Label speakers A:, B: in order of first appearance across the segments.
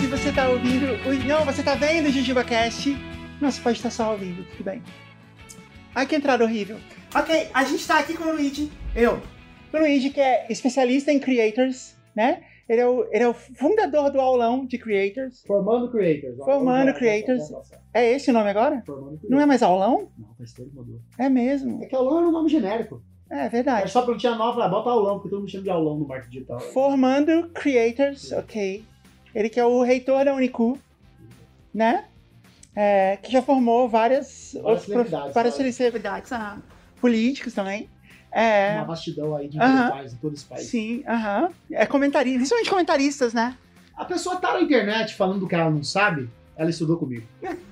A: E você tá ouvindo. Não, você tá vendo o JujubaCast? Você pode estar só ouvindo, tudo bem. Ai, que entrada horrível. Ok, a gente tá aqui com o Luigi. Eu. O Luigi, que é especialista em creators, né? Ele é o, ele é o fundador do aulão de creators.
B: Formando creators.
A: Formando
B: lá,
A: creators. É esse o nome agora?
B: Formando creators.
A: Não é mais aulão?
B: Não, faz tempo que mudou.
A: É mesmo.
B: É que aulão era um nome genérico.
A: É
B: É
A: verdade.
B: só pra não tinha nova, bota aulão, porque todo mundo chama de aulão no marketing digital.
A: Formando creators, ok. Ele que é o reitor da Unicu, né? É, que já formou várias, outros prof-
B: celebridades,
A: várias
B: várias.
A: celebridades, ah, políticos também. É,
B: Uma vastidão aí de
A: Aham.
B: intelectuais em todo esse país.
A: sim, aham. É comentarista, principalmente comentaristas, né?
B: A pessoa tá na internet falando do que ela não sabe, ela estudou comigo.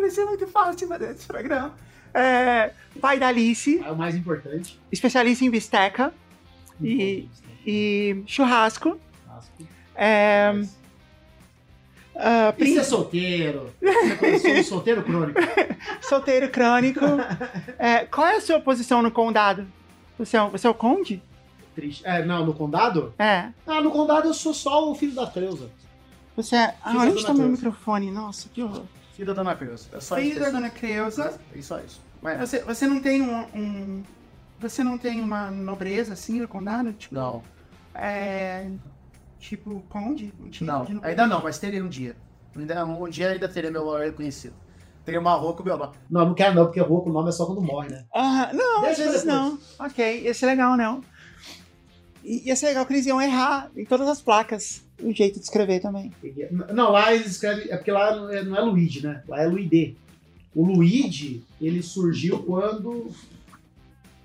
A: Vai ser muito fácil fazer esse programa. É, pai da Alice,
B: É o mais importante.
A: especialista em bisteca E- e churrasco. É, ah,
B: E ser
A: prin-
B: solteiro? Você um solteiro crônico?
A: solteiro crônico. É, qual é a sua posição no condado? Você é, o- você é o conde?
B: Triste. É, não, no condado?
A: É.
B: Ah, no condado eu sou só o filho da Creuza.
A: Você é. Ah,
B: Filho
A: onde está meu microfone? Nossa, que horror.
C: Filho da Dona Creuza. É só
A: Filho
C: isso.
A: da dona Creuza.
C: É só isso. Mas,
A: Você, você não tem um, um- Você não tem uma nobreza assim no condado? Tipo,
C: não,
A: é. Tipo, conde?
C: Não,
A: de-
C: ainda não, mas teria um dia. Ainda, um dia ainda teria meu nome reconhecido. Teria uma rua com meu nome.
B: Não, não quero não, porque rouco o nome é só quando morre, né?
A: Ah, não, às vezes não. Ok, ia ser legal, não. I- Ia ser legal que eles iam errar em todas as placas o jeito de escrever também.
B: Não, lá eles escrevem. É porque lá não é, não é Luigi, né? Lá é Luide. O Luigi, ele surgiu quando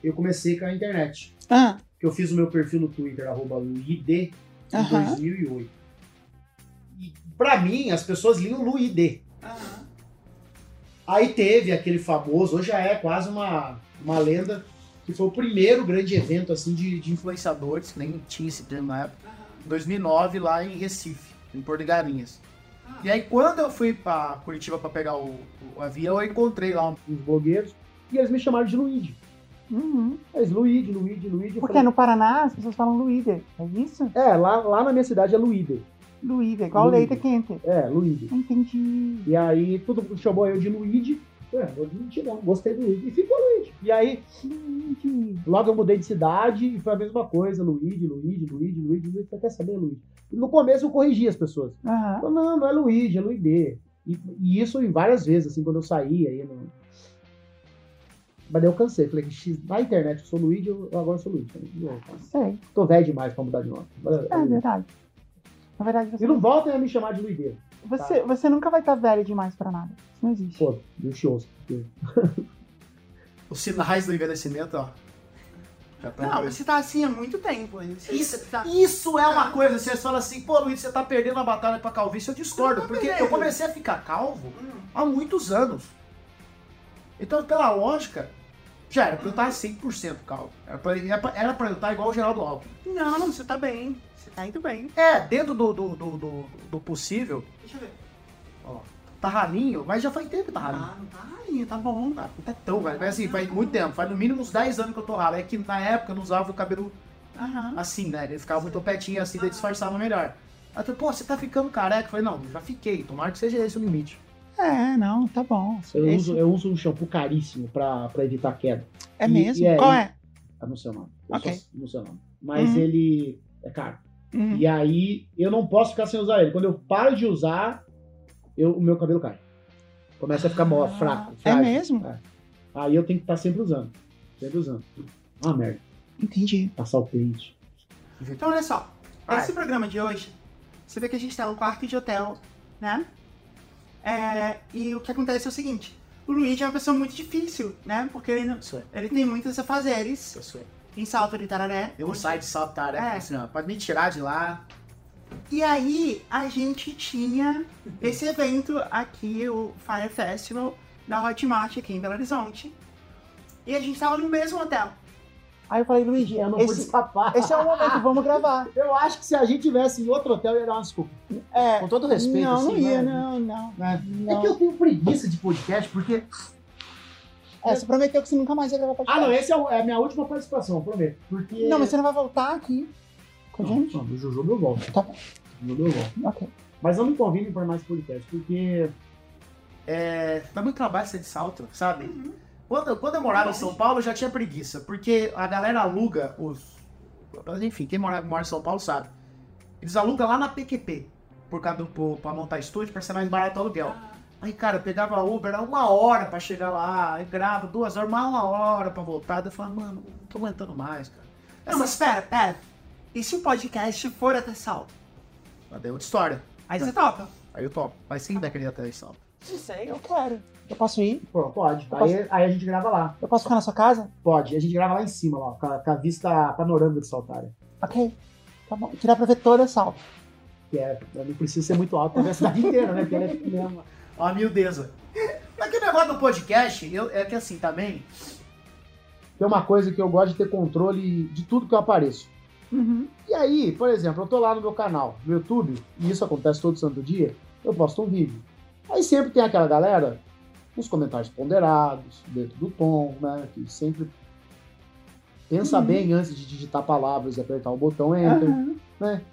B: eu comecei com a internet.
A: Ah,
B: Que eu fiz o meu perfil no Twitter, arroba Luide, em
A: Aham.
B: 2008. E pra mim, as pessoas liam Luide. Aí teve aquele famoso, hoje já é quase uma, uma lenda, que foi o primeiro grande evento assim de, de
C: Influenciadores, que nem tinha esse termo na época. Em 2009, lá em Recife, em Porto de Galinhas. E aí, quando eu fui pra Curitiba pra pegar o, o avião, eu encontrei lá
B: uns blogueiros, e eles me chamaram de Luigi.
A: Uhum.
B: Luigi, Luigi, Luigi. eu
A: Porque
B: falei,
A: no Paraná as pessoas falam Luíde, é isso?
B: É, lá, lá na minha cidade é Luide.
A: Luíde, igual
B: Luíde.
A: leite quente.
B: É, Luigi.
A: Entendi.
B: E aí mundo chamou eu de Luigi. Ué, vou mentir não, gostei do Luigi. E ficou Luigi. E aí,
A: Luigi.
B: logo eu mudei de cidade e foi a mesma coisa. Luigi, Luigi, Luigi, Luigi, Luigi. Você quer saber, Luigi? No começo eu corrigi as pessoas.
A: Aham.
B: Falei, não, não é Luigi, é Luide. E, e isso em várias vezes, assim, quando eu saía. Aí no... Mas daí eu cansei. Falei, "X, na internet eu sou Luigi, eu eu agora sou Luigi. Eu
A: Sei,
B: Tô velho demais pra mudar de nome.
A: é verdade. Na verdade, você,
B: E não voltem a me chamar de Luide.
A: você, você nunca vai estar velho demais pra nada. Isso não existe.
B: Pô, luxuoso. porque-
C: Os sinais do envelhecimento, ó. Já tá
A: Não, você tá assim há muito tempo.
C: Isso,
A: tá...
C: isso é uma coisa, você fala assim, pô, Luiz, você tá perdendo a batalha pra calvície. Eu discordo,
A: Eu
C: porque
A: perdendo.
C: eu comecei a ficar calvo
A: Hum.
C: há muitos anos. Então, pela lógica, já era pra eu estar 100% calvo. Era pra, era pra- era pra eu estar igual o Geraldo Alckmin.
A: Não, você tá bem. Você tá indo bem.
C: É, dentro do, do, do, do, do possível,
A: Deixa eu ver.
C: ó, tá ralinho, mas já faz tempo que tá ralinho.
A: Ah, não tá rainha, tá bom.
C: Ah, não tá tão, velho. Mas assim, faz muito tempo. Faz no mínimo uns 10 anos que eu tô ralo. É que na época eu não usava o cabelo
A: Aham.
C: assim, né? Ele ficava muito petinho assim, daí disfarçava melhor. Aí eu, pô, você tá ficando careca? Eu falei, não, já fiquei. Tomara que seja esse o limite.
A: É, não, tá bom.
B: Eu
A: Esse-
B: uso, eu uso um shampoo caríssimo pra, pra evitar queda.
A: É
B: e-
A: mesmo?
B: e é-
A: Qual é?
B: Eu não sei o nome. Eu
A: Ok.
B: só- não sei o nome. Mas
A: Uhum.
B: ele é caro.
A: Hum.
B: E aí eu não posso ficar sem usar ele. Quando eu paro de usar, eu- o meu cabelo cai. Começa a ficar mó,
A: Ah,
B: fraco.
A: é mesmo?
B: É. Aí eu tenho que estar sempre usando. Sempre usando. Ah, merda.
A: Entendi.
B: Passar o pente.
A: Então, olha só.
C: Vai.
A: Esse programa de hoje, você vê que a gente tá num quarto de hotel, né? É, e o que acontece é o seguinte. O Luigi é uma pessoa muito difícil, né? Porque ele, não-
C: Isso é.
A: ele tem muitos afazeres
C: Isso é.
A: em Salto de Tararé.
C: Eu não saio de saltar, né?
A: É.
C: Assim, pode me tirar de lá.
A: E aí, a gente tinha esse evento aqui, o Fire Festival, da Hotmart aqui em Belo Horizonte. E a gente tava no mesmo hotel. Aí eu falei, Luigi,
B: Eu não pude
A: esse,
B: escapar.
A: esse é o momento, vamos gravar.
B: Eu acho que se a gente tivesse em outro hotel, eu ia dar uma desculpa.
A: É,
B: Com todo respeito,
A: não,
B: assim,
A: não ia,
B: né?
A: não, não.
B: Né?
A: Não.
B: É que eu tenho preguiça de podcast, porque.
A: É, você prometeu que você nunca mais ia gravar
B: Ah,
A: podcast.
B: não, esse é, é a minha última participação, prometo. Porque.
A: Não, mas você não vai voltar aqui com a
B: Não,
A: gente?
B: não, do Jujuba eu volto.
A: Tá bom.
B: Do Jujuba eu volto.
A: Ok.
B: Mas não me convidem por mais podcast, porque.
C: É, dá muito trabalho ser de salto, sabe? Quando, quando eu morava em São Paulo, eu já tinha preguiça, porque a galera aluga os. Enfim, quem mora, mora em São Paulo sabe. Eles alugam lá na PQP, por causa do, por- pra montar estúdio, pra ser mais barato o aluguel. Aí, cara, eu pegava Uber, era uma hora pra chegar lá, aí grava duas horas, mais uma hora pra voltar. Daí Eu falava, mano, não tô aguentando mais, cara.
A: Não, mas espera, pera. E se o podcast for até salto?
C: Mas daí é outra história.
A: Aí você topa?
C: Aí eu topo. Mas sim, daquele até salto.
A: Não sei, eu quero. Eu posso ir?
B: Pô, pode. Aí, aí a gente grava lá.
A: Eu posso ficar na sua casa?
B: Pode. A gente grava lá em cima, lá, com a, com a vista panorâmica de Saltária.
A: Ok. Tá bom. Tirar pra ver toda a salto.
B: Que é. Não precisa ser muito alto pra ver a cidade inteira, né? Porque ela é pequena.
C: Ó, a miudeza. Mas que negócio do podcast, eu, é que assim também.
B: Tem uma coisa que eu gosto de ter controle de tudo que eu apareço.
A: Uhum.
B: E aí, por exemplo, eu tô lá no meu canal, no YouTube, e isso acontece todo santo dia, eu posto um vídeo. Aí sempre tem aquela galera, os comentários ponderados, dentro do tom, né? Que sempre pensa
A: Uhum.
B: bem antes de digitar palavras e apertar o botão Enter.
A: Aham.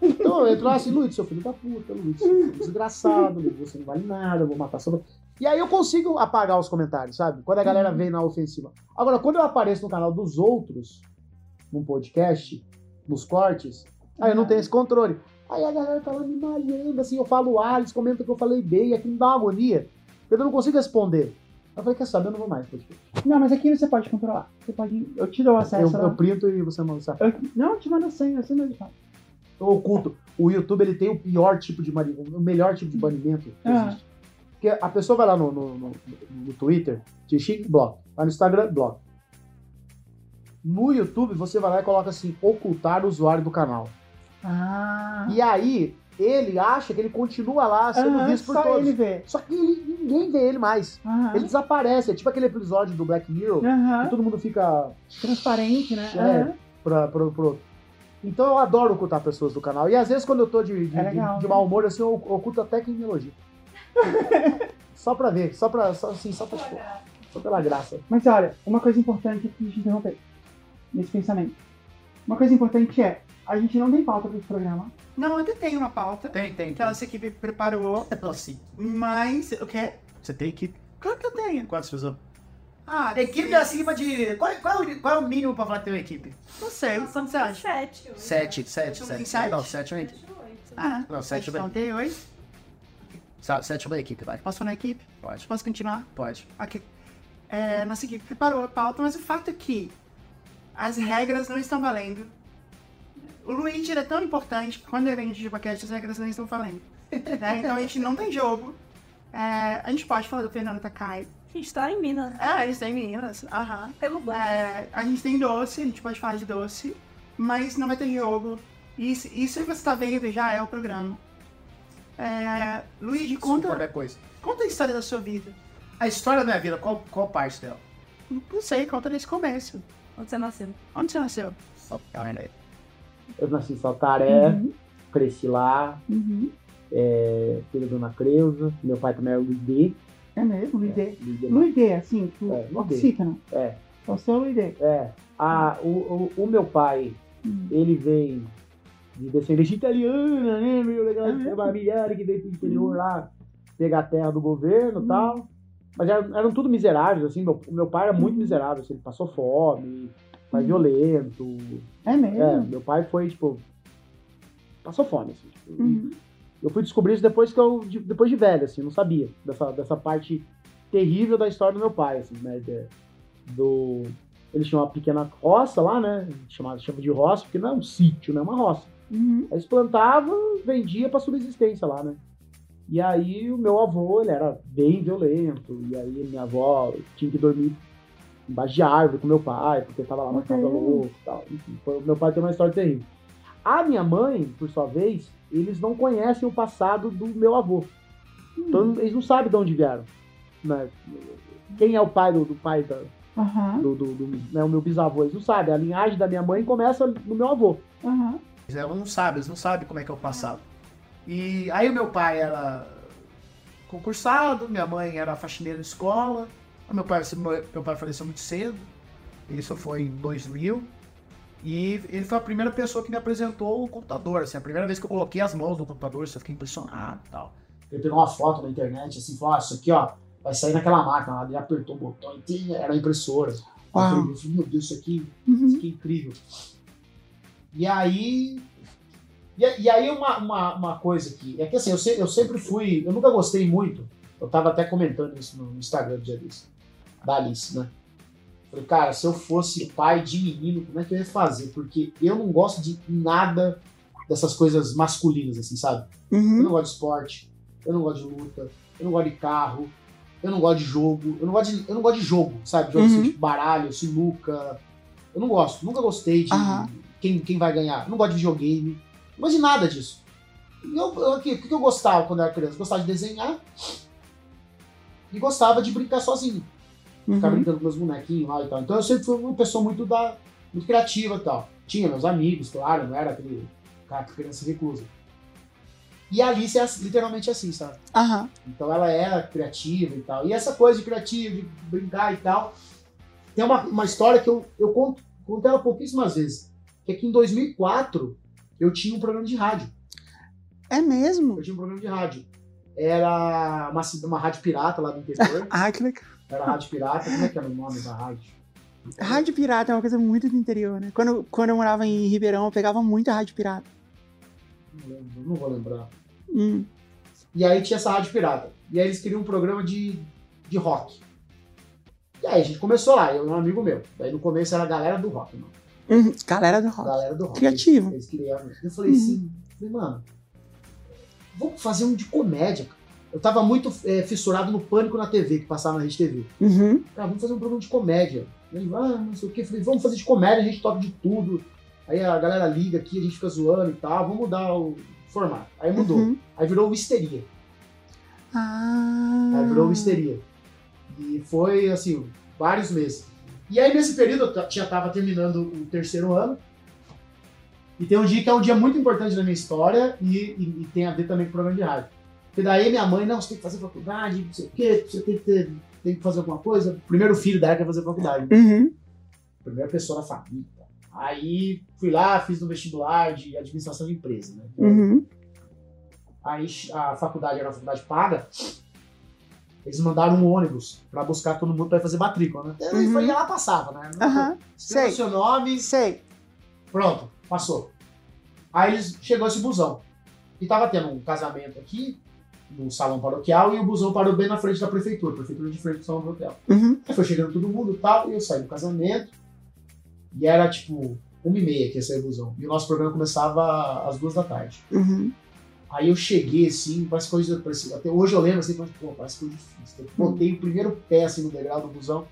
B: Então eu entro lá assim, Luiz, seu filho da puta, Luiz, seu desgraçado, Luiz, você não vale nada, eu vou matar sua. E aí eu consigo apagar os comentários, sabe? Quando a galera vem na ofensiva. Agora, quando eu apareço no canal dos outros, num podcast, nos cortes, aí eu não tenho esse controle. Aí a galera tá lá me malhando, assim, eu falo A, eles comentam que eu falei B, e aqui me dá uma agonia. Eu não consigo responder. Eu falei, quer saber, eu não vou mais.
A: Não, mas aqui você pode controlar. Você pode. Eu te dou acesso.
B: Eu, eu printo e você manda sabe?
A: Eu- Não, eu te mando a senha, você fala.
B: Eu oculto. O YouTube ele tem o pior tipo de banimento, o melhor tipo de banimento que
A: Ah.
B: existe. Porque a pessoa vai lá no, no, no, no Twitter, te xinga, bloco. Vai no Instagram, bloco. No YouTube, você vai lá e coloca assim, ocultar o usuário do canal.
A: Ah.
B: E aí, ele acha que ele continua lá sendo
A: Aham,
B: visto por
A: só
B: todos.
A: ele vê.
B: Só que ele- ninguém vê ele mais.
A: Aham.
B: Ele desaparece. É tipo aquele episódio do Black Mirror,
A: Aham.
B: que todo mundo fica
A: Transparente, né?
B: É.
A: Aham.
B: pra, pro outro. Então eu adoro ocultar pessoas do canal. E às vezes quando eu tô de, de,
A: É legal,
B: de- de
A: né?
B: mau humor, assim, eu oculto até quem me elogia. só pra ver, só pra, só, assim, só, pra, só pela graça.
A: Mas olha, uma coisa importante aqui de interromper nesse pensamento. Uma coisa importante é, a gente não tem pauta para esse programa. Não, ainda tem uma pauta
C: Tem, tem.
A: que a nossa equipe preparou,
C: É assim.
A: mas o que é?
C: Você tem que.
A: Claro que eu tenho.
C: Quantas pessoas?
A: Ah,
C: Equipe acima de. Qual, qual, é o- qual é o mínimo pra falar ter uma equipe?
A: Não sei, quanto você acha?
D: Sete. oito.
C: Sete, sete, sete.
A: sete?
C: Não, sete é equipe.
D: Sete, oito.
A: Ah,
C: Não, sete é
A: então
C: bem.
A: tem oito.
C: Sete é uma equipe, vai.
A: Posso falar na equipe?
C: Pode.
A: Posso continuar?
C: Pode.
A: Ok. É, nossa equipe preparou a pauta, mas o fato é que as regras não estão valendo. O Luigi é tão importante que quando ele vem de podcast, as regras não estão valendo. Né? Então a gente não tem jogo. É, a gente pode falar do Fernando Takai.
D: A gente tá em Minas.
A: É, eles têm meninas. Aham.
D: Pelo banco.
A: É, a gente tem doce, a gente pode falar de doce, mas não vai ter jogo. Isso, isso que você tá vendo já é o programa. É, Luigi, conta,
C: Qualquer coisa.
A: conta a história da sua vida.
C: A história da minha vida, qual, qual parte dela?
A: Não sei, conta desse começo.
D: Onde você nasceu?
A: Onde você nasceu?
B: Eu nasci em Saltaré,
A: Uhum,
B: cresci lá,
A: uhum.
B: é, filho da Dona Creuza, meu pai também é o Luidê.
A: É mesmo, Luidê.
B: Luidê,
A: assim, tu
B: É, Luidê.
A: oxígeno.
B: É.
A: Você é o Luidê.
B: É, a, o, o, o meu pai,
A: Hum.
B: ele vem de descendência italiana, né?
A: É
B: daquela
A: mesmo?
B: familiar que veio pro interior lá pegar a terra do governo e
A: Hum.
B: tal. Mas eram, eram tudo miseráveis, assim. Meu, meu pai era muito
A: Hum.
B: miserável, assim, ele passou fome, pai violento.
A: É mesmo?
B: É, meu pai foi, tipo. Passou fome, assim. tipo,
A: Uhum.
B: Eu fui descobrir isso depois que eu. de- depois de velho, assim, não sabia dessa, dessa parte terrível da história do meu pai, assim, né? do. Eles tinham uma pequena roça lá, né? Chamada chama de roça, porque não é um sítio, né? É uma roça.
A: Uhum.
B: Eles plantavam, vendia pra subsistência lá, né? E aí o meu avô, ele era bem violento, e aí minha avó tinha que dormir embaixo de árvore com meu pai, porque tava lá na casa
A: Uhum.
B: louco e tal. Enfim, foi- meu pai tem uma história terrível. A minha mãe, por sua vez, eles não conhecem o passado do meu avô. Então eles não sabem de onde vieram. né? Quem é o pai do, do pai da,
A: Aham.
B: do, do, do- né, o meu bisavô, eles não sabem. A linhagem da minha mãe começa no meu avô.
C: Ela não sabe, eles não sabem como é que é o passado. E aí o meu pai era concursado, minha mãe era faxineira de escola. Meu pai, meu pai faleceu muito cedo. Isso foi em 2000. E ele foi a primeira pessoa que me apresentou o computador. Assim, a primeira vez que eu coloquei as mãos no computador, assim, eu fiquei impressionado e tal.
B: Ele pegou uma foto na internet, assim, falou, ah, isso aqui, ó, vai sair naquela máquina lá. Ele apertou o botão e tinha- era a impressora.
A: Uau.
B: Eu falei, meu Deus, isso aqui,
A: Uhum.
B: isso aqui é incrível. E aí... E, e aí uma, uma, uma coisa que... É que assim, eu, se- eu sempre fui... Eu nunca gostei muito. Eu tava até comentando isso no Instagram do dia desse. Da Alice, né? Falei, cara, se eu fosse pai de menino, como é que eu ia fazer? Porque eu não gosto de nada dessas coisas masculinas, assim, sabe? Eu
A: Uhum.
B: não gosto de esporte, eu não gosto de luta, eu não gosto de carro, eu não gosto de jogo, eu não gosto de, eu não gosto de jogo, sabe? Jogo assim,
A: Uhum.
B: tipo baralho, sinuca. Eu não gosto, nunca gostei de
A: Aham.
B: quem, quem vai ganhar. Eu não gosto de videogame, não gosto de nada disso. Eu, eu, aqui, o que eu gostava quando eu era criança? Eu gostava de desenhar e gostava de brincar sozinho. Ficar
A: Uhum.
B: brincando com meus bonequinhos lá e tal. Então eu sempre fui uma pessoa muito, da, muito criativa e tal. Tinha meus amigos, claro, não era aquele cara que criança reclusa. E a Alice é assim- literalmente assim, sabe?
A: Aham.
B: Então ela era criativa e tal. E essa coisa de criativa, de brincar e tal. Tem uma, uma história que eu, eu conto, conto ela pouquíssimas vezes. Que é que em 2004 eu tinha um programa de rádio.
A: É mesmo?
B: Eu tinha um programa de rádio. Era uma, uma rádio pirata lá do interior.
A: Ah, que legal.
B: Era a rádio pirata. Como é que era o nome da rádio?
A: Rádio pirata é uma coisa muito do interior, né? Quando, quando eu morava em Ribeirão, eu pegava muita rádio pirata.
B: Não lembro, não vou lembrar.
A: Hum.
B: E aí tinha essa rádio pirata. E aí eles queriam um programa de, de rock. E aí a gente começou lá, eu e um amigo meu. Daí no começo era a galera do rock, mano.
A: Uhum. Galera do rock.
B: Galera do rock.
A: Criativo.
B: Eles, eles queriam. Eu falei
A: Uhum.
B: assim, falei, mano, vamos fazer um de comédia. Eu tava muito é, fissurado no Pânico na TV, que passava na Rede TV.
A: Uhum.
B: Cara, vamos fazer um programa de comédia. Ele, ah, não sei o que. Falei, vamos fazer de comédia, a gente toca de tudo. Aí a galera liga aqui, a gente fica zoando e tal, vamos mudar o formato. Aí mudou.
A: Uhum.
B: Aí virou o Histeria.
A: Ah.
B: Aí virou o Histeria. E foi, assim, vários meses. E aí, nesse período, eu já tava terminando o terceiro ano. E tem um dia que é um dia muito importante na minha história e, e- e tem a ver também com o programa de rádio. Porque daí minha mãe, não, você tem que fazer faculdade, não sei o quê, você tem que, ter, tem que fazer alguma coisa. O primeiro filho dela quer fazer faculdade.
A: Uhum.
B: Primeira pessoa da família. Aí fui lá, fiz no vestibular de administração de empresa, né?
A: Uhum.
B: Aí a faculdade era uma faculdade paga. Eles mandaram um ônibus pra buscar todo mundo pra ir fazer matrícula, né?
A: Uhum.
B: ia lá passava, né?
A: Aham.
B: Escreva
A: Sei.
B: seu nome,
A: Sei.
B: pronto, passou. Aí eles chegou esse busão. E tava tendo um casamento aqui, no salão paroquial, e o busão parou bem na frente da prefeitura, prefeitura de frente do salão paroquial.
A: Uhum.
B: Aí foi chegando todo mundo e tal, e eu saí do casamento. E era tipo uma e meia que ia sair o busão. E o nosso programa começava às duas da tarde.
A: Uhum.
B: Aí eu cheguei assim, parece coisa. Parece, até hoje eu lembro assim, mas, pô, parece coisa difícil. Eu botei o primeiro pé assim no degrau do busão.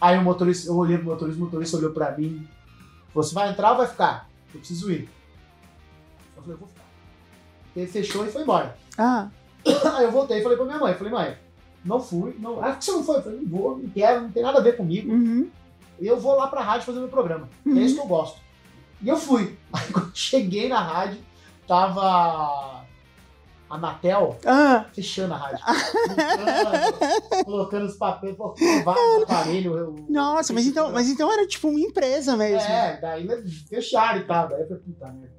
B: Aí o motorista, eu olhei pro motorista, o motorista olhou pra mim. Falou: você vai entrar ou vai ficar? Eu preciso ir. Eu falei, eu vou ficar. Ele fechou e foi embora.
A: Ah.
B: Aí eu voltei e falei pra minha mãe, falei, mãe, não fui, não. Ah, que você não foi? Eu falei, não vou, não quero, não tem nada a ver comigo.
A: Uhum.
B: Eu vou lá pra rádio fazer meu programa. que É
A: Uhum.
B: isso que eu gosto. E eu fui. Aí quando cheguei na rádio, tava Anatel
A: Ah.
B: fechando a rádio. Colocando, colocando os papéis, pô, vários aparelhos. eu-
A: Nossa, mas então, mas então era tipo uma empresa mesmo.
B: É, daí fecharam e tal. Daí eu falei, puta merda.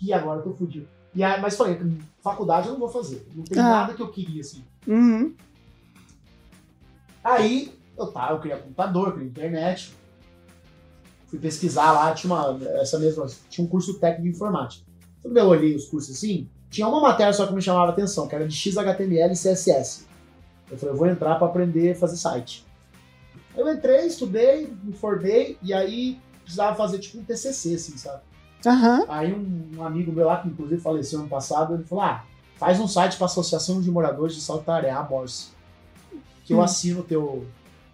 B: E agora eu tô fudido. E aí, mas falei, faculdade eu não vou fazer. Não tem
A: Ah.
B: nada que eu queria, assim.
A: Uhum.
B: Aí eu tava, eu queria computador, queria internet. Fui pesquisar lá, tinha uma, essa mesma, tinha um curso técnico de informática. Quando eu olhei os cursos assim, tinha uma matéria só que me chamava atenção, que era de XHTML e CSS. Eu falei, eu vou entrar para aprender a fazer site. Eu entrei, estudei, me formei, e aí precisava fazer tipo um TCC, assim, sabe?
A: Aham.
B: Aí um, um amigo meu lá, que inclusive faleceu ano passado, ele falou: ah, faz um site para a Associação de Moradores de Saltaré, a Morse. Que eu
A: Hum.
B: assino o teu,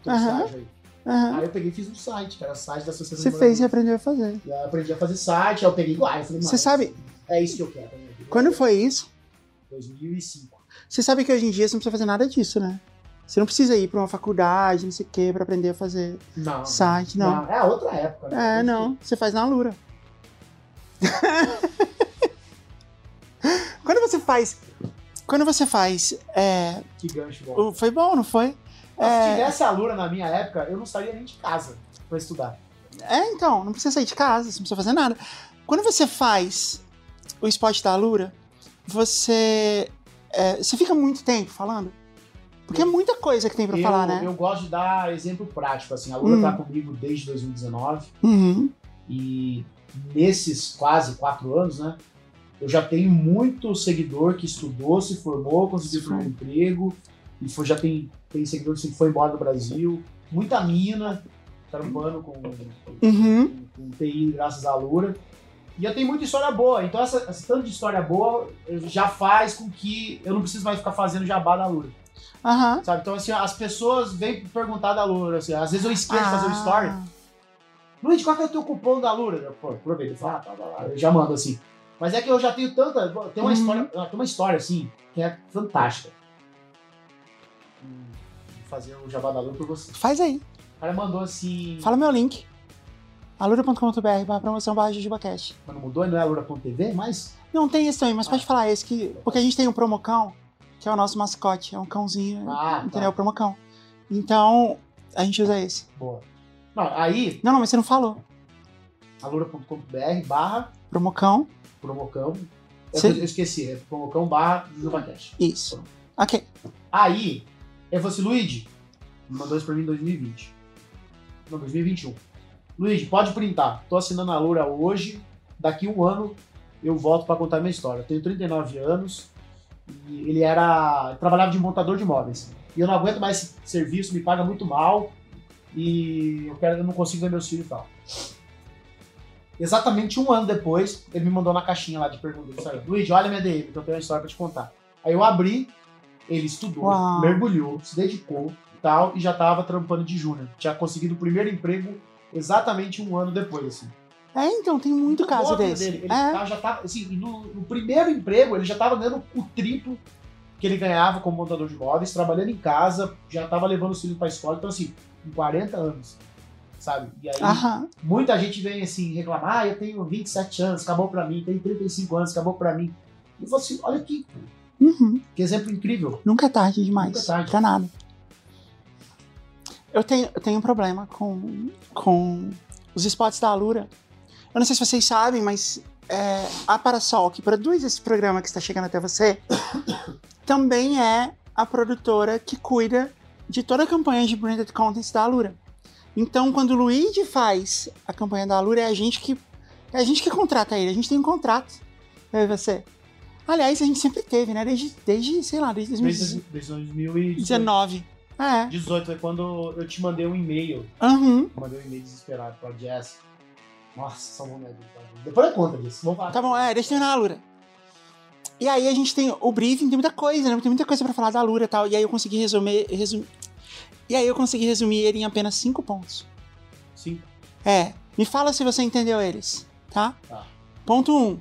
B: teu estágio aí.
A: Aham.
B: Aí eu peguei e fiz um site, que era o site da Associação
A: Você
B: de
A: fez e
B: Moradores.
A: aprendeu a fazer.
B: E aí eu aprendi a fazer site, aí eu peguei lá, eu falei,
A: Você
B: "Mano,
A: sabe-
B: É isso que eu quero. vida."
A: Quando foi isso?
B: 2005.
A: Você sabe que hoje em dia você não precisa fazer nada disso, né? Você não precisa ir pra uma faculdade, não sei o quê, pra aprender a fazer
B: Não.
A: site, não.
B: É outra época. né?
A: É, não. Você faz na Lura. quando você faz. Quando você faz. é,
B: Que gancho bom.
A: foi bom, não foi?
B: Mas Se
A: É,
B: tivesse a Lura na minha época, eu não sairia nem de casa pra estudar.
A: é, então, não precisa sair de casa, você não precisa fazer nada. Quando você faz o esporte da Lura, você. é, você fica muito tempo falando? Porque é muita coisa que tem pra
B: eu,
A: falar, né?
B: eu gosto de dar exemplo prático. Assim, a Lura
A: Hum.
B: tá comigo desde 2019
A: Uhum.
B: e nesses quase quatro anos, né? Eu já tenho muito seguidor que estudou, se formou, conseguiu primeiro emprego e foi, já tem, tem seguidor que foi embora do Brasil. Muita mina trampando com,
A: Uhum.
B: com, com TI graças à Lura. E eu tenho muita história boa. Então, essa, esse tanto de história boa já faz com que eu não preciso mais ficar fazendo jabá da Lura.
A: Aham.
B: Sabe? Então, assim, as pessoas vêm perguntar da Lura. Assim, às vezes eu esqueço de fazer o story.
A: Ah.
B: Luiz, qual que é o teu cupom da Lura? Eu, pô, aproveita fala, ah, tá, tá, tá. eu já mando assim. Mas é que eu já tenho tanta. Tem uma,
A: Uhum.
B: história, ah, tem uma história, assim, que é fantástica. Hum, Vou fazer o jabá da Lura por você.
A: Faz aí.
B: O cara mandou assim.
A: Fala meu link. alura.com.br barra promoção barra jujubacast.
B: Mas não mudou, não é alura.tv, mas.
A: Não, tem esse também, mas pode falar esse que. Porque a gente tem um promocão, que é o nosso mascote, é um cãozinho,
B: Ah,
A: entendeu? O
B: tá.
A: promocão. Então, a gente usa esse.
B: Boa. Não, aí,
A: Não, não, mas você não falou.
B: alura.com.br barra
A: Promocão,
B: promocão. É que eu esqueci, é promocão barra Jubacast.
A: isso. Ok.
B: Aí, eu falei assim, Luigi, mandou isso pra mim em 2020. Não, 2021. Luigi, pode printar. Tô assinando a Lura hoje. Daqui um ano eu volto pra contar minha história. Eu tenho 39 anos e ele era. trabalhava de montador de imóveis. E eu não aguento mais esse serviço, me paga muito mal. E eu, quero, eu não consigo ver meus filhos e tal. Exatamente um ano depois, ele me mandou na caixinha lá de perguntas. Luigi, olha minha DM, que eu tenho uma história pra te contar. Aí eu abri, ele estudou,
A: Uau.
B: mergulhou, se dedicou e tal, e já tava trampando de júnior. Tinha conseguido o primeiro emprego exatamente um ano depois, assim.
A: É, então, tem muito caso desse.
B: dele. Ele
A: É.
B: tá- já tava, assim, no, no primeiro emprego, ele já tava ganhando o triplo que ele ganhava como montador de imóveis, trabalhando em casa, já tava levando os filhos pra escola, então assim, com 40 anos, sabe? E aí,
A: Aham.
B: muita gente vem assim, reclamar, ah, eu tenho 27 anos, acabou pra mim, tenho 35 anos, acabou pra mim. E você, olha que,
A: Uhum.
B: que exemplo incrível.
A: Nunca é tarde demais.
B: Nunca é tarde.
A: Pra nada. Eu tenho, eu tenho um problema com, com os spots da Alura. Eu não sei se vocês sabem, mas é, a Parasol, que produz esse programa que está chegando até você, também é a produtora que cuida de toda a campanha de branded content da Alura. Então, quando o Luigi faz a campanha da Alura, é a gente que é a gente que contrata ele. A gente tem um contrato. Eu e você. Aliás, a gente sempre teve, né? Desde, desde sei lá, desde
B: Desde
A: 2019.
B: 2019
A: É.
B: 18 foi quando eu te mandei um e-mail.
A: Aham.
B: Mandei um e-mail desesperado pra Jess. Nossa, só vou Depois eu conta disso. Vamos falar.
A: Tá bom, é, deixa eu terminar a Lura. E aí a gente tem o briefing, tem muita coisa, né? Tem muita coisa pra falar da Lura e tal. E aí eu consegui resumir. resumir e aí eu consegui resumir ele em apenas cinco pontos.
B: Sim.
A: É, me fala se você entendeu eles, tá?
B: Tá.
A: Ponto 1. Um,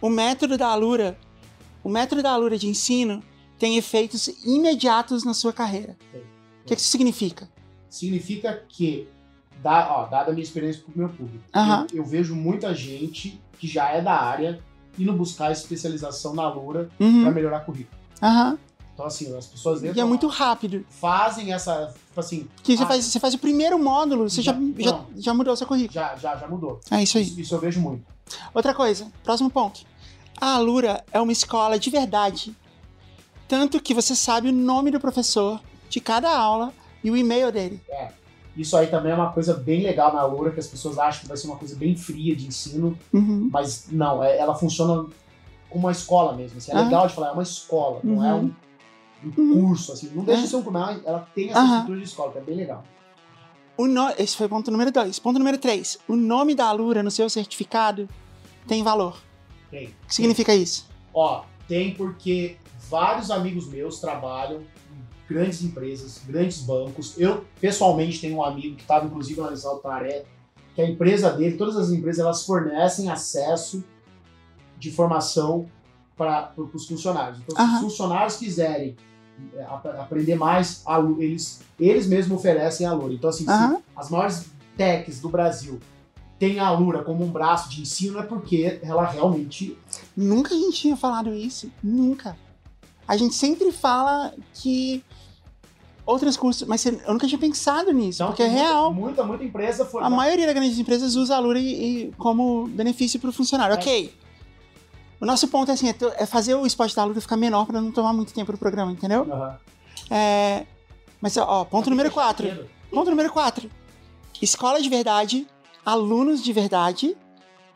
A: o método da Alura, o método da Alura de ensino tem efeitos imediatos na sua carreira. O que, que isso significa?
B: Significa que, da, ó, dada a minha experiência com o meu público, eu, eu vejo muita gente que já é da área indo buscar especialização na Lura pra
A: Uhum.
B: melhorar currículo.
A: Aham.
B: Então, assim, as pessoas
A: E é muito rápido.
B: fazem essa. Tipo assim,
A: Que você,
B: Ah.
A: faz, você faz o primeiro módulo, você já,
B: Já-
A: já, já mudou seu currículo.
B: já, já, já mudou.
A: É isso aí.
B: Isso, isso eu vejo muito.
A: Outra coisa, próximo ponto. A Alura é uma escola de verdade. Tanto que você sabe o nome do professor de cada aula e o e-mail dele.
B: Isso aí também é uma coisa bem legal na Lura, que as pessoas acham que vai ser uma coisa bem fria de ensino,
A: Uhum.
B: mas não, é- ela funciona como uma escola mesmo. assim, é
A: Ah.
B: legal de falar, é uma escola, não é um,
A: Uhum.
B: um
A: Uhum.
B: curso. Assim, não deixa
A: É.
B: de ser um curso, ela tem essa estrutura de escola, que é bem legal.
A: O no... Esse foi o ponto número dois. Ponto número três. O nome da Alura no seu certificado tem valor.
B: Tem.
A: O que significa isso?
B: Ó, tem porque vários amigos meus trabalham em grandes empresas, grandes bancos. Eu, pessoalmente, tenho um amigo que estava, inclusive, na Lisal Taré, que a empresa dele, todas as empresas, elas fornecem acesso de formação para os funcionários. Então, se
A: Aham.
B: os funcionários quiserem é, ap- aprender mais, eles, eles mesmos oferecem a Lura. Então, assim, se
A: Aham.
B: as maiores techs do Brasil têm a Lura como um braço de ensino, é porque ela realmente.
A: Nunca a gente tinha falado isso. Nunca. A gente sempre fala que outros cursos. Mas eu nunca tinha pensado nisso, porque é
B: muita-
A: real.
B: Muita, muita empresa foi.
A: A maioria das grandes empresas usa a Lura e, e como benefício para o funcionário.
B: É.
A: Ok. O nosso ponto é assim, é é fazer o esporte da Lura ficar menor para não tomar muito tempo do programa, entendeu?
B: Aham.
A: É, mas, ó, ponto número 4.
B: Cedo.
A: Ponto número 4. Escola de verdade, alunos de verdade,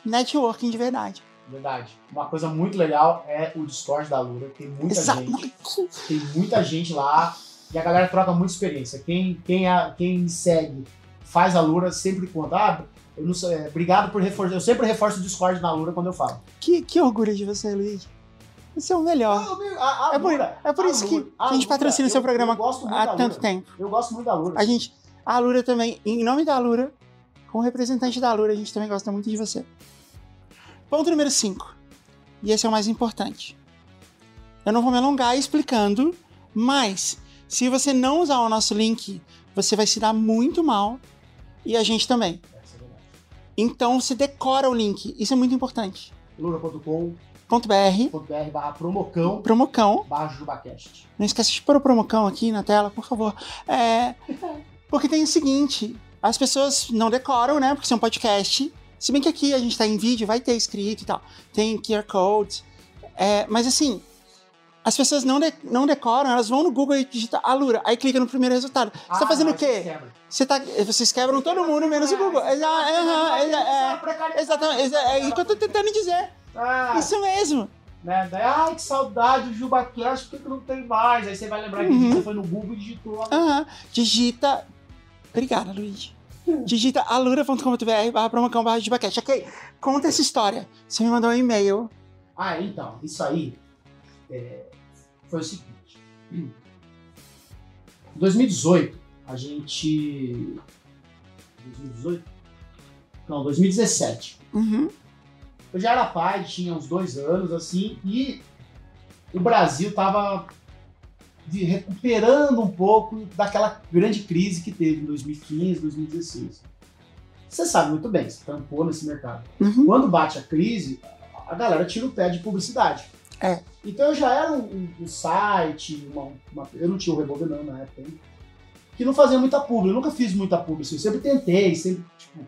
A: networking de verdade.
B: Verdade. Uma coisa muito legal é o Discord da Lura. Tem muita
A: Exato.
B: gente. Tem muita gente lá e a galera troca muita experiência. Quem, quem, a, quem segue, faz a Lura, sempre conta. Ah, eu não sei, é, obrigado por reforçar. Eu sempre reforço o Discord na Lura quando eu falo.
A: Que, que orgulho de você, Luiz. Você é o melhor.
B: A- a
A: É por-
B: Lura-
A: É por isso que
B: Lura-
A: a gente patrocina
B: eu-
A: seu programa
B: eu gosto muito
A: há tanto tempo.
B: Eu gosto muito da Lura.
A: A gente, a Lura também, em nome da Lura, como representante da Lura, a gente também gosta muito de você. Ponto número 5. E esse é o mais importante. Eu não vou me alongar explicando, mas se você não usar o nosso link, você vai se dar muito mal e a gente também.
B: É.
A: Então você decora o link, isso é muito importante.
B: Lura.com.br
A: Ponto .br,
B: barra promocão
A: promocão,
B: barra jubacast.
A: Não esquece de pôr o promocão aqui na tela, por favor. É, porque tem o seguinte: as pessoas não decoram, né? Porque são podcast. Se bem que aqui a gente tá em vídeo, vai ter escrito e tal. Tem QR Code. É, mas assim, as pessoas não, de- não decoram, elas vão no Google e digitam Alura, aí clica no primeiro resultado. Você
B: Ah,
A: tá fazendo o quê? Você tá, vocês quebram todo mundo, menos o Google. Exa- aham, exa- é, exatamente, exa- é isso que eu tô tentando dizer.
B: Ah,
A: Isso mesmo.
B: né? Daí, ai, que saudade do JubaCast, por que, que não tem mais? Aí você vai lembrar que
A: Uhum.
B: você foi no Google e digitou.
A: Aham. Digita. Obrigada, Luiz. Digita alura.com.br barra promocão barra Jubacast. Ok, conta essa história. Você me mandou um e-mail.
B: Ah, então, isso aí é, foi o seguinte. Em 2018, a gente. 2018? Não, 2017.
A: Uhum.
B: Eu já era pai, tinha uns dois anos, assim, e o Brasil tava de- recuperando um pouco daquela grande crise que teve em 2015, 2016. Você sabe muito bem, você tampou nesse mercado.
A: Uhum.
B: Quando bate a crise, a galera tira o pé de publicidade.
A: É.
B: Então eu já era um, um- um site, uma- uma- eu não tinha o Revolver não na época, hein? Que não fazia muita publi. Eu nunca fiz muita publi, assim, eu sempre tentei, sempre, tipo...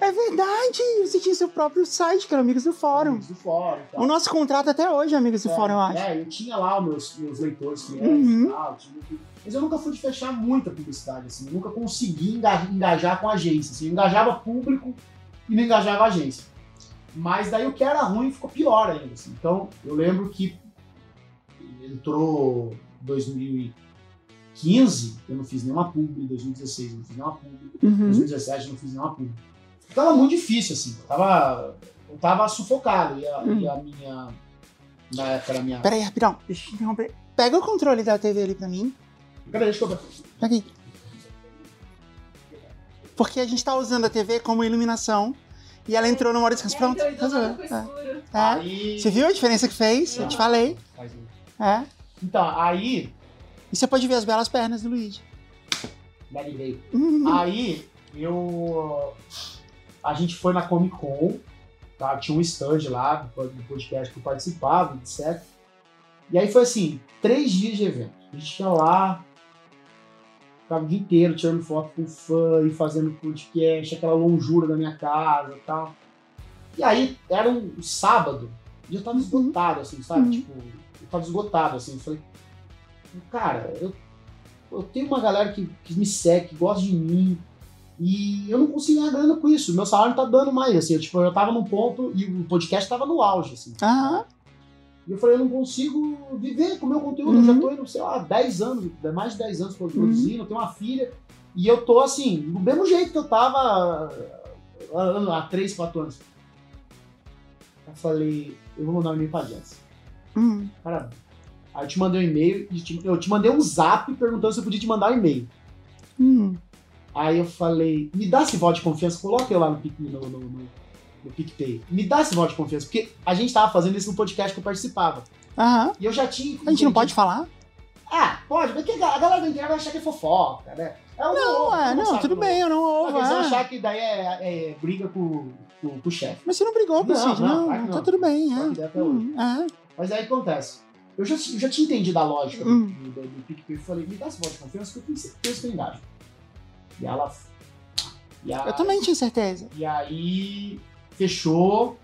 A: É verdade! Você tinha seu próprio site, que era Amigos do Fórum.
B: Do fórum tal.
A: O nosso contrato até hoje é Amigos do
B: É,
A: Fórum, eu acho.
B: É, eu tinha lá os meus, meus leitores fiéis
A: Uhum.
B: e tal, tinha mas eu nunca fui de fechar muita publicidade, assim, eu nunca consegui enga- engajar com agência, assim, eu engajava público e não engajava agência. Mas daí o que era ruim ficou pior ainda, assim. Então, eu lembro que entrou 2015, eu não fiz nenhuma publi, 2016 eu não fiz nenhuma publi,
A: Uhum.
B: 2017 eu não fiz nenhuma publi. Tava muito difícil, assim, eu tava, eu tava sufocado, e a, e a minha, na época era a minha...
A: Pera aí, rapidão. Deixa eu te interromper. Pega o controle da TV ali pra mim.
B: Peraí, deixa eu ver.
A: Pega aí. Porque a gente tá usando a TV como iluminação. E ela entrou no modo descanso. Pronto,
D: Então, então
A: resolveu.
D: ficou
A: É.
D: escuro.
A: É.
B: Aí...
A: Você viu a diferença que fez? Eu te falei.
B: Faz um-
A: É.
B: Então, aí...
A: E você pode ver as belas pernas do Luigi. Uhum.
B: Aí, eu... A gente foi na Comic Con, tá? Tinha um stand lá do podcast que eu participava, etc. E aí foi assim, três dias de evento. A gente ia lá, ficava o dia inteiro tirando foto com fã e fazendo podcast, aquela longura da minha casa e tal. E aí, era um sábado, eu tava esgotado, assim, sabe?
A: Uhum.
B: Tipo, eu tava esgotado, assim. Eu falei, cara, eu, eu tenho uma galera que, que me segue, que gosta de mim, e eu não consigo ganhar grana com isso. Meu salário não tá dando mais, assim. Eu, tipo, eu tava num ponto e o podcast tava no auge, assim.
A: Aham.
B: E eu falei, eu não consigo viver com o meu conteúdo. Eu já tô indo, sei lá, 10 anos, mais de 10 anos produzindo, eu tenho uma filha. E eu tô, assim, do mesmo jeito que eu tava há, há 3, 4 anos. Eu falei, eu vou mandar um e-mail pra Jess.
A: Hum.
B: Cara, aí eu te mandei um e-mail, eu te mandei um zap perguntando se eu podia te mandar um e-mail.
A: Hum.
B: Aí eu falei, me dá esse voto de confiança, coloca eu lá no, no, no, no, no PicPay. Me dá esse voto de confiança, porque a gente tava fazendo isso no podcast que eu participava.
A: Aham.
B: E eu já tinha.
A: A gente não pode falar?
B: Ah, pode, mas que a galera da internet vai achar que é fofoca, né? É um
A: Não,
B: ovo,
A: é, não,
B: sabe
A: tudo
B: que
A: bem, eu não
B: Mas
A: ouvo.
B: vão
A: é.
B: achar que daí é, é briga com, com, com o chefe.
A: Mas você não brigou com o
B: Não,
A: Cid,
B: não,
A: não.
B: claro que
A: Tá
B: não.
A: tudo bem, é. Hum, é.
B: Mas aí acontece. Eu já, já tinha entendido a lógica do,
A: Hum.
B: do, do, do PicPay. Eu falei, me dá esse voto de confiança que eu tenho certeza que eu engajo. E ela. E a-
A: Eu também tinha certeza.
B: E aí fechou.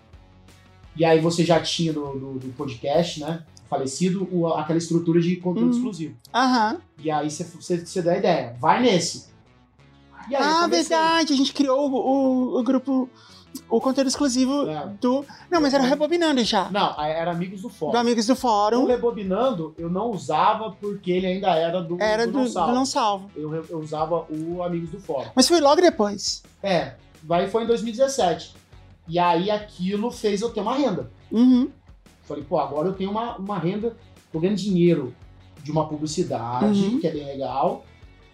B: E aí você já tinha do, do, podcast, né? Falecido, o- aquela estrutura de conteúdo
A: Uhum.
B: exclusivo.
A: Aham.
B: E aí você, você, você deu a ideia, vai nesse. Aí
A: Ah, verdade. A gente criou o, o, o grupo, o conteúdo exclusivo
B: É.
A: do. Não, mas era o Rebobinando já.
B: Não, era amigos do fórum.
A: Do Amigos do
B: O
A: Fórum.
B: Rebobinando eu não usava porque ele ainda era do,
A: Era
B: do,
A: do,
B: Não
A: do
B: Salvo.
A: Não Salvo.
B: Eu, eu usava o Amigos do Fórum.
A: Mas foi logo depois.
B: É, vai foi em 2017. E aí aquilo fez eu ter uma renda.
A: Uhum.
B: Falei, pô, agora eu tenho uma, uma renda, tô ganhando dinheiro de uma publicidade,
A: Uhum.
B: que é bem legal.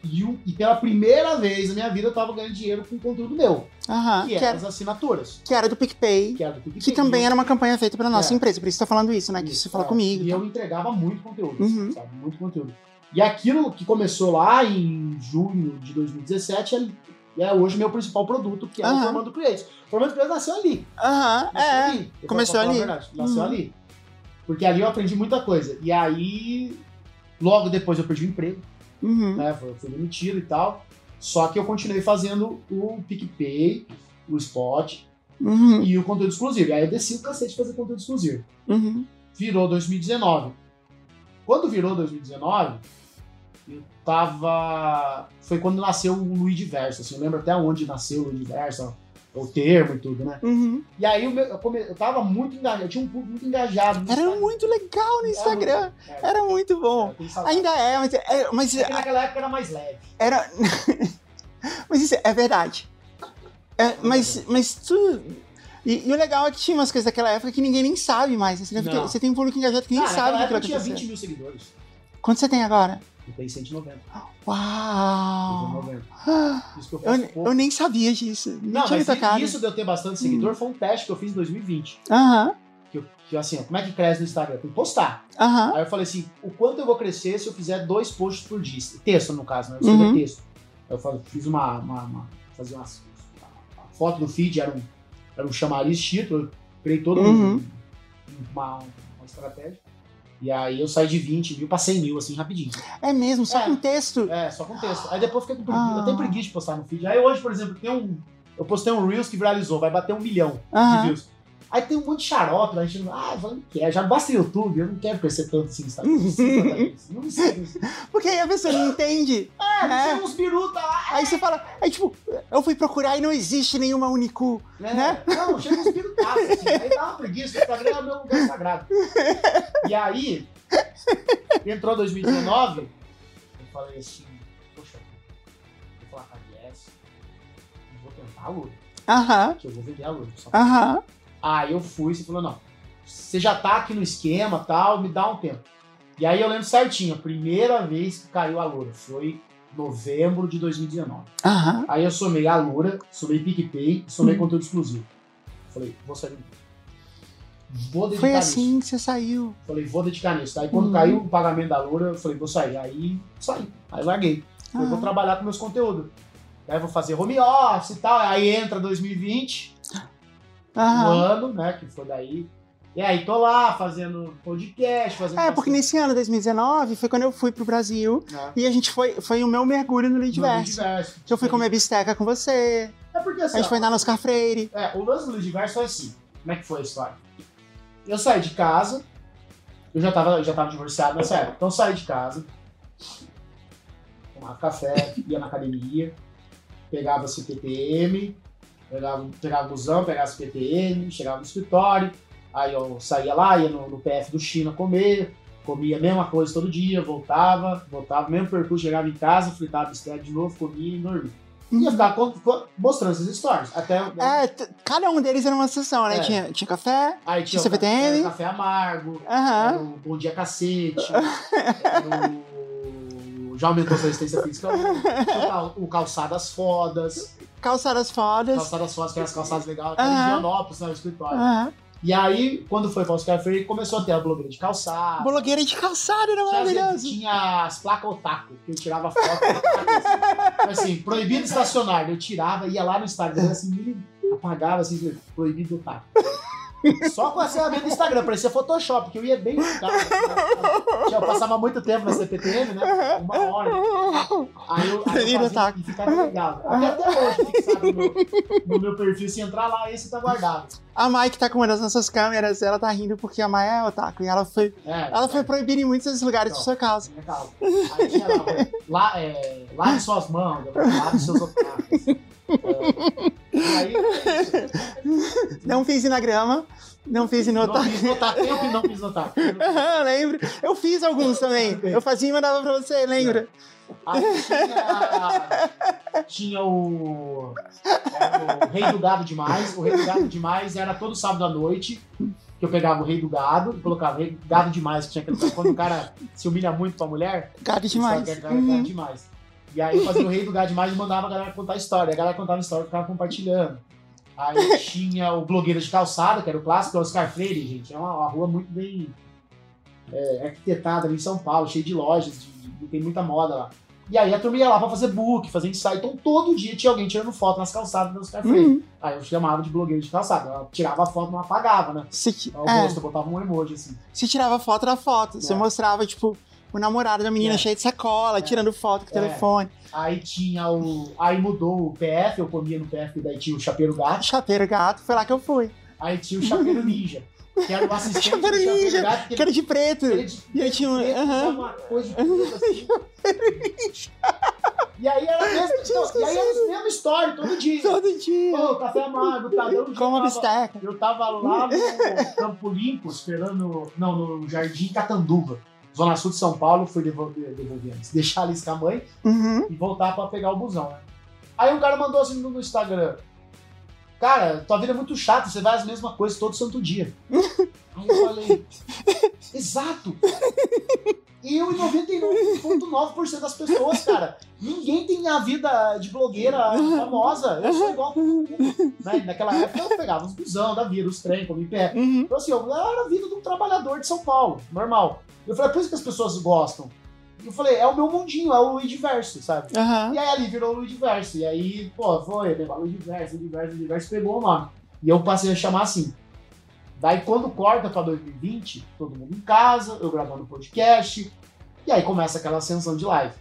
B: E, o- e pela primeira vez na minha vida eu tava ganhando dinheiro com conteúdo meu,
A: Aham.
B: que
A: Que
B: eram
A: era,
B: as assinaturas.
A: que era do PicPay.
B: Que, era do PicPay.
A: Que também era uma campanha feita pela nossa
B: É.
A: empresa. Por isso você tá falando isso, né? Que você fala
B: é.
A: comigo.
B: E
A: tá?
B: eu entregava muito conteúdo,
A: Uhum.
B: sabe? Muito conteúdo. E aquilo que começou lá em junho de 2017 é, é hoje meu principal produto, que é o
A: Aham.
B: Formando Creates. O Formando Creates nasceu ali.
A: Aham,
B: Nasceu
A: é.
B: ali.
A: Começou ali.
B: verdade, Nasceu
A: Uhum.
B: ali. Porque ali eu aprendi muita coisa. E aí, logo depois eu perdi o emprego,
A: Uhum.
B: né? Fui, fui demitido e tal. Só que eu continuei fazendo o PicPay, o Spot
A: Uhum.
B: e o conteúdo exclusivo. Aí eu desci o cacete de fazer conteúdo exclusivo.
A: Uhum.
B: Virou 2019. Quando virou 2019, eu tava. Foi quando nasceu o Luiz Diverso. Assim, eu lembro até onde nasceu o Luiz Diverso, o termo e tudo, né?
A: Uhum.
B: E aí eu, eu, come- eu tava muito engajado, eu tinha um público muito engajado.
A: Era muito legal no Instagram.
B: É,
A: Era muito bom.
B: saudade.
A: Ainda é, mas, é, mas
B: É que naquela época era mais leve.
A: era. mas isso é verdade. É, mas, mas tu. E, e o legal é que tinha umas coisas daquela época que ninguém nem sabe mais. Você, ter-
B: Não.
A: você tem um público engajado que nem
B: Ah,
A: sabe o que vai
B: eu tinha
A: acontecer.
B: 20 mil seguidores.
A: Quanto você tem agora?
B: Eu tenho 190.
A: Uau!
B: 190. Isso que eu
A: Eu,
B: faço pouco.
A: eu nem sabia disso. Nem
B: Não, mas
A: tocado.
B: isso de eu ter bastante seguidor foi um teste que eu fiz em 2020.
A: Aham,
B: Que, eu, que assim, ó, como é que cresce no Instagram? Tem que postar.
A: aham.
B: Aí eu falei assim, o quanto eu vou crescer se eu fizer dois posts por dia? Texto, no caso, né? Eu
A: Uhum.
B: texto. Eu fiz uma, uma, uma fazia uma, uma foto no feed, era um, era um chamariz título, eu criei todo um-
A: Uhum.
B: uma, uma estratégia. E aí eu saí de 20 mil pra 100 mil, assim, rapidinho.
A: É mesmo, só
B: É.
A: com texto.
B: É, só com texto. Aí depois eu fiquei com preguiça.
A: Ah.
B: Eu tenho preguiça de postar no feed. Aí hoje, por exemplo, tem um. Eu postei um Reels que viralizou, vai bater um milhão de
A: Aham.
B: views. Aí tem um monte de xarope lá, a gente, ah, falando que é, já basta YouTube, eu não quero crescer tanto assim Instagram. Não Não precisa.
A: Porque aí a pessoa não entende.
B: É,
A: É.
B: uns biruta lá,
A: Aí você fala, aí tipo, eu fui procurar e não existe nenhuma Unicu.
B: né?
A: Né?
B: Não, chega uns birutaços, assim. Aí dá uma preguiça, o Instagram é meu lugar sagrado. E aí, entrou 2019, eu falei assim, poxa, vou falar com a vou tentar a Lura,
A: Aham,
B: que eu vou vender a Lura. Só
A: aham.
B: Aí eu fui, você falou, não, você já tá aqui no esquema tal, me dá um tempo. E aí eu lembro certinho, a primeira vez que caiu a Loura foi novembro de 2019.
A: Aham.
B: Aí eu somei a Loura, somei PicPay, somei
A: Hum.
B: conteúdo exclusivo. Falei, vou sair. Vou dedicar
A: Foi
B: nisso.
A: assim que você saiu.
B: Falei, vou dedicar nisso. Aí quando
A: Hum.
B: caiu o pagamento da Loura, eu falei, vou sair. Aí saí. Aí larguei. Eu vou
A: Ah.
B: trabalhar com meus conteúdos. Aí vou fazer home office e tal. Aí entra 2020 um
A: Aham.
B: ano, né? Que foi daí. E aí tô lá fazendo podcast, fazendo.
A: É, porque nesse ano, 2019, foi quando eu fui pro Brasil
B: né,
A: e a gente foi, foi o meu mergulho no
B: Lidiverso.
A: Que eu fui comer bisteca com você,
B: É porque
A: a
B: assim.
A: gente
B: ó,
A: foi na Oscar Freire.
B: É, o lance do Lidiverso foi assim. Como é que foi a história? Eu saí de casa. Eu já tava, eu já tava divorciado nessa época. Então eu saí de casa. Tomava café, ia na academia, pegava CPTM, pegava, pegava o busão, pegava CPTM, chegava no escritório. Aí eu saía lá, ia no, no PF do China comer, comia a mesma coisa todo dia, voltava, voltava, mesmo percurso, chegava em casa, fritava bistec de novo, comia e dormia. E ia ficar mostrando essas histórias. Até,
A: É, cada um deles era uma sessão, né?
B: É.
A: Tinha, tinha café.
B: Aí tinha
A: Tinha CPTM.
B: o café amargo, o Bom Dia Cacete. Já aumentou sua resistência física, o, cal- o Calçadas Fodas,
A: Calçadas fodas.
B: Calçadas Fodas, que eram as calçadas legais, que era. Higienópolis, né, o escritório. E aí, quando foi para Oscar Freire, começou a ter a blogueira de calçado.
A: Blogueira de calçado, era
B: as-
A: maravilhoso.
B: tinha as placas otaku, que eu tirava foto. assim, assim, proibido estacionar. Eu tirava, ia lá no Instagram, assim, apagava, assim, proibido otaku. Só com a ferramenta do Instagram, parecia Photoshop, que eu ia bem no carro. Eu passava muito tempo na CPTM, né? Uma hora. Aí eu, aí eu fazia
A: otaku.
B: e ficava legal. Até, até hoje, fixado no meu, no meu perfil, se entrar lá, esse tá guardado.
A: A Mai que tá com uma das nossas câmeras, ela tá rindo porque a Mai é otaku. E ela foi,
B: É,
A: ela foi proibida em muitos desses lugares por
B: Então.
A: sua causa.
B: Minha causa. Aí tinha lá, lá é, lave suas mãos, lave seus otários. É, e aí,
A: Não fiz na grama, não fiz no
B: não fiz notar e não fiz notar.
A: Aham, lembro. Eu fiz alguns também. Eu fazia e mandava pra você, lembra?
B: Aí tinha, tinha o, era o Rei do Gado Demais. O Rei do Gado Demais era todo sábado à noite. Que eu pegava o Rei do Gado e colocava Rei do Gado Demais. Que tinha aquele, quando o cara se humilha muito pra mulher,
A: Gado demais.
B: é cara,
A: Uhum.
B: cara demais. E aí fazia o rei do gado demais e mandava a galera contar história. A galera contava história e ficava compartilhando. Aí tinha o blogueiro de calçada, que era o clássico, é o Oscar Freire, gente. É uma, uma rua muito bem é, arquitetada ali em São Paulo, cheia de lojas, de- de- tem muita moda lá. E aí a turma ia lá pra fazer book, fazer ensaio. Então todo dia tinha alguém tirando foto nas calçadas do Oscar Freire.
A: Uhum.
B: Aí eu chamava de blogueiro de calçada. Eu tirava a foto, não apagava, né?
A: Se,
B: O
A: é,
B: rosto, eu botava um emoji assim.
A: se tirava foto da foto. Você
B: É.
A: mostrava, tipo, o namorado da menina
B: É.
A: cheio de sacola, tirando foto com o
B: É.
A: telefone.
B: Aí tinha o. Aí mudou o PF, eu comia no PF, daí tinha o chapeiro gato.
A: Chapeiro gato, foi lá que eu fui.
B: Aí tinha o chapeiro ninja, que era o assistente
A: Chapeiro
B: do chapeiro
A: ninja,
B: gato, que
A: Que era de preto.
B: ele, ele,
A: E aí tinha um- aham.
B: uma coisa de preto, assim. E aí era a mesma, então, e aí era a mesma história todo dia.
A: Todo dia.
B: Ô, café amargo, tá dando
A: Com uma bisteca.
B: Eu tava lá no Campo Limpo, esperando. Não, no Jardim Catanduva, Zona Sul de São Paulo, fui devolver, devolver antes. Deixar a Alice com a mãe
A: Uhum.
B: e voltar pra pegar o busão, né? Aí um cara mandou assim no Instagram: Cara, tua vida é muito chata, você vai as mesmas coisas todo santo dia. Aí eu falei: Exato! Eu e 99,9% das pessoas, cara. Ninguém tem a vida de blogueira famosa. Eu sou igual. Né? Naquela época eu pegava os busão da vida, os trem, comia pé.
A: Uhum.
B: Então, assim, eu era a vida de um trabalhador de São Paulo, normal. Eu falei, é por isso que as pessoas gostam. Eu falei, é o meu mundinho, é o Luiz Diverso, sabe?
A: Aham.
B: E aí ali virou o Luiz Diverso. E aí, pô, foi, levou Luiz Diverso, Luiz Diverso, Luiz Diverso, pegou o nome. E eu passei a chamar assim. Daí quando corta pra 2020, todo mundo em casa, eu gravando podcast, e aí começa aquela ascensão de live.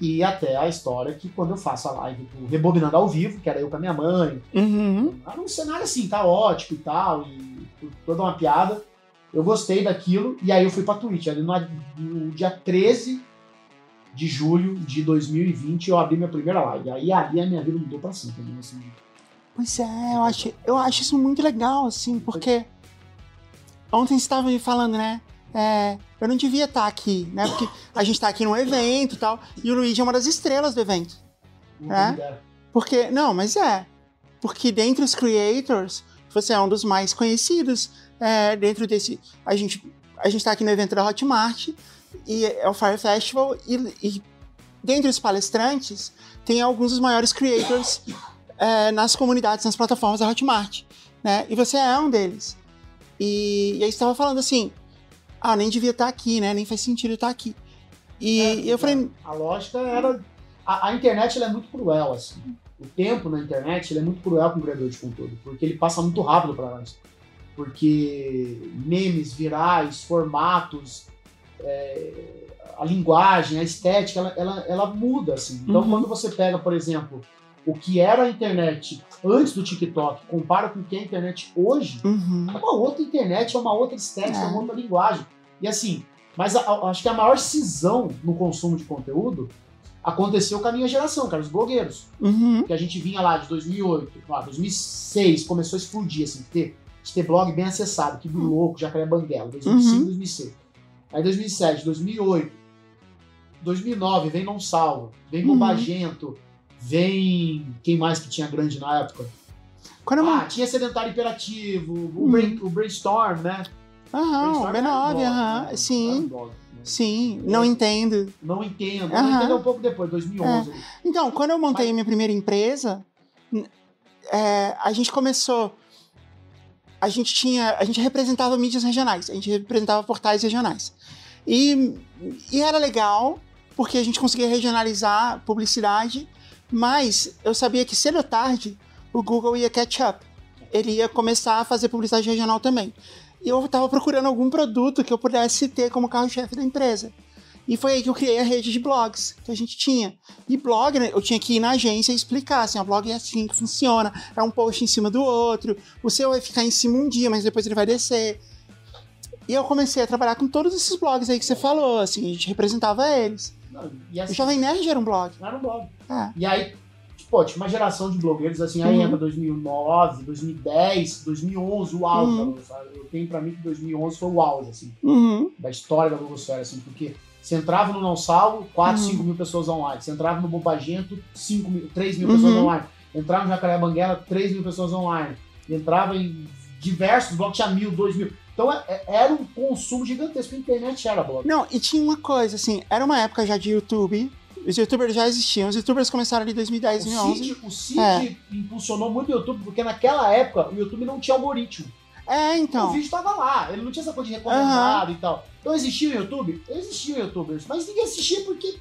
B: E até a história que quando eu faço a live do Rebobinando ao vivo, que era eu com a minha mãe,
A: Uhum.
B: era um cenário assim, caótico e tal, e toda uma piada. Eu gostei daquilo, e aí eu fui pra Twitch. Ali no, no dia 13 de julho de 2020, eu abri minha primeira live. Aí ali a minha vida mudou pra sempre. né, assim.
A: Pois é, eu acho, eu acho isso muito legal, assim, porque ontem você estava me falando, né? é, eu não devia estar aqui, né? Porque a gente tá aqui num evento e tal, e o Luigi é uma das estrelas do evento.
B: Não
A: É?
B: dera.
A: Porque, não, mas é. Porque dentre os creators, você é um dos mais conhecidos. É, dentro desse. A gente, a gente tá aqui no evento da Hotmart, e é o Fire Festival, e, e dentre os palestrantes, tem alguns dos maiores creators é, nas comunidades, nas plataformas da Hotmart. Né? E você é um deles. E, e aí você tava falando assim. Ah, nem devia estar aqui, né? Nem faz sentido estar aqui. E
B: É,
A: eu falei,
B: A lógica era. A, a internet é muito cruel, assim. O tempo na internet ele é muito cruel com o criador de conteúdo, porque ele passa muito rápido para nós. Porque memes, virais, formatos, é, a linguagem, a estética, ela, ela, ela muda, assim. Então,
A: Uhum.
B: quando você pega, por exemplo, o que era a internet antes do TikTok, compara com o que é a internet hoje,
A: uhum,
B: é uma outra internet, é uma outra estética, é
A: É.
B: uma outra linguagem. E assim, mas a- a- acho que a maior cisão no consumo de conteúdo aconteceu com a minha geração, cara, os blogueiros.
A: uhum,
B: Que a gente vinha lá de 2008, lá, 2006, começou a explodir, assim, ter, de ter blog bem acessado, que louco, Jacaré Banguela, 2005,
A: Uhum.
B: 2006. Aí 2007, 2008, 2009, vem Não Salvo, vem Bombagento, vem... Quem mais que tinha grande na época?
A: Quando eu
B: Ah, tinha Sedentário Imperativo, o,
A: Uhum.
B: Brain- o Brainstorm, né?
A: Aham,
B: Brainstorm
A: B9,
B: era um blog,
A: aham,
B: né?
A: Sim,
B: né?
A: sim, não entendo.
B: Não entendo,
A: Aham.
B: não entendo um pouco depois, 2011. ali.
A: Então, quando eu montei minha primeira empresa, é, a gente começou. A gente tinha, a gente representava mídias regionais, a gente representava portais regionais. E, e era legal, porque a gente conseguia regionalizar publicidade, mas eu sabia que cedo ou tarde o Google ia catch up. Ele ia começar a fazer publicidade regional também. E eu estava procurando algum produto que eu pudesse ter como carro-chefe da empresa. E foi aí que eu criei a rede de blogs que a gente tinha. E blog, né, eu tinha que ir na agência e explicar, assim, o blog é assim que funciona, é um post em cima do outro, o seu vai ficar em cima um dia, mas depois ele vai descer. E eu comecei a trabalhar com todos esses blogs aí que você falou, assim, a gente representava eles.
B: Não, e assim,
A: O Jovem Nerd era um blog.
B: era um blog.
A: É.
B: E aí, tipo, tinha uma geração de blogueiros, assim, aí
A: Uhum.
B: entra 2009, 2010, 2011, o auge.
A: Uhum.
B: Eu tenho pra mim que 2011 foi o auge, assim,
A: Uhum.
B: da história da blogosfera, assim, porque você entrava no Não Salvo, 4,
A: Uhum.
B: 5 mil pessoas online. Você entrava no Bobagento, 5 mil, 3 mil
A: Uhum.
B: pessoas online. Entrava no Jacaré Banguela, 3 mil pessoas online. Entrava em diversos blogs, tinha mil, 2 mil. Então é- é- era um consumo gigantesco. A internet era blog.
A: Não, e tinha uma coisa, assim, era uma época já de YouTube, os youtubers já existiam, os youtubers começaram ali em 2010,
B: O
A: 2011.
B: Cid, o Cid
A: É.
B: impulsionou muito o YouTube, porque naquela época o YouTube não tinha algoritmo.
A: É,
B: O
A: então.
B: vídeo tava lá, ele não tinha essa coisa de recomendado e tal. Então existia o YouTube? Existiam youtubers, mas ninguém assistia porque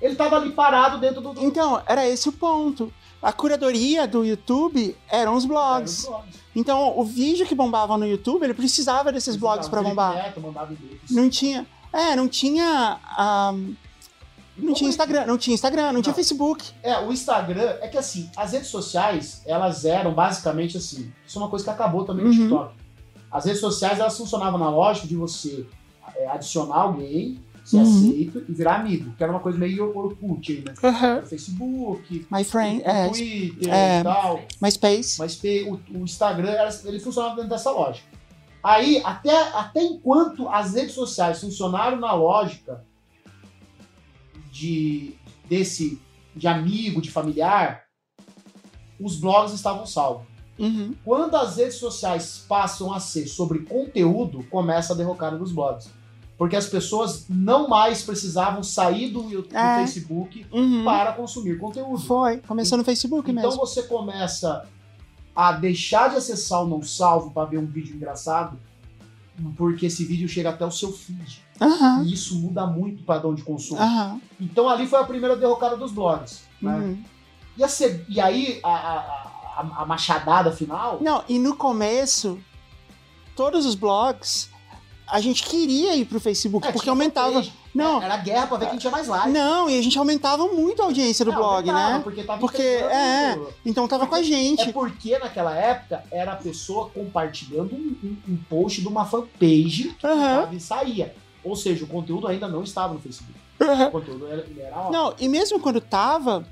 B: ele tava ali parado dentro do.
A: Então, era esse o ponto. A curadoria do YouTube eram os blogs.
B: os blogs.
A: Então, o vídeo que bombava no YouTube, ele precisava desses blogs pra
B: Felipe
A: bombar.
B: Neto mandava e-mails.
A: Não tinha. É, não tinha. ah, não tinha Instagram, não tinha Instagram, não, tinha
B: Não.
A: Facebook.
B: É, o Instagram é que assim, as redes sociais, elas eram basicamente assim. Isso é uma coisa que acabou também no
A: Uhum.
B: TikTok. As redes sociais elas funcionavam na lógica de você é, adicionar alguém, ser
A: Uhum.
B: aceito e virar amigo, que era uma coisa meio Orkut aí, né? Era Facebook,
A: My friend, é,
B: Twitter
A: é.
B: e tal.
A: MySpace.
B: Mas pe- o, o Instagram, ele funcionava dentro dessa lógica. Aí, até, até enquanto as redes sociais funcionaram na lógica de desse de amigo, de familiar, os blogs estavam salvos.
A: Uhum.
B: Quando as redes sociais passam a ser sobre conteúdo, começa a derrocada dos blogs. Porque as pessoas não mais precisavam sair do, YouTube, do
A: É.
B: Facebook
A: Uhum.
B: para consumir conteúdo.
A: Foi. Começou no Facebook
B: Então
A: mesmo.
B: você começa a deixar de acessar o não salvo para ver um vídeo engraçado, porque esse vídeo chega até o seu feed.
A: Aham.
B: E isso muda muito o padrão de consumo.
A: Aham.
B: Então ali foi a primeira derrocada dos blogs. Né?
A: Uhum.
B: E, a e aí a, a- a- a machadada final.
A: Não, e no começo, todos os blogs, a gente queria ir pro Facebook,
B: é,
A: porque aumentava. Não,
B: Era guerra pra ver quem tinha mais like.
A: não, e a gente aumentava muito a audiência do
B: Não,
A: blog, né?
B: Porque, tava
A: Porque,
B: entregando-
A: Então tava com a
B: É
A: gente.
B: porque naquela época era a pessoa compartilhando um, um- um post de uma fanpage que ficava e saía. Ou seja, o conteúdo ainda não estava no Facebook.
A: Aham.
B: O conteúdo era, era
A: Não, e mesmo quando tava,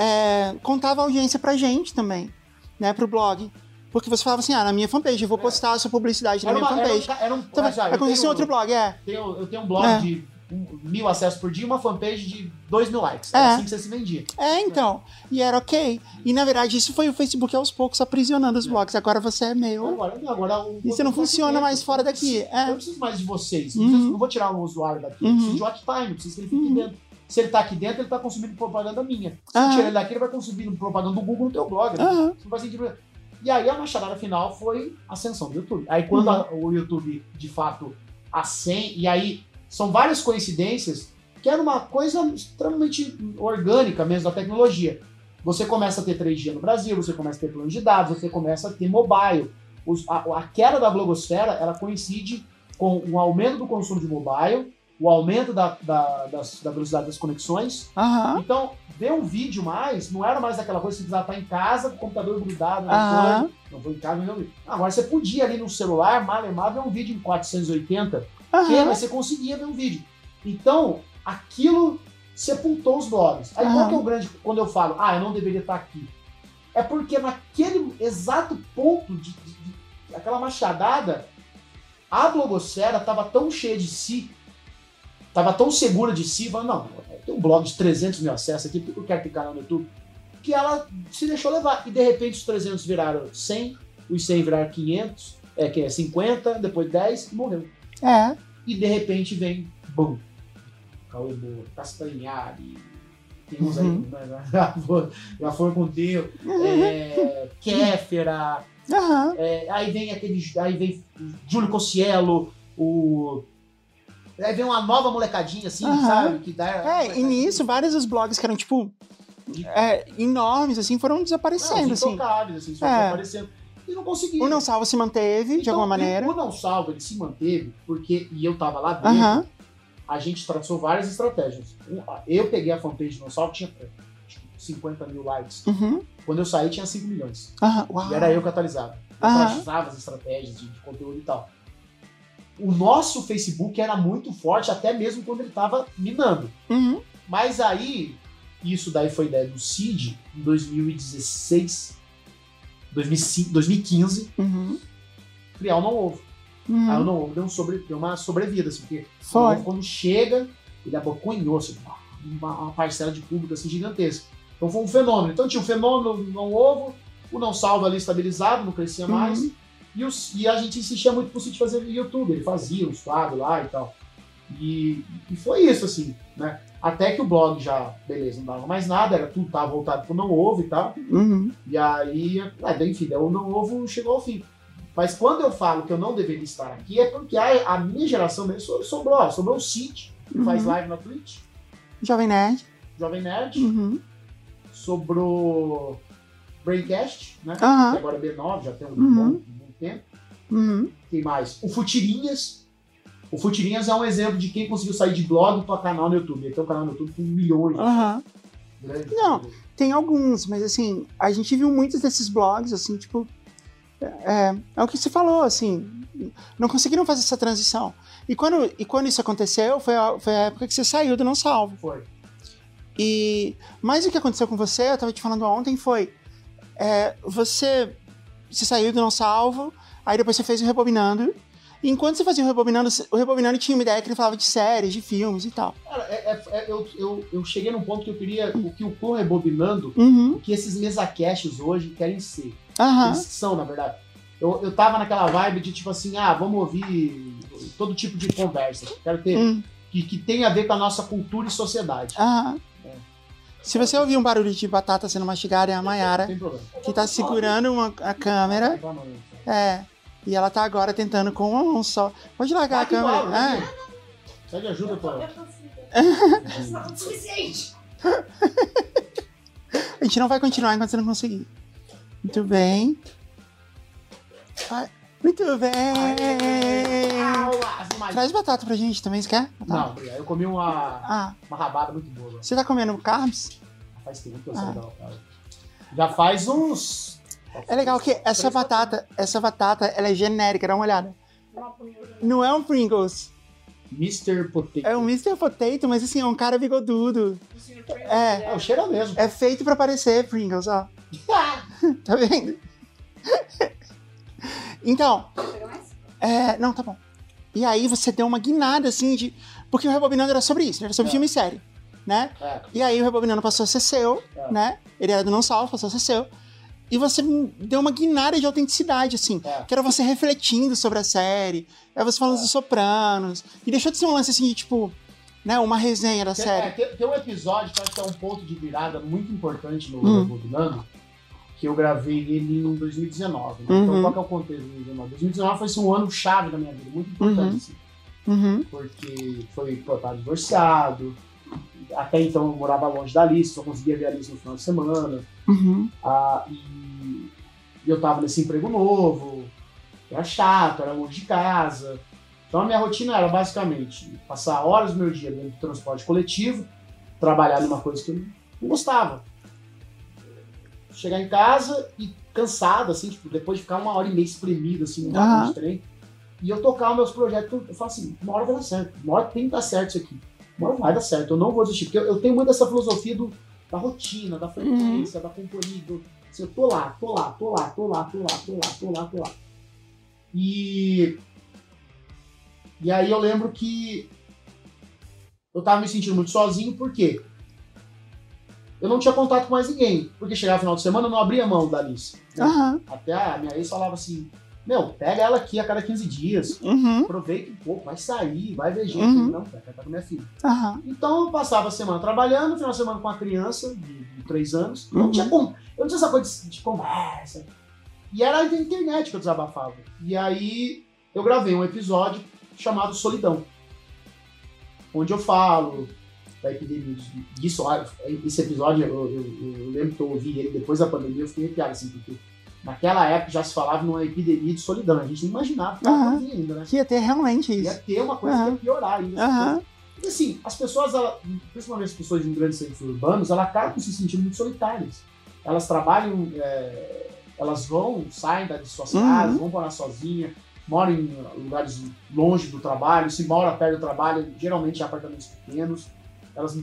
A: é, contava audiência pra gente também, né? Pro blog. Porque você falava assim, ah, na minha fanpage, eu vou
B: É.
A: postar a sua publicidade na
B: era,
A: minha
B: uma, era, um,
A: fanpage.
B: era um.
A: Então, é
B: eu
A: se fosse
B: tenho-
A: outro blog, é.
B: tenho- eu tenho um blog
A: É.
B: de um- mil acessos por dia e uma fanpage de dois mil likes.
A: É.
B: É assim que você se vendia.
A: É, então. E era ok. E na verdade, isso foi o Facebook aos poucos aprisionando os blogs. Agora você é meu.
B: Agora, agora o
A: E você não funciona
B: aqui
A: mais fora daqui.
B: Eu
A: É.
B: não preciso mais de vocês.
A: Uhum.
B: Não, preciso- não vou tirar o usuário daqui. Eu
A: Uhum.
B: preciso de watch time. Eu preciso que ele fique
A: Uhum.
B: dentro. Se ele tá aqui dentro, ele tá consumindo propaganda minha. Se
A: Aham.
B: tirar ele daqui, ele vai consumir propaganda do Google no teu blog. né? Isso não faz sentido. E aí a machadada final foi a ascensão do YouTube. Aí quando
A: Uhum.
B: a- o YouTube, de fato, ascende, e aí são várias coincidências que era uma coisa extremamente orgânica mesmo da tecnologia. Você começa a ter 3G no Brasil, você começa a ter plano de dados, você começa a ter mobile. Os- a, a queda da blogosfera, ela coincide com o aumento do consumo de mobile, o aumento da, da, das- da velocidade das conexões,
A: Aham.
B: então, ver um vídeo mais, não era mais aquela coisa que você precisava estar em casa, com o computador grudado no fone. Não vou em casa, não vi. Agora você podia ali no celular, malemar, ver um vídeo em 480, que
A: Aham.
B: mas você conseguia ver um vídeo. Então, aquilo sepultou os blogs. Aí qual
A: Aham.
B: que é o grande. Quando eu falo, ah, eu não deveria estar aqui? É porque naquele exato ponto de, de- de- aquela machadada, a blogosfera estava tão cheia de si, estava tão segura de si, falando, não, tenho um blog de 300 mil acessos aqui, por que eu quero ter canal no YouTube? Que ela se deixou levar. E de repente os 300 viraram 100, os 100 viraram 500, é, que é 50, depois 10 e morreu.
A: É.
B: E de repente vem, bum, Cauê Moura, Castanhari, tem uns aí,
A: Uhum.
B: né, já, foi, já foi com o teu, é, Kéfera,
A: Aham.
B: É, aí vem aquele. Aí vem Júlio Cossiello, o. Aí vem uma nova molecadinha, assim,
A: Aham.
B: sabe? Que dá.
A: É, e nisso, vários dos blogs que eram, tipo, é, enormes, assim, foram
B: Não,
A: desaparecendo,
B: os
A: assim.
B: assim, só
A: É.
B: aparecendo. E não conseguia.
A: O Não Salvo se manteve, de
B: Então,
A: alguma maneira.
B: O não salvo, ele se manteve, porque, e eu tava lá dentro,
A: Aham.
B: a gente traçou várias estratégias. Eu peguei a fanpage do não salvo, tinha acho que 50 mil likes.
A: Uhum.
B: Quando eu saí, tinha 5 milhões.
A: Uau.
B: E era eu que atualizava. Eu traçava as estratégias de, de conteúdo e tal. O nosso Facebook era muito forte, até mesmo quando ele tava minando.
A: Uhum.
B: Mas aí, isso daí foi ideia do Cid, em 2016, 2005, 2015,
A: Uhum.
B: criar o Não Ovo.
A: Uhum.
B: Aí o Não Ovo deu, um sobre, deu uma sobrevida, assim, porque o
A: Foi.
B: Não Ovo, quando chega, ele abocanhou assim, uma, uma parcela de público assim, gigantesca. Então foi um fenômeno. Então tinha o fenômeno do Não Ovo, o Não Salvo ali estabilizado, não crescia
A: Uhum.
B: E, os, e a gente insistia muito pro Cid fazer YouTube, ele fazia os quadros lá e tal. E, e foi isso, assim, né? Até que o blog já, beleza, não dava mais nada, era tudo tava voltado pro não ovo e tal.
A: Uhum.
B: E aí, ah, daí, enfim, o não ovo chegou ao fim. Mas quando eu falo que eu não deveria estar aqui, é porque a, a minha geração mesmo so- sobrou, sobrou o Cid, que faz
A: Uhum.
B: live na Twitch,
A: Jovem Nerd.
B: Jovem Nerd,
A: Uhum.
B: sobrou Braincast, né? Que
A: Aham.
B: agora é B9, já tem um,
A: Uhum.
B: bom, tempo.
A: Uhum.
B: Quem mais? O Futirinhas. O Futirinhas é um exemplo de quem conseguiu sair de blog para canal no YouTube. Ele tem um canal no YouTube com milhões grandes.
A: Não. Tem alguns, mas assim, a gente viu muitos desses blogs, assim, tipo. É, é o que você falou, assim. Não conseguiram fazer essa transição. E quando, e quando isso aconteceu, foi a, foi a época que você saiu do Não Salvo.
B: Foi.
A: E mais o que aconteceu com você, eu tava te falando ontem, foi. é, você, você saiu do Não Salvo, aí depois você fez o Rebobinando. E enquanto você fazia o Rebobinando, o Rebobinando tinha uma ideia que ele falava de séries, de filmes e tal.
B: Cara, é- é- é- eu, eu, eu cheguei num ponto que eu queria. O que o Clone rebobinando,
A: Uhum.
B: o que esses mesacasts hoje querem ser.
A: Aham.
B: Eles são, na verdade. Eu, eu tava naquela vibe de tipo assim, ah, vamos ouvir todo tipo de conversa. Quero ter.
A: Hum,
B: Que, que tem a ver com a nossa cultura e sociedade.
A: aham.
B: É.
A: Se você ouvir um barulho de batata sendo mastigada, é a Mayara que tá segurando uma, a câmera. É. E ela tá agora tentando com uma mão só. Pode largar a câmera.
B: né? Pede ajuda, pô.
D: Não suficiente.
A: É, a gente não vai continuar enquanto você não conseguir. Muito bem. Vai. Muito bem.
B: Aulas,
A: Traz batata pra gente também, você quer?
B: Não, eu comi uma,
A: Ah,
B: uma rabada muito boa.
A: você tá comendo carbs?
B: Faz tempo que eu
A: Ah.
B: saí. Já faz uns.
A: É legal que essa batata, essa batata, ela é genérica, dá uma olhada. Não é um Pringles,
B: Mr. Potato.
A: é um Mr. Potato, mas assim, é um cara bigodudo. É,
B: É, o cheiro é mesmo.
A: é feito pra parecer Pringles, ó. Tá vendo? Então, é, não, tá bom. E aí você deu uma guinada, assim, de... Porque o Rebobinando era sobre isso, era sobre
B: É.
A: filme e série, né?
B: É.
A: E aí o Rebobinando passou a ser seu,
B: É.
A: né? Ele era do Não Salvo, passou a ser seu. E você deu uma guinada de autenticidade, assim.
B: É.
A: Que era você refletindo sobre a série, é você falando dos Sopranos. E deixou de ser um lance, assim, de, tipo... Né, uma resenha da
B: Tem,
A: série.
B: é, tem, tem um episódio que eu acho que é um ponto de virada muito importante no
A: Hum.
B: Rebobinando, que eu gravei ele em 2019. né?
A: Uhum.
B: Então, qual que é o contexto de 2019? 2019 foi assim, um ano chave da minha vida, muito importante,
A: Uhum.
B: assim,
A: Uhum,
B: porque foi, pô, eu divorciado, até então eu morava longe da Alice, só conseguia ver a Alice no final de semana,
A: uhum,
B: ah, e, e eu tava nesse emprego novo, era chato, era longe de casa. Então a minha rotina era basicamente passar horas do meu dia dentro do transporte coletivo, trabalhar numa coisa que eu não gostava. Chegar em casa e cansado, assim, tipo, depois de ficar uma hora e meia espremido, assim, no vagão de trem, e eu tocar os meus projetos, eu falo assim, uma hora vai dar certo, uma hora tem que dar certo isso aqui, uma hora vai dar certo, eu não vou desistir, porque eu, eu tenho muito essa filosofia do, da rotina, da frequência, da companhia, do, assim, eu tô lá, tô lá, tô lá, tô lá, tô lá, tô lá, tô lá, tô lá. E. E aí eu lembro que eu tava me sentindo muito sozinho, por quê? Eu não tinha contato com mais ninguém. Porque chegava no final de semana eu não abria mão da Alice. né?
A: aham,
B: Até a minha ex falava assim: Meu, pega ela aqui a cada 15 dias.
A: uhum,
B: Aproveita um pouco, vai sair, vai ver gente.
A: Uhum.
B: Não, vai ficar com minha filha.
A: aham.
B: Então eu passava a semana trabalhando, final de semana com a criança de, de 3 anos. Não
A: Uhum.
B: tinha como. Eu não tinha essa coisa de, de conversa. E era na internet que eu desabafava. E aí eu gravei um episódio chamado Solidão. Onde eu falo da epidemia disso. Esse episódio, eu, eu- eu lembro que eu ouvi ele depois da pandemia, eu fiquei arrepiado, assim, porque naquela época já se falava numa epidemia de solidão. A gente não imaginava que vindo ainda, né?
A: Que ia ter realmente
B: Ia
A: isso.
B: ter uma coisa que
A: Aham.
B: ia piorar ainda.
A: Aham.
B: E assim, as pessoas, ela- principalmente as pessoas em grandes centros urbanos, elas acabam se sentindo muito solitárias. Elas trabalham, é, elas vão, saem das suas
A: Uhum.
B: casas, vão morar sozinha, moram em lugares longe do trabalho, se mora perto do trabalho, geralmente em apartamentos pequenos, elas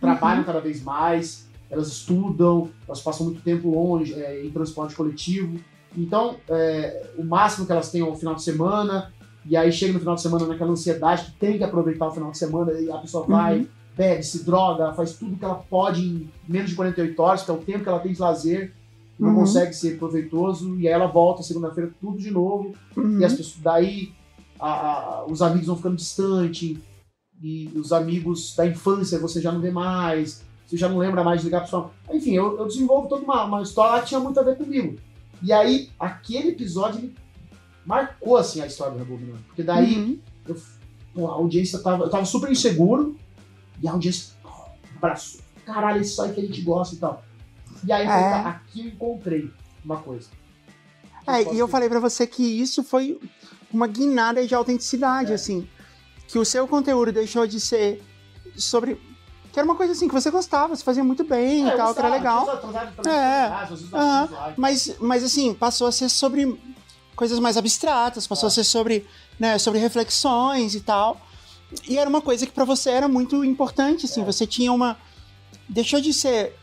B: trabalham cada vez mais, elas estudam, elas passam muito tempo longe, é, em transporte coletivo. Então, é, o máximo que elas têm é o final de semana, e aí chega no final de semana naquela ansiedade que tem que aproveitar o final de semana, e a pessoa vai, bebe, se droga, faz tudo que ela pode em menos de 48 horas, que é o tempo que ela tem de lazer, não
A: Uhum.
B: consegue ser proveitoso, e aí ela volta segunda-feira tudo de novo,
A: Uhum.
B: e as pessoas, daí a- a- os amigos vão ficando distantes, e os amigos da infância você já não vê mais, você já não lembra mais de ligar pro sua... Enfim, eu, eu desenvolvo toda uma, uma história que tinha muito a ver comigo. E aí, aquele episódio ele marcou assim a história do Rebobinando. Porque daí
A: Uhum.
B: eu, pô, a audiência tava. Eu tava super inseguro e a audiência pô, abraçou. Caralho, isso aí que a gente gosta e tal. E aí falei,
A: É.
B: tá, aqui eu encontrei uma coisa.
A: É, e eu
B: dizer.
A: falei pra você que isso foi uma guinada de autenticidade,
B: É.
A: assim. Que o seu conteúdo deixou de ser sobre. Que era uma coisa assim que você gostava, você fazia muito bem
B: É,
A: e tal, que era legal. É.
B: usado-
A: Mas, mas assim, passou a ser sobre coisas mais abstratas, passou
B: É.
A: a ser sobre, né, sobre reflexões e tal. E era uma coisa que pra você era muito importante, assim,
B: É.
A: você tinha uma. Deixou de ser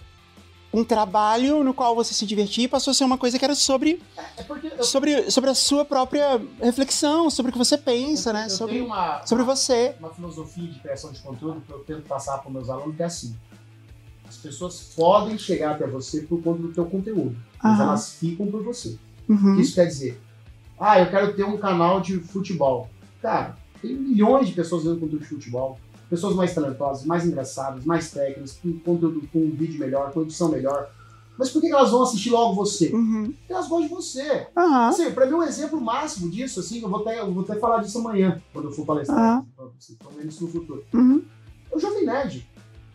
A: um trabalho no qual você se divertia e passou a ser uma coisa que era sobre,
B: É eu,
A: sobre, sobre a sua própria reflexão, sobre o que você pensa,
B: eu-
A: né?
B: eu
A: sobre,
B: tenho uma,
A: sobre
B: uma,
A: você.
B: uma filosofia de criação de conteúdo que eu tento passar para meus alunos que é assim. As pessoas podem chegar até você por conta do teu conteúdo, mas
A: Aham.
B: elas ficam por você.
A: Uhum.
B: Isso quer dizer, ah, eu quero ter um canal de futebol. Cara, tem milhões de pessoas vendo conteúdo de futebol. Pessoas mais talentosas, mais engraçadas, mais técnicas, com conteúdo, com um vídeo melhor, com edição melhor. Mas por que elas vão assistir logo você?
A: Uhum.
B: Porque elas gostam de você.
A: Aham.
B: Assim, pra mim, um exemplo máximo disso, assim, eu vou até, eu vou até falar disso amanhã, quando eu for palestrar. Pra vocês, Pelo menos no futuro.
A: Uhum.
B: É o Jovem Nerd.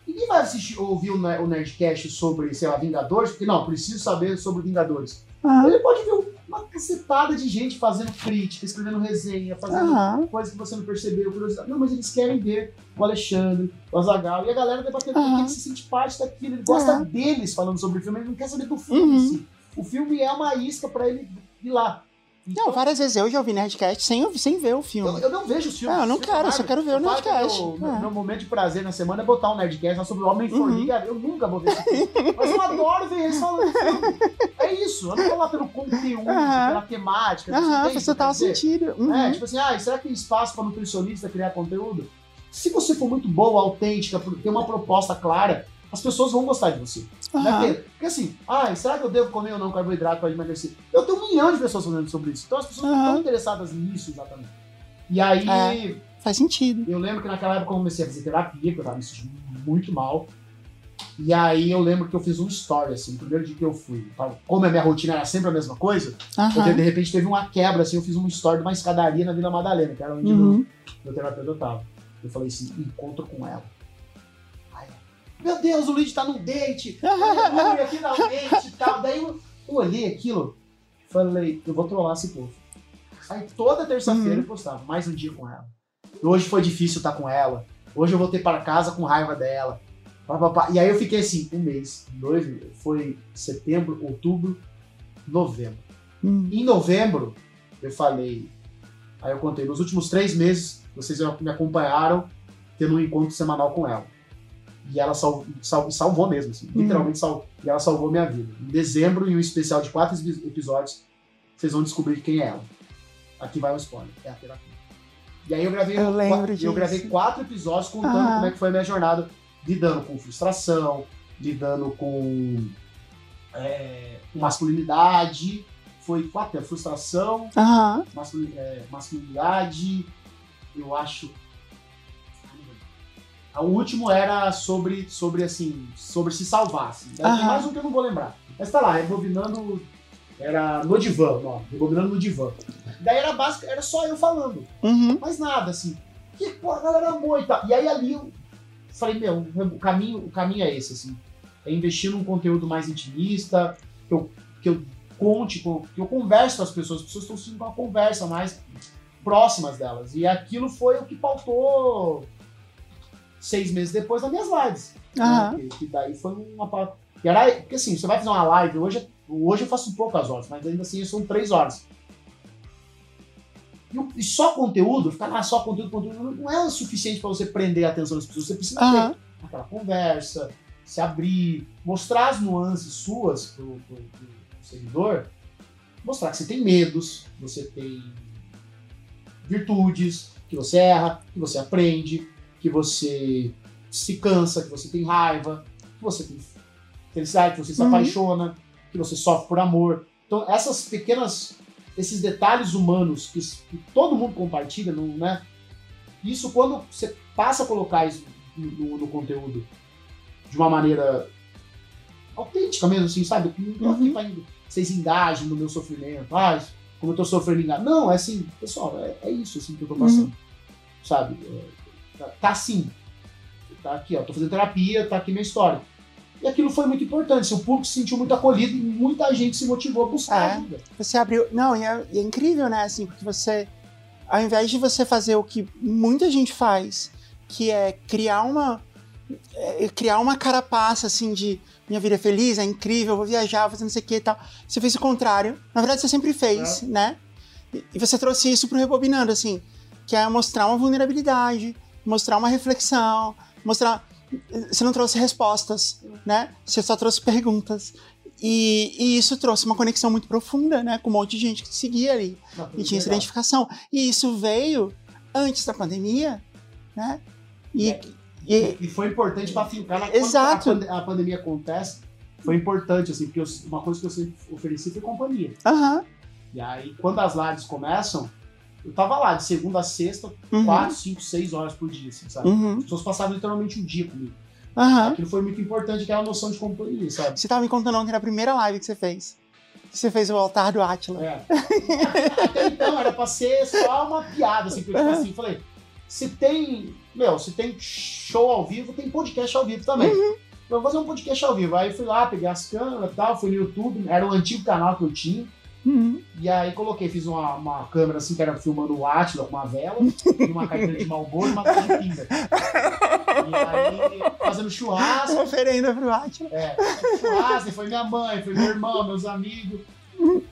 B: Ninguém vai assistir, ouvir o Ne- o Nerdcast sobre, sei lá, Vingadores, porque não, preciso saber sobre Vingadores.
A: Aham.
B: Ele pode ver uma cacetada de gente fazendo crítica, escrevendo resenha, fazendo
A: Aham.
B: coisas que você não percebeu, curiosidade. Não, mas eles querem ver o Alexandre, o Azagal e a galera debatendo porque
A: Aham.
B: ele se sente parte daquilo. Ele gosta
A: Aham.
B: deles falando sobre o filme, ele não quer saber do filme
A: Uhum.
B: si. O filme é uma isca pra ele ir lá. Então,
A: Não, várias vezes eu já ouvi Nerdcast sem, sem ver o
B: eu,
A: filme.
B: eu não vejo os filmes.
A: Ah, eu não
B: Filme
A: quero, eu só quero ver o
B: Eu
A: Nerdcast.
B: Meu,
A: É.
B: meu momento de prazer na semana é botar um Nerdcast lá sobre o
A: Uhum.
B: Homem-Formiga. Eu nunca vou ver esse filme. Mas eu adoro ver eles falando do filme. É isso. Eu não tô lá pelo conteúdo,
A: Aham.
B: pela temática.
A: Aham,
B: entende o
A: faz
B: que eu
A: total sentido. Uhum.
B: É, tipo assim, ah, será que tem espaço para nutricionista criar conteúdo? Se você for muito boa, autêntica, ter uma proposta clara, as pessoas vão gostar de você. Não é
A: Aham.
B: porque, assim, ah, será que eu devo comer ou não carboidrato para emagrecer? Eu tenho um milhão de pessoas falando sobre isso. Então as pessoas não
A: Aham.
B: estão interessadas nisso exatamente. E aí,
A: É. Faz sentido.
B: eu lembro que naquela época eu comecei a fazer terapia, que eu tava me sentindo muito mal. E aí eu lembro que eu fiz um story, assim, no primeiro dia que eu fui. Como a minha rotina era sempre a mesma coisa, porque
A: Aham.
B: de repente teve uma quebra, assim, eu fiz um story de uma escadaria na Vila Madalena, que era onde
A: Uhum.
B: meu, meu terapeuta tava. Eu falei assim, encontro com ela. Meu Deus, o Luigi tá num date! Um date e tal. Daí eu, eu olhei aquilo, falei, eu vou trollar esse povo. Aí toda terça-feira
A: Uhum.
B: eu postava, mais um dia com ela. Hoje foi difícil estar com ela. Hoje eu voltei para casa com raiva dela. E aí eu fiquei assim, um mês, dois meses. Foi setembro, outubro, novembro.
A: Hum.
B: Em novembro, eu falei. Aí eu contei, nos últimos três meses, vocês me acompanharam tendo um encontro semanal com ela. E ela sal, sal- salvou mesmo, assim,
A: Uhum.
B: literalmente salvou. E ela salvou minha vida. Em dezembro, em um especial de quatro epi- episódios, vocês vão descobrir quem é ela. Aqui vai um spoiler, é a terapia. E aí eu gravei,
A: Eu lembro
B: qua-
A: disso.
B: eu gravei quatro episódios contando
A: Ah.
B: como é que foi a minha jornada, lidando com frustração, lidando com é, masculinidade. Foi quatro, é, frustração, é, masculinidade, eu acho. O último era sobre, sobre assim, sobre se salvar. Assim. Daí Tem mais um que eu não vou lembrar. Mas tá lá, rebobinando Era no divã, nome, rebobinando no divã. Daí era básico, era só eu falando.
A: Uhum.
B: Mais nada, assim. Que pô, a galera amou e tal. E aí ali eu falei, meu, o caminho, o caminho é esse, assim. É investir num conteúdo mais intimista, que eu, que eu conte, com- que eu converse com as pessoas, as pessoas estão sentindo uma conversa mais próximas delas. E aquilo foi o que pautou seis meses depois das minhas lives. né?
A: Aham.
B: Que, daí foi uma. E era, porque assim, você vai fazer uma live, hoje, hoje eu faço poucas horas, mas ainda assim são três horas. E, só conteúdo, ficar lá só conteúdo, conteúdo, não- é o suficiente para você prender a atenção das pessoas. Você precisa
A: Aham.
B: ter aquela conversa, se abrir, mostrar as nuances suas pro, pro- pro seguidor, mostrar que você tem medos, você tem virtudes, que você erra, que você aprende, que você se cansa, que você tem raiva, que você tem felicidade, que você se
A: Uhum.
B: apaixona, que você sofre por amor. Então, essas pequenas, esses detalhes humanos que, que todo mundo compartilha, não, né? Isso quando você passa a colocar isso no, no- no conteúdo de uma maneira autêntica mesmo, assim, sabe? Não aqui
A: Uhum.
B: pra en- vocês engajem no meu sofrimento. Ah, como eu tô sofrendo engano. Não, é assim, pessoal, é, é isso assim que eu tô passando. Sabe? É, tá, tá assim. Tá aqui, ó. Tô fazendo terapia, tá aqui minha história. E aquilo foi muito importante. assim, o público se sentiu muito acolhido e muita gente se motivou a buscar
A: É.
B: ajuda.
A: Você abriu. Não, e é, é incrível, né? Assim, porque você. Ao invés de você fazer o que muita gente faz, que é criar uma. é, criar uma carapaça, assim, de minha vida é feliz, é incrível, vou viajar, vou fazer não sei o que e tal. Você fez o contrário. Na verdade, você sempre fez, né? E, e você trouxe isso pro Rebobinando, assim, que é mostrar uma vulnerabilidade, mostrar uma reflexão, mostrar. Você não trouxe respostas, né? Você só trouxe perguntas. E, e isso trouxe uma conexão muito profunda, né? Com um monte de gente que te seguia ali
B: Não,
A: e tinha essa identificação. E isso veio antes da pandemia, né? E,
B: É.
A: e-
B: E foi importante para fincar na
A: Exato.
B: quando a, a pandemia acontece. Foi importante, assim, porque eu- uma coisa que eu sempre ofereci foi companhia.
A: aham,
B: E aí, quando as lives começam, eu tava lá de segunda a sexta,
A: uhum,
B: quatro, cinco, seis horas por dia, assim, sabe?
A: uhum,
B: As pessoas passavam literalmente um dia comigo.
A: aham.
B: Aquilo foi muito importante, aquela noção de companhia, sabe?
A: Você tava me contando ontem na primeira live que você fez. Você fez o altar do Átila.
B: É. Até então era pra ser só uma piada, assim, que eu tipo assim, falei, se tem, meu, se tem show ao vivo, tem podcast ao vivo também. Eu vou fazer um podcast ao vivo. Aí fui lá, peguei as câmeras e tal, fui no YouTube, era o antigo canal que eu tinha.
A: Uhum.
B: E aí coloquei, fiz uma, uma câmera assim, que era filmando o Átila com uma vela, uma carteira de Malboro e uma de pinga. E aí, fazendo churrasco,
A: Uma oferenda pro Átila.
B: é, churrasco, foi minha mãe, foi meu irmão, meus amigos.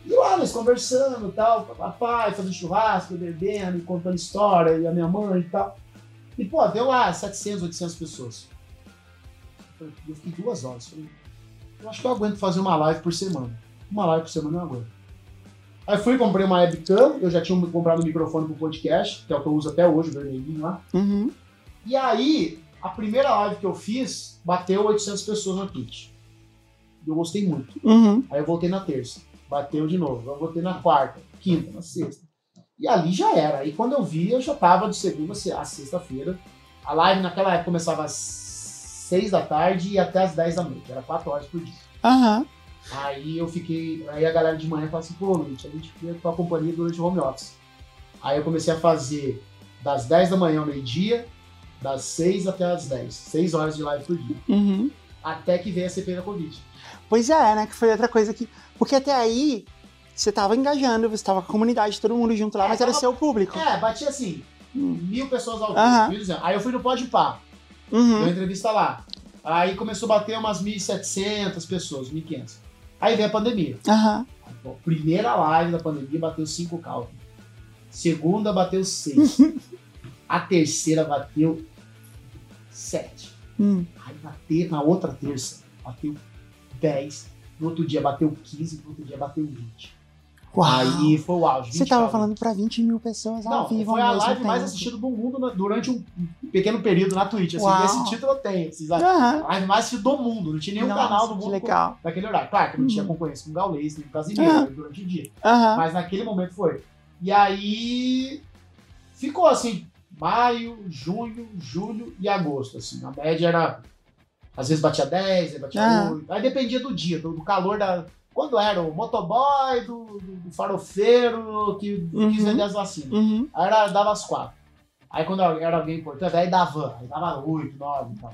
B: E lá, nós conversando e tal, papai, fazendo churrasco, bebendo, contando história, e a minha mãe e tal. E, pô, deu lá 700, 800 pessoas. Eu fiquei duas horas. Falei, eu acho que eu aguento fazer uma live por semana. Uma live por semana eu aguento. Aí fui, comprei uma webcam, eu já tinha comprado um microfone pro podcast, que é o que eu uso até hoje, o vermelhinho lá.
A: Uhum.
B: E aí, a primeira live que eu fiz, bateu 800 pessoas na Twitch. E eu gostei muito.
A: Uhum.
B: Aí eu voltei na terça. Bateu de novo. Eu voltei na quarta, quinta, na sexta. E ali já era. Aí quando eu vi, eu já tava de segunda a sexta-feira. A live naquela época começava às seis da tarde e até às 10 da noite. Era quatro horas por dia.
A: Aham.
B: Aí eu fiquei. Aí a galera de manhã falou assim, pô, Luiz, a gente queria tua companhia durante o home office. Aí eu comecei a fazer das 10 da manhã ao meio-dia, das 6 até as 10. 6 horas de live por dia.
A: Uhum.
B: Até que veio a CP da Covid.
A: Pois é, né? Que foi outra coisa que. Porque até aí você tava engajando, você tava com a comunidade, todo mundo junto lá,
B: É,
A: mas era
B: tava-
A: seu público.
B: É, batia assim,
A: Hum.
B: mil pessoas ao vivo. 1.200. Aí eu fui no Podpah, dei
A: Uhum.
B: uma entrevista lá. Aí começou a bater umas 1.700 pessoas, 1.500. Aí veio a pandemia.
A: Aham.
B: Pô, Primeira live da pandemia bateu 5 ao vivo. Segunda bateu 6. a terceira bateu 7.
A: Hum.
B: Aí bateu, na outra terça, bateu 10. No outro dia bateu 15, no outro dia bateu 20.
A: Uau.
B: Aí foi o auge.
A: Você
B: 20
A: tava falando pra 20 mil pessoas ao
B: Não,
A: vivo
B: foi a live mais
A: tempo.
B: assistida do mundo na- durante um pequeno período na Twitch. Assim, esse título eu tenho. Assim, a
A: Aham.
B: live mais assistida do mundo. Não tinha nenhum
A: Nossa,
B: canal do mundo
A: legal.
B: naquele horário. Claro que não tinha
A: Uhum.
B: concorrência com o Gaules, nem com o
A: Aham.
B: né, durante o dia. Mas naquele momento foi. E aí ficou assim, maio, junho, julho e agosto. Assim. A média era. Às vezes batia 10, aí batia
A: Ah.
B: 8. Aí dependia do dia, do, do calor da. Quando era o motoboy do, do, farofeiro que
A: Uhum.
B: quis vender as vacinas.
A: Uhum.
B: Aí era, dava as quatro. Aí quando era alguém importante, aí dava, aí dava oito, nove e tal.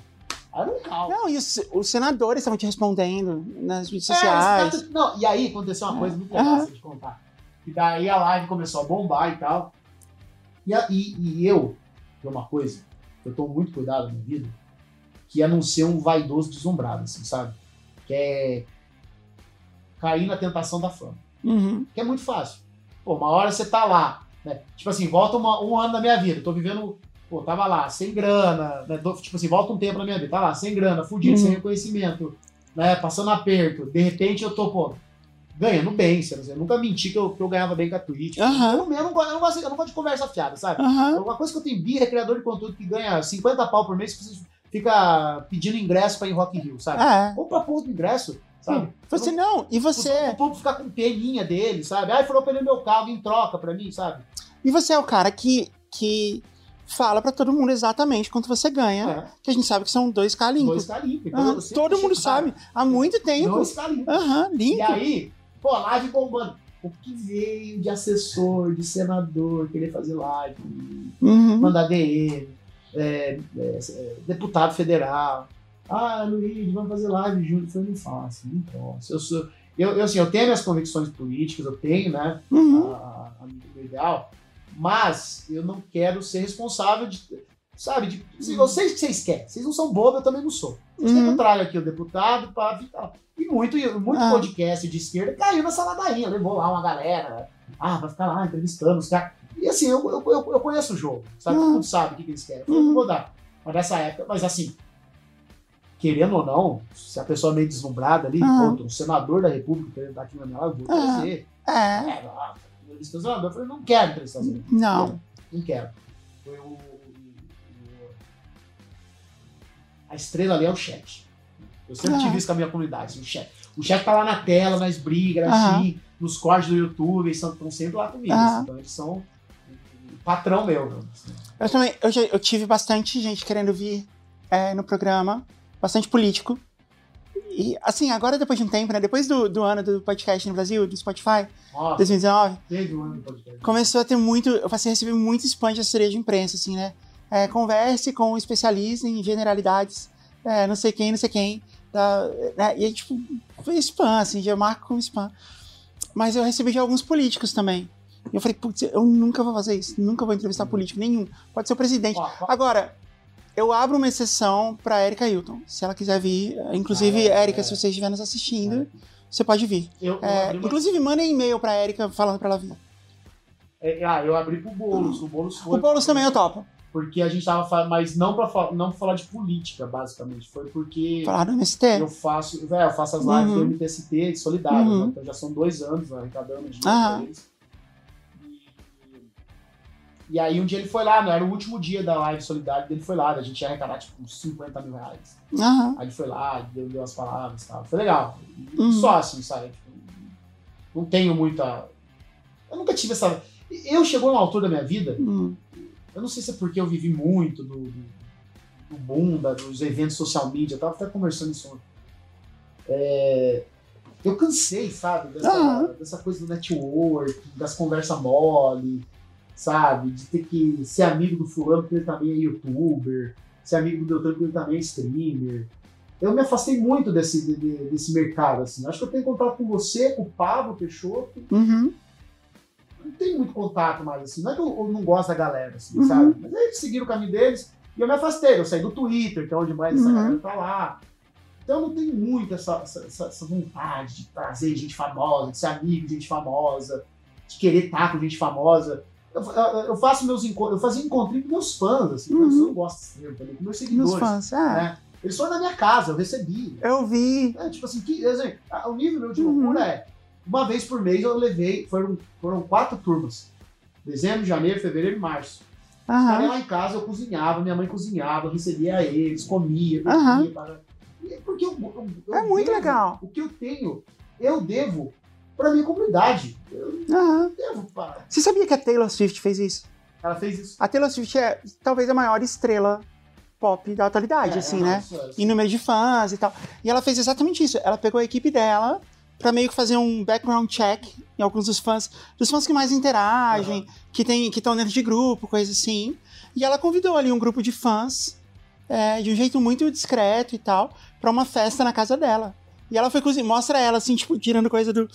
B: Aí era um caos.
A: Não, e os, os senadores estavam te respondendo nas redes
B: É,
A: sociais.
B: caras- não, e aí aconteceu uma coisa muito legal
A: Aham.
B: assim, de contar. E daí a live começou a bombar e tal. E, a- e, e eu, tem uma coisa, que eu tomo muito cuidado na minha vida, que é não ser um vaidoso deslumbrado, assim, sabe? Que é cair na tentação da fama.
A: Uhum.
B: Que é muito fácil. Pô, uma hora você tá lá, né? Tipo assim, volta uma- um ano da minha vida, tô vivendo, pô, tava lá, sem grana, né? Tipo assim, volta um tempo na minha vida, tá lá, sem grana, fudido,
A: Uhum.
B: sem reconhecimento, né? Passando aperto. De repente eu tô, pô, ganhando bem, sei, eu nunca menti que eu, que eu ganhava bem com a Twitch.
A: Aham.
B: Eu, não- eu, não, gosto- eu, não gosto, eu não gosto de conversa fiada, sabe?
A: Aham.
B: Uma coisa que eu tenho birra é criador de conteúdo que ganha 50 pau por mês, você fica pedindo ingresso pra ir em Rock in Rio, sabe?
A: É.
B: Compra porra do ingresso, sabe?
A: Você não, e
B: O
A: você,
B: povo ficar com peninha dele, sabe? Ai, falou pra ele meu carro em troca pra mim, sabe?
A: e você é o cara que, que fala pra todo mundo exatamente quanto você ganha,
B: É,
A: que a gente sabe que são 2k limpo.
B: dois carinhos.
A: Aham, todo mundo sabe, há muito tempo.
B: Dois carinhos.
A: Aham,
B: E
A: limpo.
B: aí, pô, live bombando. O que veio de assessor, de senador, querer fazer live,
A: Uhum.
B: mandar DM, é, é, é, deputado federal. Ah, Luiz, vamos fazer live junto. Eu não faço, não posso. Eu, sou, eu, eu, assim, eu tenho minhas convicções políticas, eu tenho, né?
A: Uhum.
B: a, a, a ideal, mas eu não quero ser responsável de. Sabe, de, assim, sei o que vocês querem. Vocês não são bobos, eu também não sou. Vocês que eu
A: Uhum.
B: traga aqui o deputado para evitar. E muito, muito
A: Ah.
B: podcast de esquerda caiu nessa ladainha, levou lá uma galera. Ah, vai ficar lá entrevistando os caras. E assim, eu, eu, eu, conheço o jogo, sabe?
A: Ah.
B: Todo mundo sabe o que, que eles querem. Eu falei,
A: Uhum.
B: não vou dar. Mas nessa época, mas assim, querendo ou não, se a pessoa é meio deslumbrada ali,
A: Ah.
B: pô, um senador da República querendo estar aqui na minha eu vou
A: Ah.
B: trazer.
A: É,
B: É, ah, entrevistou o senador. Eu falei, não quero entrevistar o senador.
A: não.
B: Não quero. Foi o, A estrela ali é o chat. Eu sempre
A: Ah.
B: tive isso com a minha comunidade, o chat. O chat tá lá na tela, nas brigas,
A: Aham.
B: assim, nos cortes do YouTube, eles estão sempre lá comigo.
A: Aham.
B: assim, então eles são patrão meu. assim.
A: Eu também, eu, eu tive bastante gente querendo vir é, no programa, bastante político. E, assim, agora depois de um tempo, né? Depois do, do ano do podcast no Brasil, do Spotify,
B: Nossa,
A: 2019,
B: teve um ano de podcast.
A: começou a ter muito. Eu passei a receber muito spam de assessoria de imprensa, assim, né? É, converse com um especialista em generalidades, é, não sei quem, não sei quem. tá, né? E aí, tipo, foi spam, assim, já marco como spam. Mas eu recebi de alguns políticos também. E eu falei, putz, eu nunca vou fazer isso, nunca vou entrevistar político nenhum. Pode ser o presidente. Agora, eu abro uma exceção pra Erika Hilton. Se ela quiser vir, inclusive,
B: Ah, é,
A: Erika,
B: é.
A: se você estiver nos assistindo, você pode vir.
B: eu, eu
A: É,
B: uma-
A: inclusive, mandem e-mail pra Erika falando pra ela vir.
B: é, ah, eu abri pro Boulos. O Boulos foi.
A: O Boulos também eu topo.
B: Porque a gente tava falando, mas não pra, fa- não pra falar de política, basicamente. Foi porque.
A: Falar do MST.
B: Eu faço, é, eu faço as lives
A: Uhum.
B: do MTST solidário,
A: Uhum.
B: né? então já são dois anos né, arrecadando dinheiro
A: Aham.
B: pra eles. E, aí um dia ele foi lá, né? Era o último dia da live solidária dele foi lá, a gente ia arrecadar tipo uns 50 mil reais.
A: Aham.
B: Aí ele foi lá, deu, deu as palavras e tal. Foi legal.
A: Uhum.
B: Só assim, sabe? Tipo, não tenho muita. Eu nunca tive essa. Eu chegou numa altura da minha vida,
A: Hum.
B: eu não sei se é porque eu vivi muito do, do, do boom, da- dos eventos social media, eu tava até conversando isso ontem. É, eu cansei, sabe, dessa, dessa coisa do network, das conversas mole, sabe, de ter que ser amigo do fulano porque ele também é youtuber, ser amigo do Beltrano porque ele também é streamer. Eu me afastei muito desse, de- de- desse mercado, assim. Acho que eu tenho contato com você, com o Pablo Peixoto,
A: Uhum.
B: não tem muito contato mais, assim. Não é que eu, eu não gosto da galera, assim,
A: Uhum.
B: sabe? Mas eles seguiram o caminho deles e eu me afastei. Eu saí do Twitter, que é onde mais essa
A: Uhum.
B: galera tá lá. Então eu não tenho muito essa, essa, essa- essa vontade de trazer gente famosa, de ser amigo de gente famosa, de querer estar com gente famosa. Eu, faço meus encontros, eu fazia encontrinho com meus fãs, assim,
A: Uhum.
B: eu não gosto de também, com meus seguidores.
A: Meus fãs, é.
B: né? Eles foram na minha casa, eu recebi.
A: Eu vi.
B: É, tipo assim, que, assim, o nível meu de
A: Uhum.
B: loucura é. Uma vez por mês eu levei, foram, foram quatro turmas. Dezembro, janeiro, fevereiro e março. Ficava
A: Aham.
B: lá em casa, eu cozinhava, minha mãe cozinhava, recebia eles, comia, bebia, para... É Porque eu, eu- eu
A: É muito legal.
B: O que eu tenho, eu devo pra minha comunidade. Eu
A: Aham.
B: devo para.
A: Você sabia que a Taylor Swift fez isso?
B: Ela fez isso.
A: A Taylor Swift é talvez a maior estrela pop da atualidade,
B: É,
A: assim,
B: é,
A: né?
B: isso, é,
A: Em número de fãs e tal. E ela fez exatamente isso. Ela pegou a equipe dela pra meio que fazer um background check em alguns dos fãs, dos fãs que mais interagem, que tem que estão dentro de grupo, coisa assim. E ela convidou ali um grupo de fãs, é, de um jeito muito discreto e tal, pra uma festa na casa dela. E ela foi cozinhar, mostra ela assim, tipo, tirando coisa do,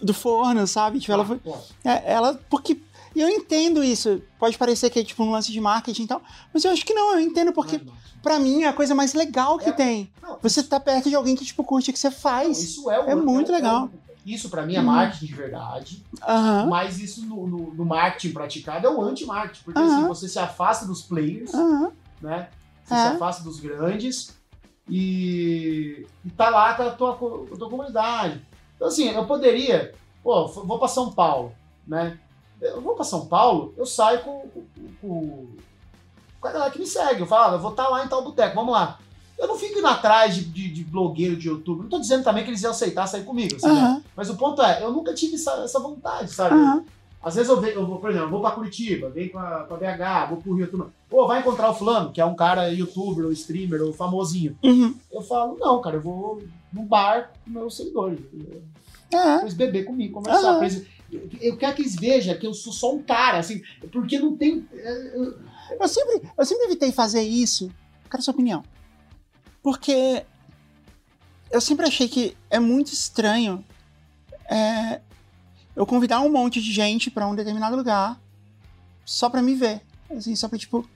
A: do forno, sabe? Tipo, ela foi.
B: Pô,
A: É, ela, porque e eu entendo isso. Pode parecer que é tipo um lance de marketing e tal, mas eu acho que não, eu entendo porque
B: não.
A: pra mim é a coisa mais legal que
B: É.
A: tem.
B: Não,
A: Você tá perto de alguém que tipo curte o que você faz.
B: Isso é, o-
A: É muito
B: o-
A: legal.
B: Isso pra mim é
A: Hum.
B: marketing de verdade.
A: Aham.
B: Mas isso no, no- no marketing praticado é o anti-marketing. Porque
A: Aham.
B: assim, você se afasta dos players,
A: Aham.
B: né? Você
A: É.
B: se afasta dos grandes e, e tá lá com a tua, co- com a tua comunidade. Então, assim, eu poderia, pô, vou pra São Paulo, né? Eu vou pra São Paulo, eu saio com, com, com, com a galera que me segue. Eu falo, ah, eu vou estar lá em tal boteco, vamos lá. Eu não fico indo atrás de, de, de blogueiro de YouTube. Não tô dizendo também que eles iam aceitar sair comigo, assim, né? Mas o ponto é, eu nunca tive essa, essa vontade, sabe?
A: Aham.
B: Às vezes eu, venho, eu vou, por exemplo, eu vou pra Curitiba, venho pra, pra BH, vou pro Rio, tudo. Pô, vai encontrar o fulano, que é um cara youtuber, ou streamer, ou famosinho.
A: Uhum.
B: Eu falo, não, cara, eu vou num bar com meus seguidores. Pra eles beber comigo, conversar. Pra eles- eu, eu quero que eles vejam que eu sou só um cara, assim, porque não tem. é, eu-
A: Eu sempre, eu sempre evitei fazer isso. Quero sua opinião. Porque eu sempre achei que é muito estranho é, eu convidar um monte de gente pra um determinado lugar só pra me ver. Assim, só pra, tipo.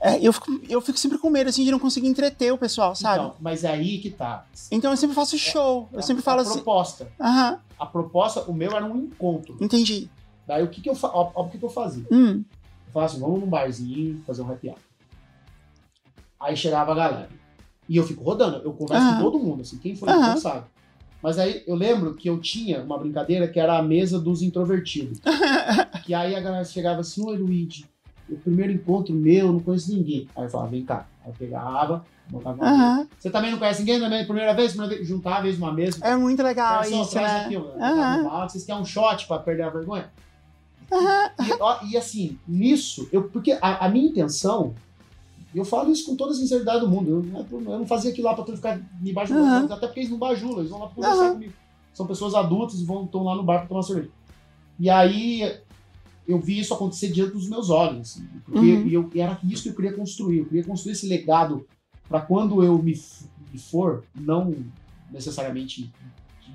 A: É, eu, fico, eu fico sempre com medo assim, de não conseguir entreter o pessoal, sabe?
B: Então, mas é aí que tá.
A: Então, eu sempre faço show. Eu sempre
B: a,
A: falo
B: a
A: assim.
B: proposta.
A: Aham,
B: A proposta, o meu era um encontro.
A: entendi.
B: Daí o que, que eu fa... ó, ó, o que, que eu fazia?
A: Hum,
B: Eu falava assim, vamos num barzinho fazer um happy hour. Aí chegava a galera. E eu fico rodando, eu converso
A: Aham.
B: com todo mundo, assim, quem foi
A: Aham.
B: não sabe. Mas aí eu lembro que eu tinha uma brincadeira que era a mesa dos introvertidos. que aí a galera chegava assim, oi Luigi, o primeiro encontro meu, não conheço ninguém. Aí eu falava, vem cá. Aí eu pegava, botava uma
A: aham.
B: Você também não conhece ninguém? Não é primeira vez? Primeira vez? Juntava eles numa mesa.
A: É muito legal isso, né?
B: aqui, no balde. Vocês querem um shot pra perder a vergonha?
A: Aham.
B: E, ó, e assim, nisso, eu, porque a, a minha intenção, eu falo isso com toda a sinceridade do mundo, eu, eu não fazia aquilo lá pra tu ficar me bajulando, até porque eles não bajulam, eles vão lá pra conversar comigo. São pessoas adultas e vão estão lá no bar pra tomar cerveja. E aí eu vi isso acontecer diante dos meus olhos, assim, porque
A: Uhum.
B: e eu, era isso que eu queria construir, eu queria construir esse legado pra quando eu me, me for, não necessariamente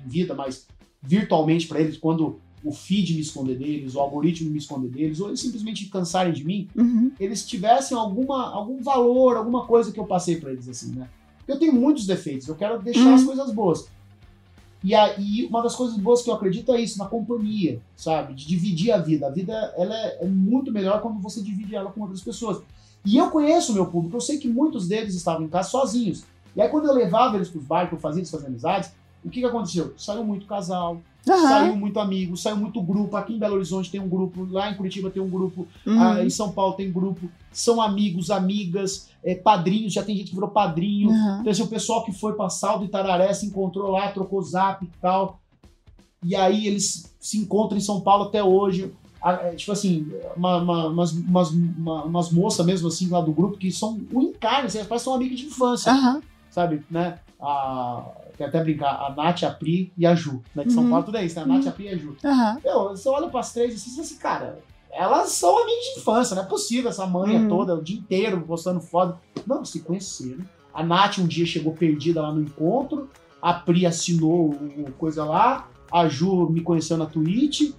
B: em vida, mas virtualmente pra eles, quando o feed me esconder deles, o algoritmo me esconder deles, ou eles simplesmente cansarem de mim,
A: Uhum.
B: eles tivessem alguma, algum valor, alguma coisa que eu passei pra eles, assim, né? Eu tenho muitos defeitos, eu quero deixar
A: Uhum.
B: as coisas boas. E aí, uma das coisas boas que eu acredito é isso, na companhia, sabe? De dividir a vida. A vida, ela é, é muito melhor quando você divide ela com outras pessoas. E eu conheço o meu público, eu sei que muitos deles estavam em casa sozinhos. E aí, quando eu levava eles pros bares, que eu fazia eles fazer amizades, o que que aconteceu? Saiu muito casal,
A: Aham.
B: saiu muito amigo, saiu muito grupo. Aqui em Belo Horizonte tem um grupo, lá em Curitiba tem um grupo,
A: Uhum.
B: ah, em São Paulo tem grupo. São amigos, amigas, eh, padrinhos, já tem gente que virou padrinho.
A: Aham.
B: Então, assim, o pessoal que foi pra Saldo e Tararé se encontrou lá, trocou zap e tal. E aí eles se encontram em São Paulo até hoje. Ah, é, Tipo assim, uma- uma- umas, umas, uma- umas moças mesmo assim lá do grupo que são o encarne, assim, elas parecem são amigas de infância sabe, né? A, quer até brincar, a Nath, a Pri e a Ju, né? São
A: Uhum.
B: Paulo, tudo é isso, né? A Nath, a Pri e a Ju.
A: Aham.
B: Meu, você olha pras três e você diz assim, cara, elas são amigas de infância, não é possível essa manha
A: Uhum.
B: toda, o dia inteiro postando foto. Não, se conheceram. A Nath um dia chegou perdida lá no encontro, a Pri assinou o, coisa lá, a Ju me conheceu na Twitch,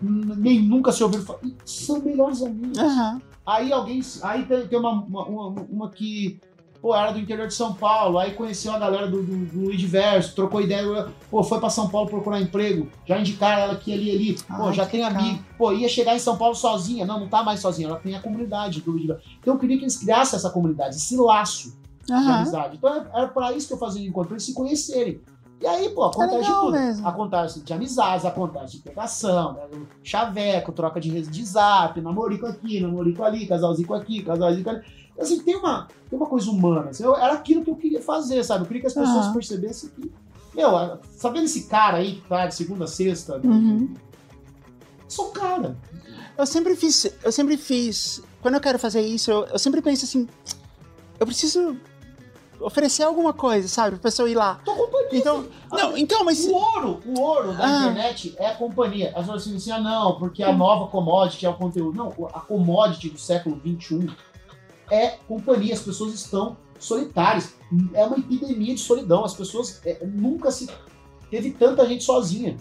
B: nem nunca se ouviram falar. São melhores amigos.
A: Aham.
B: Aí alguém. Aí tem, tem uma, uma, uma- uma que. Pô, era do interior de São Paulo, aí conheceu a galera do, do, do Luiz Verso, trocou ideia, pô, foi pra São Paulo procurar emprego, já indicaram ela aqui, ali, ali, pô,
A: Ai,
B: já
A: que
B: tem amigo, pô, ia chegar em São Paulo sozinha, não, não tá mais sozinha, ela tem a comunidade do Luiz Verso. Então eu queria que eles criassem essa comunidade, esse laço de
A: Aham.
B: amizade. Então era- era pra isso que eu fazia o encontro, pra eles se conhecerem. E aí, pô, acontece de
A: legal
B: tudo.
A: mesmo.
B: Acontece de amizades, acontece de pegação, né? chaveco, troca de de zap, namorico aqui, namorico ali, casalzinho aqui, casalzinho ali. Assim, tem uma, tem uma coisa humana. assim, eu- era aquilo que eu queria fazer, sabe? Eu queria que as pessoas
A: Aham.
B: percebessem que. Meu, sabendo esse cara aí que tá de segunda a sexta,
A: Uhum.
B: sou um cara.
A: Eu sempre fiz, eu sempre fiz. Quando eu quero fazer isso, eu, eu sempre penso assim, eu preciso oferecer alguma coisa, sabe? Pra pessoa ir lá.
B: Tua companhia.
A: Então, não, então, mas.
B: O ouro, o ouro da
A: Ah.
B: internet é a companhia. As pessoas dizem assim, ah, não, porque a nova commodity é o conteúdo. Não, a commodity do século XXI é companhia. As pessoas estão solitárias. É uma epidemia de solidão. As pessoas é, nunca se teve tanta gente sozinha.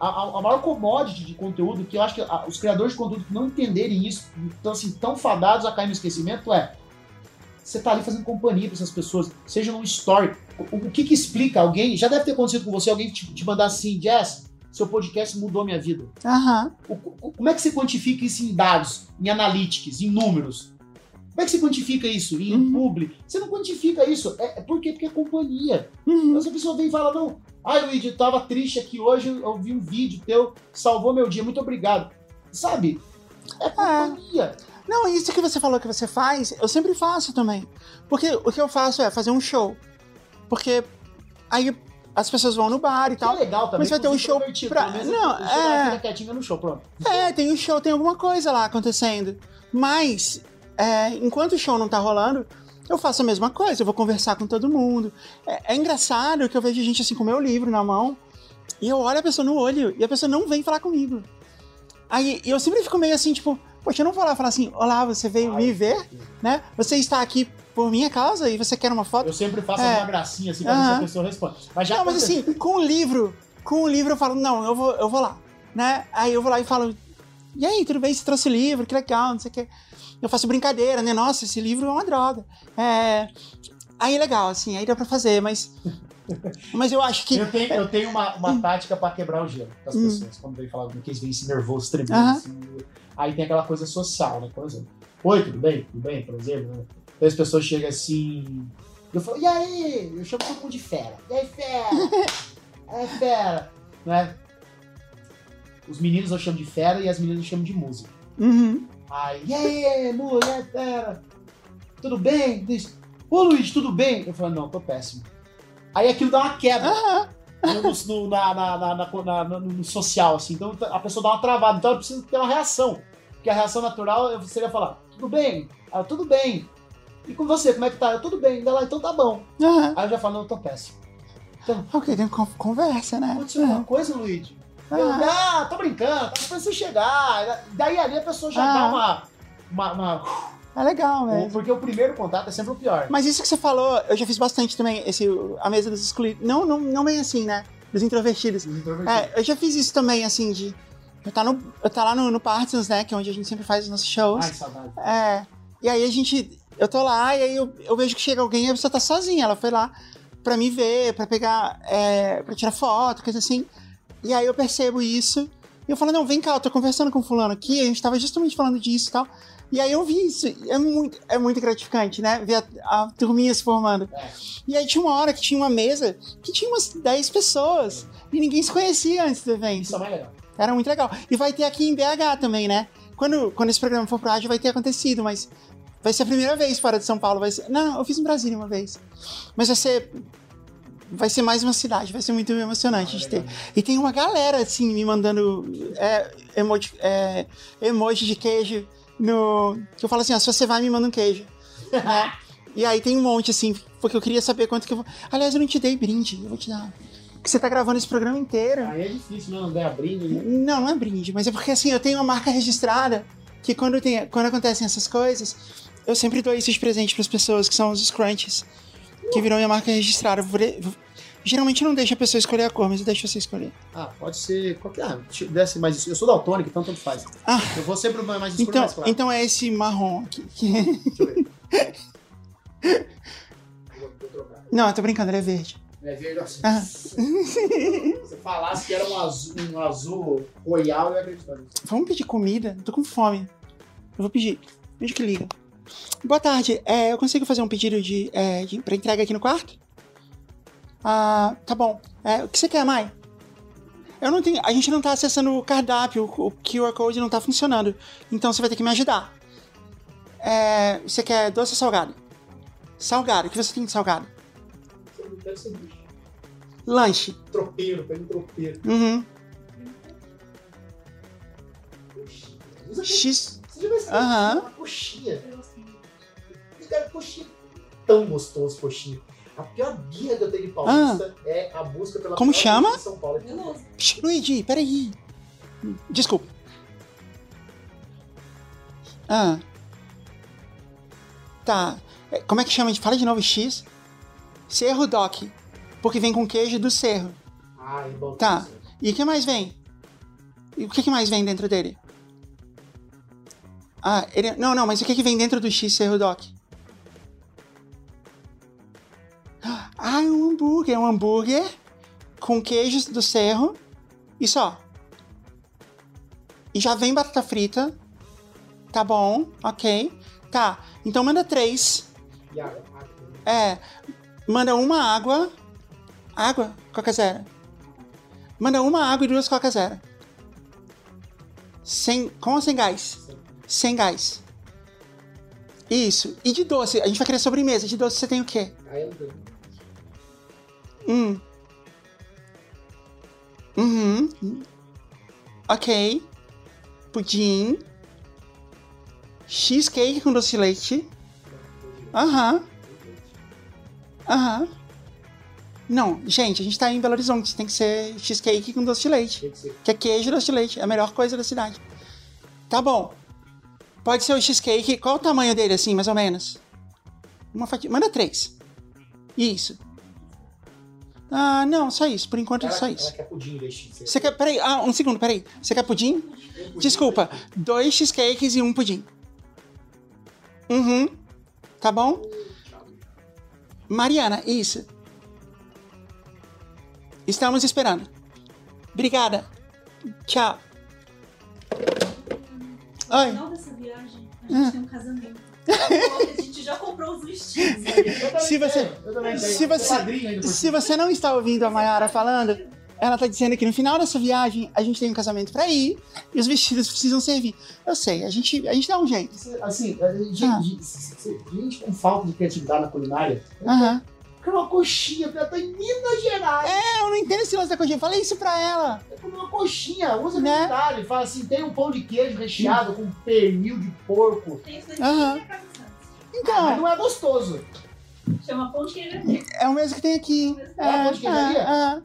B: A, a- a maior commodity de conteúdo, que eu acho que a- os criadores de conteúdo que não entenderem isso, estão assim, tão fadados a cair no esquecimento, é você tá ali fazendo companhia para essas pessoas, seja num story. O, o que que explica alguém? Já deve ter acontecido com você, alguém te, te mandar assim, Jess, seu podcast mudou minha vida.
A: Aham.
B: O- o- como é que você quantifica isso em dados, em analytics, em números? Como é que você quantifica isso em
A: Uhum.
B: public? Você não quantifica isso. É, é por quê? Porque é companhia.
A: Uhum.
B: Mas a pessoa vem e fala, não, ai Luigi, eu tava triste aqui hoje, eu vi um vídeo teu, salvou meu dia, muito obrigado. Sabe? É companhia.
A: Não, isso que você falou que você faz, eu sempre faço também. Porque o que eu faço é fazer um show. Porque aí as pessoas vão no bar e
B: Que é
A: tal.
B: legal também.
A: Mas vai ter um show pra- Não, é.
B: fica quietinho no show, pronto.
A: É, tem um show, tem alguma coisa lá acontecendo. Mas, é, enquanto o show não tá rolando, eu faço a mesma coisa, eu vou conversar com todo mundo. É, é engraçado que eu vejo gente assim com o meu livro na mão, e eu olho a pessoa no olho, e a pessoa não vem falar comigo. Aí eu sempre fico meio assim, tipo, poxa, eu não vou lá falar assim, olá, você veio me ver, né? Você está aqui por minha causa e você quer uma foto?
B: Eu sempre faço
A: É.
B: uma gracinha assim pra ver se a pessoa responde. Mas já
A: Não, mas assim, com o livro, com o livro eu falo, não, eu vou, eu vou lá, né? Aí eu vou lá e falo, e aí, tudo bem? Você trouxe o livro, que legal, não sei o quê. Eu faço brincadeira, né? Nossa, esse livro é uma droga. É... Aí é legal, assim, aí dá pra fazer, mas... Mas eu acho que...
B: Eu tenho, eu tenho uma, uma tática pra quebrar o gelo das
A: Hum.
B: pessoas. Quando vem falar comigo, que eles vêm esse nervoso tremendo. Assim. Aí tem aquela coisa social, né? Por exemplo, oi, tudo bem? Tudo bem? Por exemplo, né? Aí as pessoas chegam assim. Eu falo, e aí? Eu chamo todo mundo de fera. E aí, fera? Aí, fera? Né? Os meninos eu chamo de fera e as meninas eu chamo de música.
A: Uhum.
B: Aí, e aí, fera? Tudo bem? Diz, Ô Luiz, tudo bem? Eu falo, não, tô péssimo. Aí aquilo dá uma quebra no, no- na- na- na- na- no, social, assim. Então a pessoa dá uma travada. Então ela precisa ter uma reação. Porque a reação natural seria falar, tudo bem? Ah, tudo bem. E com você, como é que tá? Eu, tudo bem. Lá, então tá bom.
A: Aham.
B: Aí eu já falo, não, eu tô péssimo.
A: Ok, tem con- conversa, né?
B: Aconteceu alguma coisa, Luigi? Eu,
A: Ah.
B: tô brincando, tá esperando você chegar. Daí ali a pessoa já
A: Ah.
B: dá uma. uma, uma-
A: É legal, né?
B: Porque o primeiro contato é sempre o pior.
A: Mas isso que você falou, eu já fiz bastante também, esse, a mesa dos excluídos. Não, não, não bem assim, né? Dos introvertidos. É, eu já fiz isso também, assim, de. Eu tá, no, eu tá lá no, no Partisans, né? Que é onde a gente sempre faz os nossos shows.
B: Ai, saudade.
A: É. E aí a gente. Eu tô lá e aí eu, eu vejo que chega alguém e a pessoa tá sozinha. Ela foi lá pra me ver, pra pegar. É, pra tirar foto, coisa assim. E aí eu percebo isso. E eu falo, não, vem cá, eu tô conversando com o fulano aqui, a gente tava justamente falando disso e tal. E aí eu vi isso. É muito, é muito gratificante, né? Ver a, a turminha se formando.
B: É.
A: E aí tinha uma hora que tinha uma mesa que tinha umas 10 pessoas. E ninguém se conhecia antes do evento.
B: Isso é mais legal.
A: Era muito legal. E vai ter aqui em BH também, né? Quando, quando esse programa for pro rádio, vai ter acontecido, mas vai ser a primeira vez fora de São Paulo. Vai ser... Não, eu fiz em Brasília uma vez. Mas vai ser. Vai ser mais uma cidade, vai ser muito emocionante de ter. E tem uma galera, assim, me mandando é, emoji, é, emoji de queijo no. Que eu falo assim, ó, se você vai, me manda um queijo. né? E aí tem um monte, assim, porque eu queria saber quanto que eu vou. Aliás, eu não te dei brinde, eu vou te dar. Porque você tá gravando esse programa inteiro.
B: Aí é difícil, né? Não ganhar brinde. né?
A: Não, não é brinde, mas é porque assim, eu tenho uma marca registrada que quando, tem, quando acontecem essas coisas, eu sempre dou isso de presente pras pessoas, que são os scrunchies, que viram minha marca registrada. Geralmente eu não deixo a pessoa escolher a cor, mas eu deixo você escolher.
B: Ah, pode ser qualquer. Ah, deixa- desce mais. Eu sou daltônico, então tanto faz.
A: Ah.
B: Eu vou sempre mais escuro
A: Então,
B: mais claro.
A: então é esse marrom aqui.
B: Deixa eu ver. Vou, vou trocar.
A: Não, eu tô brincando, ele é verde.
B: É verde assim.
A: Ah.
B: Se você falasse que era um azul, um azul royal, eu ia acreditar nisso.
A: Vamos pedir comida? Eu tô com fome. Eu vou pedir. Veja que liga. Boa tarde. É, eu consigo fazer um pedido de, é, de pra entrega aqui no quarto? Ah, tá bom. É, o que você quer, Mai? Eu não tenho. A gente não tá acessando o cardápio, o, QR Code não tá funcionando. Então você vai ter que me ajudar. É, você quer doce ou salgado? Salgado. O que você tem de salgado? Lanche.
B: Tropeiro, pega um tropeiro.
A: Uhum. X.
B: Você já vai ser
A: Aham.
B: uma coxinha. Os caras, coxinha. Tão gostoso, coxinha. A pior birra que eu tenho de paulista é a busca pela
A: Ah. Como chama?
B: de São Paulo.
A: Psh, Luigi, peraí. Desculpa. Ah. Tá. É, Como é que chama? Fala de novo X. Cerro Doc. Porque vem com queijo do cerro.
B: Ai, bom.
A: Tá. E o que mais vem? E o que, que mais vem dentro dele? Ah, ele... Não, não, mas o que, que vem dentro do X Cerro Doc? Ah, é um hambúrguer. É um hambúrguer com queijos do cerro e só. E já vem batata frita. Tá bom, ok. Tá, então manda três.
B: E a- a-
A: É, manda uma água. Água, Coca Zero. Manda uma água e duas Coca Zero. Sem, com ou sem gás? Sem gás. Isso. E de doce? A gente vai querer sobremesa. De doce você tem o quê?
B: Dou.
A: Hum. Uhum. Ok. Pudim. Cheesecake com doce de leite. Aham. Aham. Não, gente, a gente tá em Belo Horizonte. Tem que ser cheesecake com doce de leite.
B: Que
A: é queijo e doce de leite. É a melhor coisa da cidade. Tá bom. Pode ser o cheesecake. Qual o tamanho dele, assim, mais ou menos? Uma fatia. Manda três. Isso. Ah, não, só isso. Por enquanto,
B: Ela,
A: só
B: ela
A: isso.
B: quer pudim em vez de cheesecake.
A: Você quer. Peraí, ah, um segundo, peraí. Você quer pudim?
B: Pudim?
A: Desculpa, dois cheesecakes e um pudim. Uhum. Tá bom? Mariana, isso. Estamos esperando. Obrigada. Tchau.
D: No
A: Oi.
D: final dessa viagem, a
A: Ah.
D: gente tem um casamento. A gente já comprou os vestidos.
B: Também
A: Se você- se você- Se você não está ouvindo a Mayara falando, ela tá dizendo que no final dessa viagem a gente tem um casamento pra ir e os vestidos precisam servir. Eu sei, a gente, a gente dá um jeito.
B: Assim, gente,
A: Ah.
B: gente- gente com falta de criatividade na culinária,
A: Aham.
B: Quer uma coxinha, porque ela tá em Minas Gerais.
A: É, eu não entendo esse lance da coxinha. Falei isso pra ela.
B: É comer uma coxinha, usa
A: Né?
B: detalhe, fala assim, tem um pão de queijo recheado com pernil de porco.
D: Tem isso
A: Aham.
D: na casa do Santos.
B: Ah, mas
A: Então,
B: não é gostoso.
D: Chama pão de queijo.
A: é o mesmo que tem aqui.
B: É, pão de queijaria?
A: é.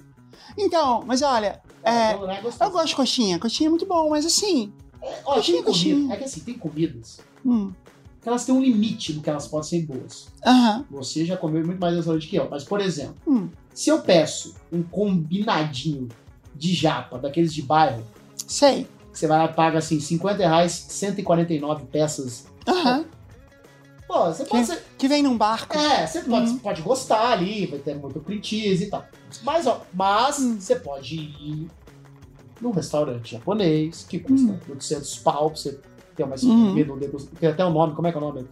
A: Então, mas olha, É,
B: é
A: eu gosto de coxinha. Coxinha é muito bom, mas assim.
B: É, ó,
A: coxinha,
B: tem comida,
A: coxinha.
B: é que assim, tem comidas
A: Hum,
B: que elas têm um limite do que elas podem ser boas.
A: Aham.
B: Você já comeu muito mais restaurante que eu, mas por exemplo,
A: Hum.
B: se eu peço um combinadinho de japa, daqueles de bairro,
A: Sei.
B: que você vai lá e paga assim, 50 reais, 149 peças.
A: Aham.
B: Pô, você pode ser.
A: Que vem num barco.
B: É, você pode,
A: Uhum.
B: pode gostar ali, vai ter muito cream e tal. Mas, ó, mas
A: Hum.
B: você pode ir num restaurante japonês que custa
A: Hum.
B: 800 pau pra você ter uma
A: Uhum.
B: menu degust- Tem até o nome, como é que é o nome?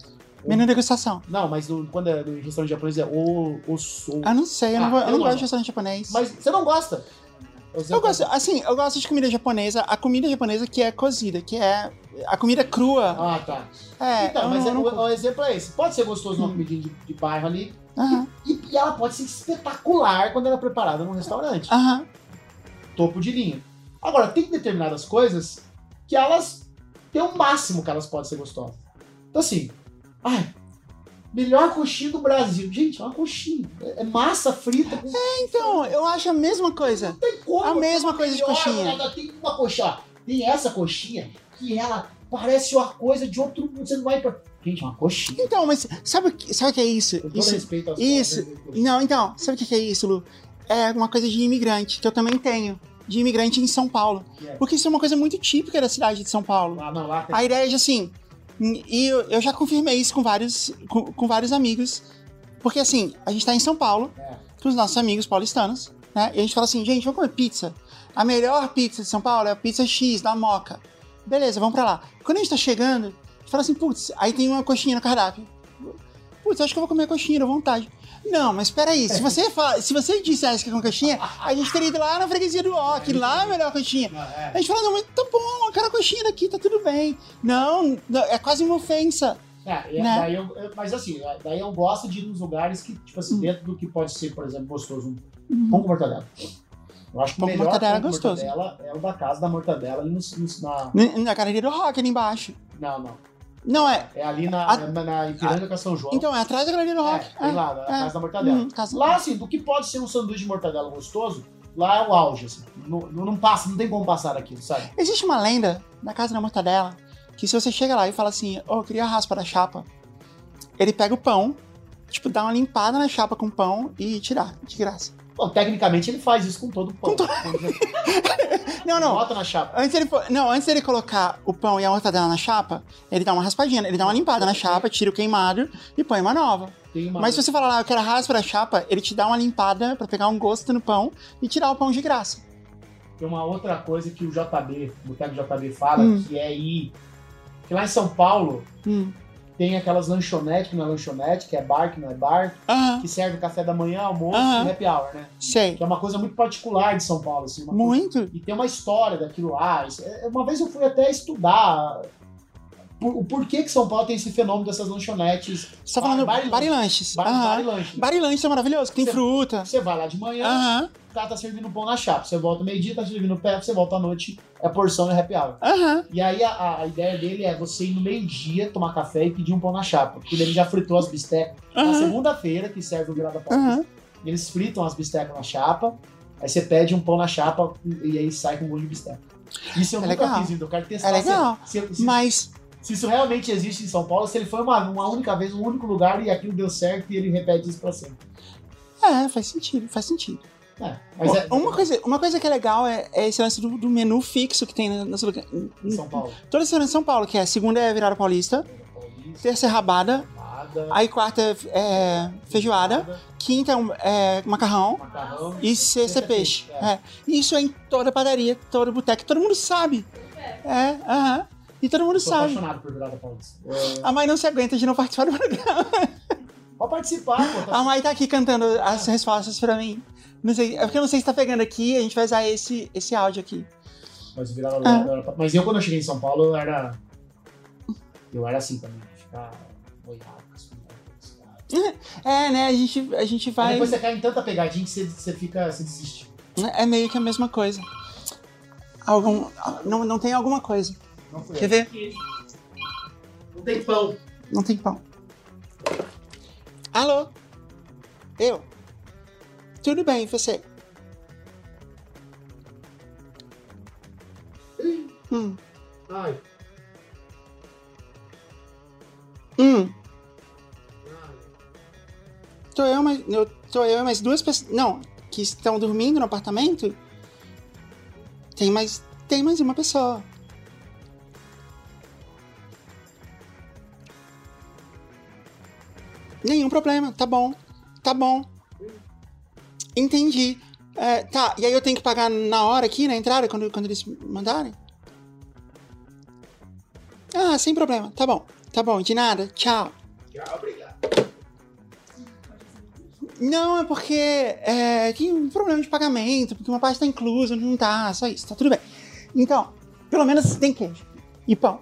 A: Menu degustação.
B: Não, mas quando é no restaurante japonês é o, o sou.
A: Eu não sei, eu não,
B: Ah,
A: vou- eu não gosto de restaurante japonês.
B: Mas você não gosta?
A: Eu gosto, assim, eu gosto de comida japonesa. A comida japonesa que é cozida, que é a comida crua.
B: Ah, tá.
A: É,
B: então, mas
A: não,
B: é-
A: não
B: o, o exemplo é esse. Pode ser gostoso numa
A: Hum.
B: comidinha de, de bairro ali.
A: Aham,
B: E, e ela pode ser espetacular quando ela é preparada num restaurante.
A: aham.
B: Topo de linha. Agora, tem determinadas coisas que elas têm o máximo que elas podem ser gostosas. Então, assim, ai, melhor coxinha do Brasil. Gente, é uma coxinha. É é massa frita com.
A: Então, eu acho a mesma coisa.
B: Não tem como.
A: a mesma
B: ter uma
A: coisa de
B: melhor,
A: coxinha.
B: Ainda tem uma coxinha. Tem essa coxinha que ela parece uma coisa de outro mundo. Você não vai pra. Gente, é uma coxinha.
A: Então, mas sabe, o que- sabe o que é isso?
B: Com todo
A: Isso,
B: respeito aos
A: isso.
B: coxinhas.
A: Não, então, sabe o que é isso, Lu? É uma coisa de imigrante, que eu também tenho. De imigrante em São Paulo.
B: Que?
A: Porque isso é uma coisa muito típica da cidade de São Paulo.
B: Tem.
A: A ideia é de assim. E eu, já confirmei isso com vários, com, com vários amigos. Porque assim, a gente tá em São Paulo,
B: É.
A: com os nossos amigos paulistanos, né? E a gente fala assim, gente, vamos comer pizza. A melhor pizza de São Paulo é a pizza X, da Moca. Beleza, vamos pra lá. Quando a gente tá chegando, a gente fala assim, putz, aí tem uma coxinha no cardápio. Putz, acho que eu vou comer coxinha, dá vontade. Não, mas peraí, se você, fala, se você dissesse que é com coxinha, a gente teria ido lá na freguesia do Ó, que lá é a melhor coxinha.
B: É.
A: A gente fala, não, mas tá bom, eu quero a coxinha daqui, tá tudo bem. Não, não, é quase uma ofensa.
B: É, é,
A: Né?
B: daí eu- mas assim, daí eu gosto de ir nos lugares que, tipo assim,
A: Hum.
B: dentro do que pode ser, por exemplo, gostoso, um pão com mortadela. Eu acho que o
A: Pão
B: melhor
A: mortadela
B: pão
A: é gostoso.
B: mortadela é o da casa da mortadela ali no, no- na...
A: Na galeria do rock ali embaixo.
B: Não, não.
A: Não, é.
B: É ali na,
A: A-
B: na, na Ipiranga com a São João.
A: Então, é atrás da Galeria do Rock.
B: É, tem lá, na
A: é.
B: casa da mortadela.
A: Hum, casa-
B: Lá, assim, do que pode ser um sanduíche de mortadela gostoso, lá é o auge, assim. Não, não, passa, não tem como passar daquilo, sabe?
A: Existe uma lenda na casa da mortadela que se você chega lá e fala assim, ô, eu queria a raspa da chapa, ele pega o pão, tipo, dá uma limpada na chapa com pão e tirar, de graça.
B: Bom, tecnicamente ele faz isso com todo o pão.
A: Não, não.
B: Bota na chapa.
A: Antes ele, não, antes dele colocar o pão e a mortadela na chapa, ele dá uma raspadinha, ele dá uma limpada na chapa, tira o queimado e põe uma nova.
B: Uma...
A: Mas se você falar lá, eu quero a raspa da chapa, ele te dá uma limpada pra pegar um gosto no pão e tirar o pão de graça.
B: Tem uma outra coisa que o JB, o Boteco JB fala,
A: Hum.
B: que é ir. Que lá em São Paulo
A: Hum.
B: Tem aquelas lanchonetes que não é lanchonete, que é bar, que não é bar,
A: Aham,
B: que serve café da manhã, almoço
A: Aham.
B: e happy hour, né?
A: sei.
B: Que é uma coisa muito particular de São Paulo, assim. uma coisa-
A: Muito.
B: E tem uma história daquilo lá. É- Uma vez eu fui até estudar por- o porquê que São Paulo tem esse fenômeno dessas lanchonetes.
A: Você tá falando
B: Bar
A: bar e lanches.
B: Bar, bar e
A: Aham.
B: lanche.
A: Bar e lanche é maravilhoso, que tem
B: Você-
A: fruta.
B: Você vai lá de manhã,
A: Aham,
B: o cara tá servindo pão na chapa. Você volta meio-dia, tá servindo pé, você volta à noite, é porção e happy hour.
A: aham.
B: E aí a- a, ideia dele é você ir no meio-dia, tomar café e pedir um pão na chapa. Porque ele já fritou as bistecas. Na segunda-feira, que serve o virada paulista,
A: Aham.
B: eles fritam as bistecas na chapa. Aí você pede um pão na chapa e aí sai com um monte de bisteca. Isso eu
A: É
B: nunca
A: legal.
B: fiz, eu quero testar.
A: É legal.
B: Se, se- se-
A: Mas,
B: se isso realmente existe em São Paulo, se ele foi uma, uma única vez, um único lugar e aquilo deu certo e ele repete isso pra sempre.
A: é, faz sentido, faz sentido.
B: É, mas
A: Pô,
B: é,
A: uma, coisa, uma coisa que é legal é, é esse lance do, do menu fixo que tem na- lugar.
B: em São Paulo.
A: Toda semana em São Paulo, que é segunda é virada paulista,
B: Paulista,
A: terça é rabada,
B: nada,
A: aí quarta é, é feijoada, quinta é, um- é macarrão
B: macarrão.
A: e sexta é
B: é
A: peixe.
B: peixe,
A: É. Isso é em toda padaria, todo boteco, todo mundo sabe. É, aham. E todo mundo
B: Sou
A: sabe.
B: apaixonado por virada paulista. É,
A: A mãe não se aguenta de não participar do programa.
B: pode participar, pô. Tá
A: A mãe tá aqui cantando as respostas pra mim. Não sei, é porque eu não sei se tá pegando aqui, a gente vai usar esse, esse áudio aqui.
B: Mas, o virada,
A: Ah.
B: era- mas eu, quando eu cheguei em São Paulo, eu era. Eu era assim também. Ficar boiado com as.
A: É, né? A gente, a gente
B: Aí
A: vai.
B: depois você cai em tanta pegadinha que você, você fica. Você desiste.
A: É meio que a mesma coisa. Algum. Não, não tem alguma coisa.
B: Não foi.
A: Quer ver?
B: Não tem pão.
A: Não tem pão. Alô? Eu? Tudo bem, e você? Hum.
B: Ai.
A: Hum. Tô eu, mas. Eu, tô eu e mais duas pessoas. Não, que estão dormindo no apartamento? Tem mais. Tem mais uma pessoa. Nenhum problema, tá bom. Tá bom. Entendi. É, tá, e aí eu tenho que pagar na hora aqui, na entrada, quando, quando eles mandarem? Ah, sem problema. Tá bom. Tá bom, de nada. Tchau.
B: Tchau, obrigado.
A: Não, é porque é, tem um problema de pagamento, porque uma parte tá inclusa, não tá, só isso, tá tudo bem. Então, pelo menos tem queijo. E pão.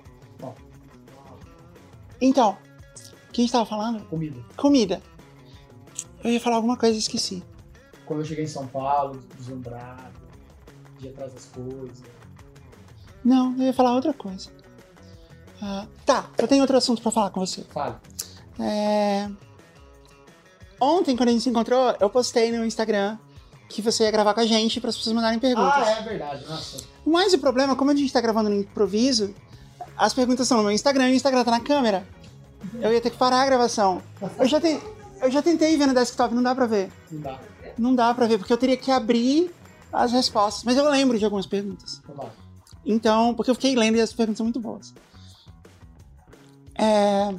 A: Então, o que a gente tava falando?
B: Comida.
A: Comida. Eu ia falar alguma coisa e esqueci.
B: Quando eu cheguei em São Paulo, deslumbrado, ia atrás das coisas.
A: Não, eu ia falar outra coisa. Ah, tá, eu tenho outro assunto pra falar com você.
B: Fala.
A: É... Ontem, quando a gente se encontrou, eu postei no Instagram que você ia gravar com a gente para as pessoas mandarem perguntas.
B: Ah, é verdade. Nossa.
A: Mas o problema, como a gente tá gravando no improviso, as perguntas estão no meu Instagram e o Instagram tá na câmera. Eu ia ter que parar a gravação. Eu já, te- eu já tentei ver no desktop, não dá pra ver.
B: Não dá.
A: Não dá pra ver, porque eu teria que abrir as respostas. Mas eu lembro de algumas perguntas.
B: Então vai.
A: Então, porque eu fiquei lendo e as perguntas são muito boas. É,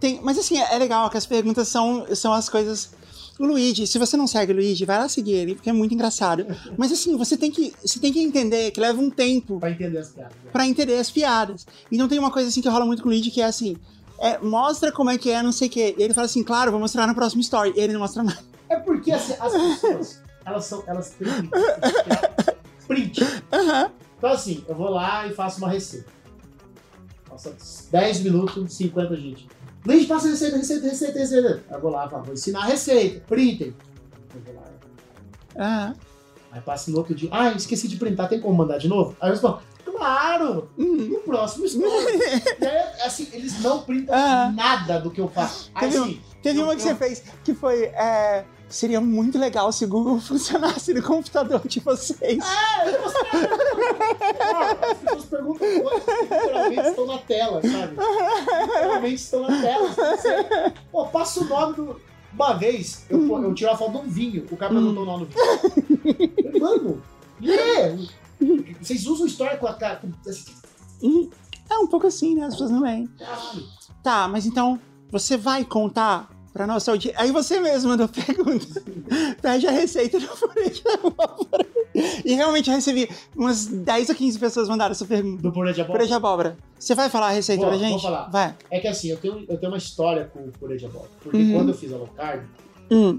A: tem, mas assim, é legal que as perguntas são, são as coisas. O Luigi, se você não segue o Luigi, vai lá seguir ele, porque é muito engraçado. Mas assim, você tem que, você tem que entender que leva um tempo
B: Pra entender as piadas. né?
A: pra entender as piadas. Então tem uma coisa assim que rola muito com o Luigi, que é assim. É, mostra como é que é, não sei o quê. E ele fala assim, claro, vou mostrar na próxima story. E ele não mostra nada.
B: É porque assim, as pessoas, elas são. Elas têm print.
A: Aham.
B: Então assim, eu vou lá e faço uma receita. Passa 10 minutos, 50 gente. Luiz, passa receita, receita, receita, receita. Eu vou lá, vou ensinar a receita. Printem. Eu vou lá.
A: Aham.
B: Aí passa no outro dia. Ah, esqueci de printar, tem como mandar de novo? Aí eu respondo, Claro! E o próximo story. e aí, assim, eles não printam
A: Ah.
B: nada do que eu faço. Aí,
A: Teve,
B: assim,
A: teve
B: eu-
A: uma que
B: eu-
A: você fez que foi. é, seria muito legal se o Google funcionasse no computador de vocês.
B: As pessoas perguntam coisas que literalmente estão na tela, sabe? Literalmente estão na tela. Você- Pô, passa o nome do. Uma vez, eu, eu tirei uma foto de um vinho, o cara perguntou o nome do vinho. Eu, Mano, lê! Vocês usam história com a cara. com- assim,
A: É um pouco assim, né? As pessoas não veem.
B: Caralho.
A: Tá, mas então você vai contar pra nossa audiência. Aí você mesmo mandou pergunta. Pede a receita do purê de abóbora. E realmente eu recebi umas 10 ou 15 pessoas mandaram essa pergunta.
B: Do purê de abóbora.
A: Purê de abóbora. Você vai falar a receita
B: Vou,
A: pra gente?
B: vou falar.
A: Vai.
B: É que assim, eu tenho, eu tenho uma história com o purê de abóbora. Porque
A: Uhum.
B: quando eu fiz a low carb,
A: Hum,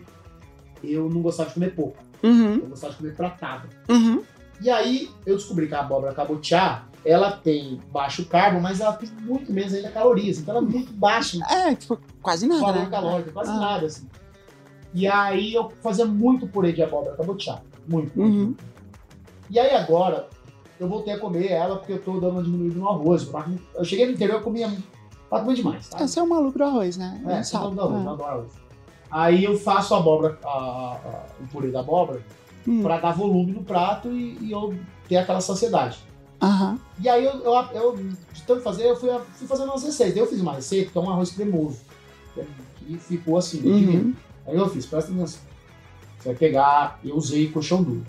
B: eu não gostava de comer pouco.
A: uhum,
B: Eu gostava de comer tratado.
A: uhum.
B: E aí eu descobri que a abóbora cabotiá, ela tem baixo carbo, mas ela tem muito menos ainda calorias. Então ela é muito baixa
A: É, tipo, quase nada,
B: valor
A: né?
B: calórico, quase
A: Ah.
B: nada, assim. E aí eu fazia muito purê de abóbora cabotiá. Muito,
A: Uhum.
B: E aí agora, eu voltei a comer ela porque eu tô dando uma diminuída no arroz. Eu Eu cheguei no interior e comia praticamente demais, tá?
A: Esse é o maluco do arroz, né?
B: É,
A: Não
B: só
A: sabe.
B: do arroz,
A: É.
B: não adoro arroz. Aí eu faço a abóbora, a- a- o purê da abóbora,
A: Hum,
B: pra dar volume no prato e, e eu ter aquela saciedade.
A: Aham.
B: E aí eu, eu, eu, de tanto fazer, eu fui, fui fazendo umas receitas. Eu fiz uma receita que é um arroz cremoso. Que ficou assim,
A: Uhum.
B: Aí eu fiz, presta atenção. Você vai pegar, eu usei colchão duro.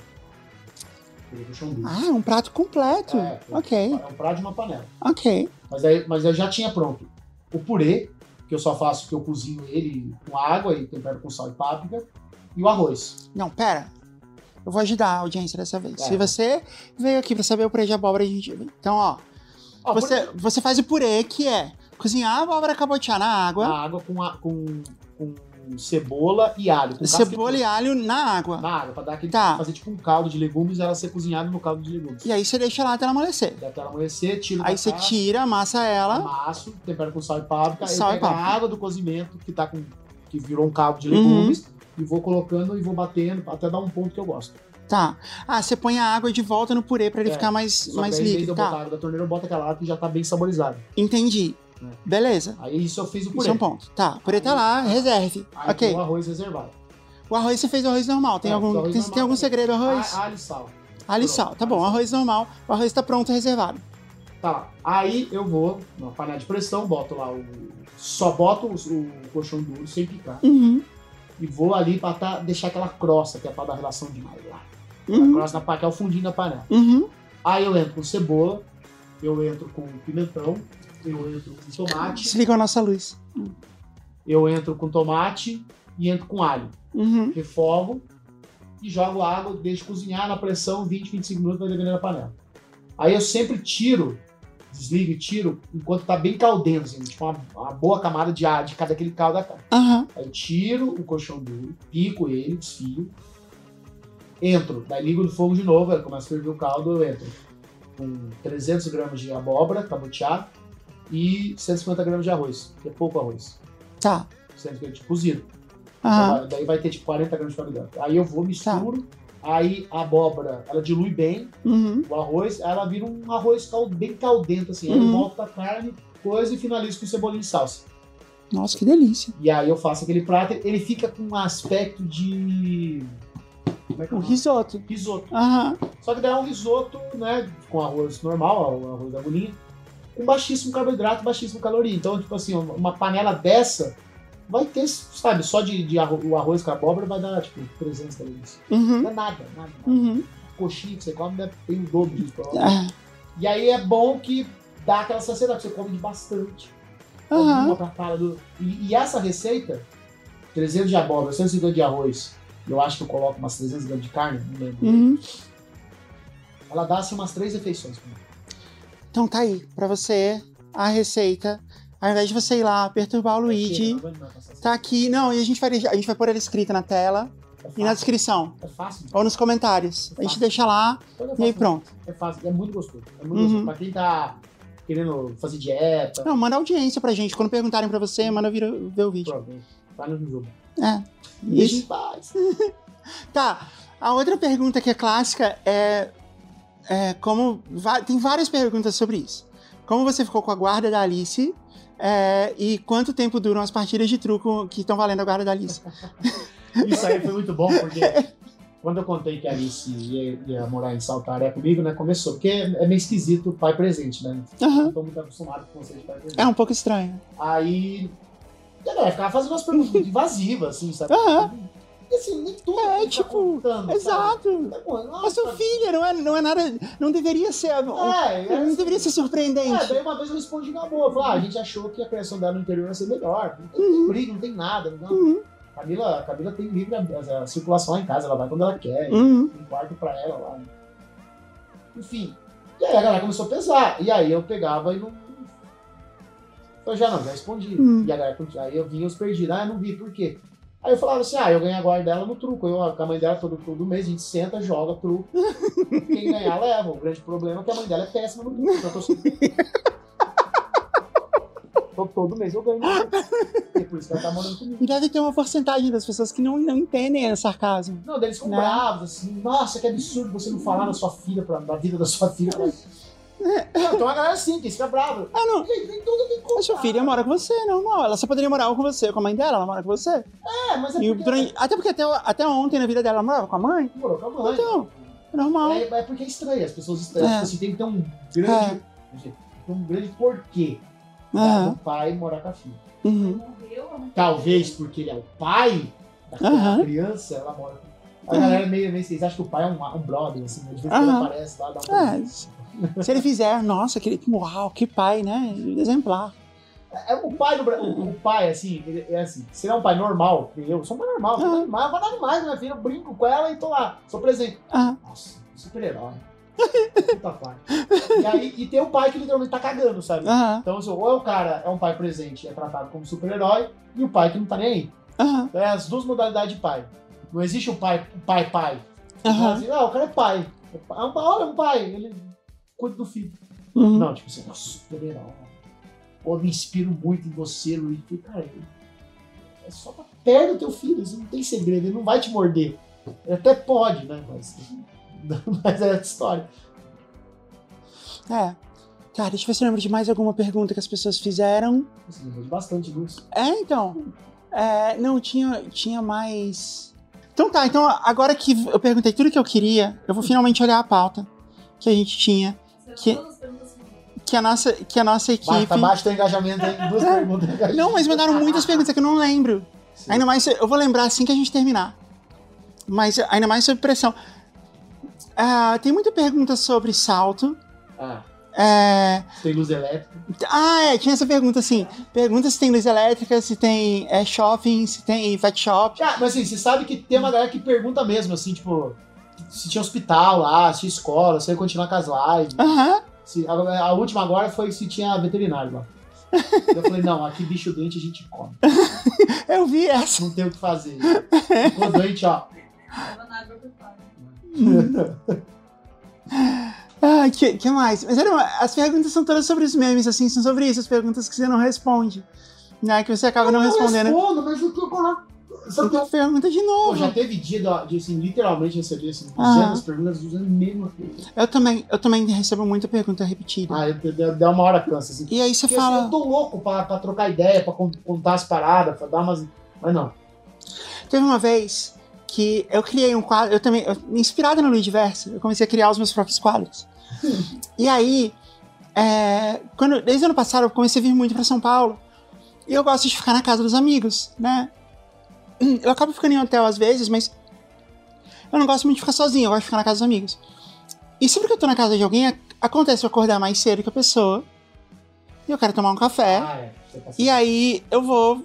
B: Peguei colchão duro.
A: Ah, é um prato completo.
B: É,
A: ok,
B: É um prato de uma panela.
A: ok.
B: Mas, aí, mas eu já tinha pronto o purê, que eu só faço que eu cozinho ele com água e tempero com sal e páprica, e o arroz.
A: Não, pera. Eu vou ajudar a audiência dessa vez.
B: Tá.
A: Se você veio aqui pra saber o purê de abóbora, a gente... Então, ó,
B: o
A: você,
B: purê-
A: você faz o purê que é cozinhar a abóbora cabotiá na água,
B: na água com, a- com, com cebola e alho.
A: Cebola e alho na água.
B: Na água, pra dar aquele,
A: Tá.
B: fazer tipo um caldo de legumes ela ser cozinhada no caldo de legumes.
A: E aí você deixa lá até ela amolecer.
B: Dá ela amolecer, tira
A: Aí você tira, amassa ela.
B: amasso, tempero com sal e páprica,
A: Sal e
B: pego a
A: páprica.
B: água do cozimento que tá com que virou um caldo de
A: Uhum.
B: E vou colocando e vou batendo até dar um ponto que eu gosto.
A: Tá. Ah, você põe a água de volta no purê pra ele
B: É,
A: ficar mais, mais
B: aí, de
A: líquido.
B: eu botar
A: Tá,
B: água da torneira, eu boto aquela água que já tá bem saborizada.
A: entendi.
B: É.
A: Beleza.
B: Aí isso eu fiz o purê.
A: Isso é um ponto. Tá, o purê tá lá, reserve.
B: Aí
A: ok.
B: o arroz reservado.
A: O arroz você fez o arroz normal. Tem
B: É,
A: algum, tem,
B: normal
A: tem algum segredo arroz?
B: A- Alho e sal.
A: Alho e sal. Tá bom, arroz normal. O arroz tá pronto, reservado.
B: Tá. Aí eu vou na panela de pressão, boto lá o. Só boto o, o colchão duro sem picar.
A: Uhum.
B: E vou ali pra tá, deixar aquela crosta, que é pra dar relação demais lá. A
A: Uhum.
B: crosta na, pa- que é o fundinho da panela.
A: Uhum.
B: Aí eu entro com cebola, eu entro com pimentão, eu entro com tomate,
A: Desliga a nossa luz.
B: eu entro com tomate e entro com alho.
A: Uhum.
B: Refogo e jogo água, deixo cozinhar na pressão 20, 25 minutos, vai depender da panela. Aí eu sempre tiro, desligo e tiro, enquanto tá bem caldento, assim, tipo uma, uma boa camada de ar de cada aquele caldo da carne.
A: Aham.
B: Aí eu tiro o colchão duro, pico ele, desfio, entro, daí ligo no fogo de novo, aí começa a ferver o caldo, eu entro com 300 gramas de abóbora, cabotiá, e 150 gramas de arroz, que é pouco arroz,
A: Tá.
B: 150 de cozido.
A: Aham.
B: Então, Daí vai ter tipo 40 gramas de carboidrato. Aí eu vou, misturo, aí a abóbora, ela dilui bem
A: Uhum.
B: o arroz, aí ela vira um arroz bem caldento, assim. Aí eu
A: Uhum.
B: volto pra carne, coisa e finalizo com cebolinha e salsa.
A: Nossa, que delícia.
B: E aí eu faço aquele prato, ele fica com um aspecto de. Como é que é
A: Um risoto.
B: Risoto.
A: Aham.
B: Só que daí é um risoto, né? Com arroz normal, o arroz da agulhinha, com baixíssimo carboidrato e baixíssimo caloria. Então, tipo assim, uma panela dessa vai ter, sabe, só de, de arro- o arroz com abóbora vai dar, tipo, 300 calorias.
A: Uhum.
B: Não é nada, nada. nada.
A: Uhum.
B: Coxinha que você come deve ter o dobro disso.
A: Ah,
B: E aí é bom que dá aquela saciedade, você come de bastante.
A: Aham.
B: Uma pra do- E, e essa receita, 300 de abóbora, 150 de arroz, eu acho que eu coloco umas 300 gramas de carne, não lembro.
A: Uhum.
B: Ela dá assim umas três refeições.
A: Então tá aí, pra você, a receita. Ao invés de você ir lá perturbar o Luigi,
B: aguento mais passar
A: tá aqui. Não, e a gente vai, a gente vai pôr ele escrito na tela
B: É
A: e na descrição.
B: É fácil.
A: Ou nos comentários. A gente deixa lá
B: é
A: e aí pronto.
B: É fácil, é muito gostoso. É muito
A: Uhum.
B: gostoso. Pra quem tá querendo fazer dieta,
A: Não, manda audiência pra gente. Quando perguntarem pra você, manda vir, ver o vídeo.
B: pronto, vai no jogo.
A: É.
B: Deixa em
A: Isso.
B: paz.
A: Tá. A outra pergunta que é clássica é. é, como tem várias perguntas sobre isso. Como você ficou com a guarda da Alice? É, e quanto tempo duram as partidas de truco que estão valendo a guarda da Alice?
B: Isso aí foi muito bom, porque quando eu contei que a Alice ia, ia morar em Saltaré comigo, né? Começou. Porque é meio esquisito o pai presente, né?
A: Aham.
B: Não tô muito acostumado com você de pai presente.
A: É um pouco estranho.
B: Aí. Galera ficava fazendo umas perguntas muito invasivas, assim, sabe?
A: Aham.
B: Assim, nem tudo
A: É,
B: tá
A: tipo,
B: contando, sabe?
A: Exato.
B: É, pô,
A: É
B: nossa,
A: seu filho, não é, não é nada. Não deveria ser.
B: É, é,
A: não deveria ser
B: É,
A: surpreendente.
B: daí uma vez eu respondi na boa. Falei, ah, a gente achou que a criação dela no interior ia ser melhor. Não tem
A: Uhum.
B: briga, não tem nada. Não.
A: Uhum.
B: Camila, a Camila tem livre a, a circulação lá em casa, ela vai quando ela quer.
A: Uhum.
B: Tem quarto pra ela lá. Enfim. E aí a galera começou a pesar. E aí eu pegava e não. Eu já não, já respondi.
A: Hum.
B: E a galera, aí eu vinha os perdidos, ah, eu não vi, por quê? Aí eu falava assim, ah, eu ganho a guarda dela no truco. Eu, com a mãe dela todo, todo mês, a gente senta, joga truco. Quem ganhar, leva. O grande problema é que a mãe dela é péssima no truco. Então eu tô. Todo- Todo mês eu ganho. E por isso que ela tá morando comigo.
A: E deve ter uma porcentagem das pessoas que não, não entendem o sarcasmo.
B: Não, daí eles ficam
A: Né?
B: bravos, assim, nossa, que absurdo você não falar da sua filha, pra, da vida da sua filha. Pra... Não, tem uma galera assim, que fica brava.
A: Ah, não.
B: Nem tudo tem como.
A: A sua filha mora com você, normal. Ela só poderia morar com você, com a mãe dela, ela mora com você.
B: É, mas é
A: E
B: porque
A: durante- até porque até, até ontem na vida dela ela morava com a mãe.
B: morou com a mãe.
A: Então, é normal.
B: É, é porque é estranho, as pessoas estranham.
A: É.
B: Tipo assim, tem que ter um grande. tem um grande porquê tá, do pai morar com a filha.
A: Uhum.
D: A
B: Talvez porque ele é o pai daquela
A: Aham.
B: criança, ela mora com. A galera é meio, meio. Vocês acham que o pai é um, um brother, assim, né? de vez em quando
A: Aham.
B: aparece lá, dá um
A: É, se ele fizer, nossa, aquele. Uau, que pai, né? Exemplar.
B: É o pai do o, o pai, assim, ele é assim, se ele é um pai normal, que eu sou um pai normal, sou normal, eu vou dar demais, minha filha, eu brinco com ela e tô lá, sou presente.
A: Ah,
B: Nossa, super-herói. Puta pai. E aí, e tem o pai que literalmente tá cagando, sabe? Então, assim, ou é o cara, é um pai presente e é tratado como super-herói, e o pai que não tá nem aí.
A: aham,
B: Então, é as duas modalidades de pai. Não existe o pai, pai, pai.
A: aham.
B: Assim, ah, o cara é pai. É é um pai, olha, é um pai, ele cuida do filho.
A: Uhum.
B: Não, tipo assim, nossa, super-herói. Pô, me inspiro muito em você, Luiz. Cara, é só pra perto do teu filho, isso não tem segredo, ele não vai te morder. Ele até pode, né? Mas, mas é outra história.
A: É. Cara, deixa eu ver se eu lembro de mais alguma pergunta que as pessoas fizeram.
B: Assim, eu vejo bastante disso.
A: É, então. É, não, tinha, tinha mais. Então tá, então agora que eu perguntei tudo que eu queria, eu vou finalmente olhar a pauta que a gente tinha,
D: Você
A: Que-
D: que-
A: a nossa, que a nossa equipe.
B: Basta, basta o engajamento aí, duas perguntas.
A: Não, mas mandaram muitas perguntas que eu não lembro.
B: Sim.
A: Ainda mais, eu vou lembrar assim que a gente terminar. Mas ainda mais sobre pressão. Ah, tem muita pergunta sobre salto.
B: Ah,
A: É,
B: tem luz elétrica.
A: Ah, é, tinha essa pergunta assim. Pergunta se tem luz elétrica, se tem é, shopping, se tem pet shop.
B: Ah, mas assim, você sabe que tem uma galera que pergunta mesmo, assim, tipo, se tinha hospital lá, se tinha escola, se ia continuar com as lives.
A: Aham.
B: Se- a, a última agora foi se tinha veterinário lá. Eu falei, não, aqui bicho doente a gente come.
A: Eu vi essa.
B: Não tem o que fazer. Ficou doente, ó.
A: Ah, que, que mais? Mas eram, as perguntas são todas sobre os memes, assim, são sobre isso, as perguntas que você não responde. Né, que você acaba não respondendo.
B: respondo, mas eu. Sabe que eu-
A: Então pergunta de
B: Pô,
A: novo.
B: já teve dia de, assim, literalmente receber assim,
A: Ah.
B: 200 perguntas usando a mesma coisa.
A: Eu também, eu também recebo muita pergunta repetida.
B: Ah, eu, dá uma hora cansa, assim.
A: E aí você
B: Porque, assim,
A: fala.
B: eu tô louco pra, pra trocar ideia, pra con- contar as paradas, pra dar umas. Mas não.
A: Teve uma vez que eu criei um quadro, eu também, eu, inspirada no Luigiverso, eu comecei a criar os meus próprios quadros. e aí, é, quando, desde o ano passado, eu comecei a vir muito pra São Paulo. E eu gosto de ficar na casa dos amigos, né? Eu acabo ficando em hotel às vezes, mas eu não gosto muito de ficar sozinho, eu gosto de ficar na casa dos amigos. E sempre que eu tô na casa de alguém, ac- acontece eu acordar mais cedo que a pessoa. E eu quero tomar um café.
B: Ah, é. Tá
A: E aí eu vou.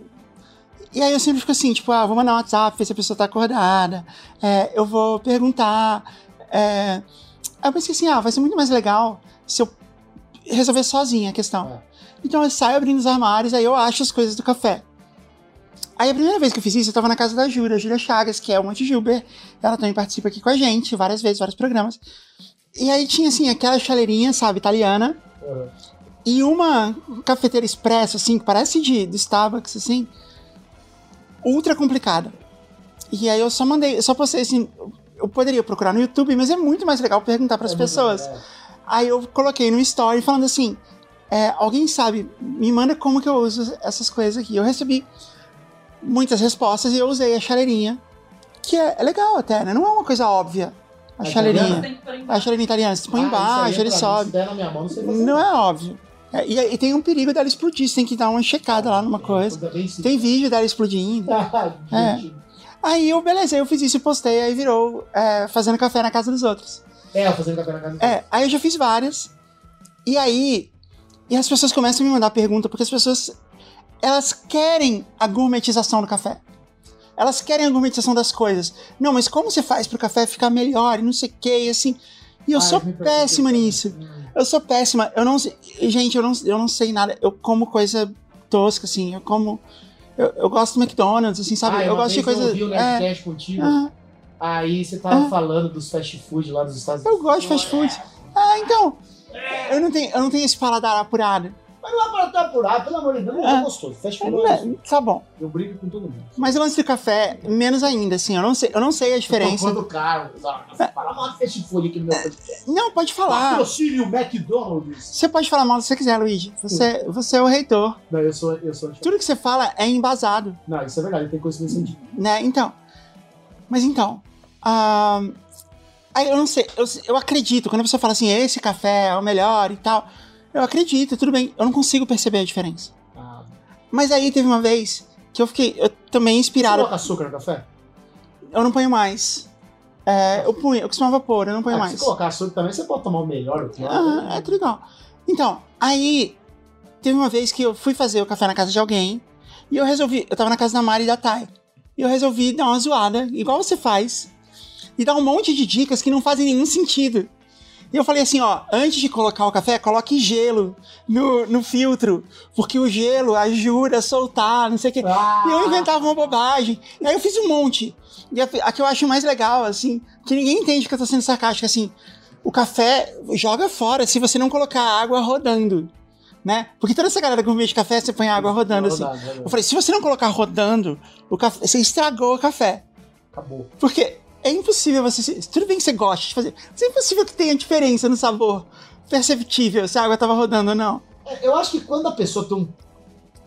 A: E aí eu sempre fico assim, tipo, ah, vou mandar um WhatsApp, ver se a pessoa tá acordada. É, eu vou perguntar. É... Aí eu pensei assim, ah, vai ser muito mais legal se eu resolver sozinha a questão.
B: É.
A: Então eu saio abrindo os armários, aí eu acho as coisas do café. Aí a primeira vez que eu fiz isso, eu tava na casa da Júlia, a Júlia Chagas, que é uma de Gilber. Ela também participa aqui com a gente, várias vezes, vários programas. E aí tinha, assim, aquela chaleirinha, sabe, italiana.
B: Uhum.
A: E uma cafeteira expresso, assim, que parece de, do Starbucks, assim, ultra complicada. E aí eu só mandei, eu só postei assim, eu poderia procurar no YouTube, mas é muito mais legal perguntar para as
B: É
A: pessoas.
B: legal.
A: Aí eu coloquei no story falando assim: é, alguém sabe, me manda como que eu uso essas coisas aqui. Eu recebi muitas respostas e eu usei a chaleirinha, que é, é legal até, né? Não é uma coisa óbvia. A
B: A
A: chaleirinha.
D: Tem que pôr
A: A chaleirinha italiana, você põe
B: Ah,
A: embaixo,
B: é
A: ele
B: mim,
A: sobe.
B: Se der na minha mão, não.
A: Não é óbvio. É, e, e tem um perigo dela explodir, você tem que dar uma checada lá numa coisa.
B: Coisa.
A: Tem vídeo dela explodindo.
B: Ah,
A: É. Aí eu, beleza, eu fiz isso e postei, aí virou é, fazendo café na casa dos outros.
B: É, fazendo café na casa
A: É, aí eu já fiz várias. E aí, e as pessoas começam a me mandar pergunta, porque as pessoas, elas querem a gourmetização do café. Elas querem a gourmetização das coisas. Não, mas como você faz pro café ficar melhor e não sei o que, e assim. E eu sou péssima nisso. Eu sou péssima. Eu não sei. Gente, eu não, eu não sei nada. Eu como coisa tosca, assim. Eu como. Eu, eu gosto do McDonald's, assim, sabe?
B: Ah,
A: eu gosto de coisa.
B: Eu vi o
A: é,
B: contigo,
A: ah,
B: aí você tava
A: Ah.
B: falando dos fast food lá dos Estados
A: eu
B: Unidos.
A: gosto de fast food. Ah, então. Eu não tenho, eu não tenho esse paladar apurado.
B: Mas não é pra estar apurado, pelo amor de Deus, não é
A: Ah.
B: gostoso. Fast food é gostoso.
A: Tá bom.
B: Eu brigo com todo mundo.
A: Mas o lance do café, menos ainda, assim. Eu não sei, eu não sei a diferença.
B: Quando o cara, fala mal de fast food aqui no meu podcast.
A: Não, pode falar.
B: Patrocínio McDonald's.
A: Você pode falar mal se você quiser, Luigi. Você, você é o reitor.
B: Não, eu sou, eu sou.
A: Tudo que você fala é embasado,
B: Não, isso é verdade, tem conhecimento científico.
A: né? Então. Mas então. aí eu não sei, eu, eu acredito. Quando a pessoa fala assim, esse café é o melhor e tal. Eu acredito, tudo bem. Eu não consigo perceber a diferença.
B: Ah,
A: Mas aí teve uma vez que eu fiquei eu também
B: você
A: inspirado.
B: coloca açúcar no café?
A: Eu não ponho mais. É, eu punho, eu costumava pôr, eu não ponho
B: Ah,
A: mais.
B: Se colocar açúcar também, você pode tomar o melhor. O
A: Ah, é tudo igual. Então, aí teve uma vez que eu fui fazer o café na casa de alguém e eu resolvi, eu tava na casa da Mari e da Thay. E eu resolvi dar uma zoada, igual você faz, e dar um monte de dicas que não fazem nenhum sentido. E eu falei assim, ó, antes de colocar o café, coloque gelo no, no filtro, porque o gelo ajuda a soltar, não sei o quê.
B: Ah,
A: E eu inventava uma bobagem. E aí eu fiz um monte. E a, a que eu acho mais legal, assim, que ninguém entende que eu tô sendo sarcástico, assim, o café joga fora se você não colocar a água rodando, né? Porque toda essa galera que gourmet de café, você põe a água rodando, assim.
B: rodando, rodando.
A: Eu falei, se você não colocar rodando, o café, você estragou o café.
B: Acabou.
A: Porque é impossível você. Tudo bem que você gosta de fazer, mas é impossível que tenha diferença no sabor perceptível se a água tava rodando ou não.
B: É, Eu acho que quando a pessoa tem um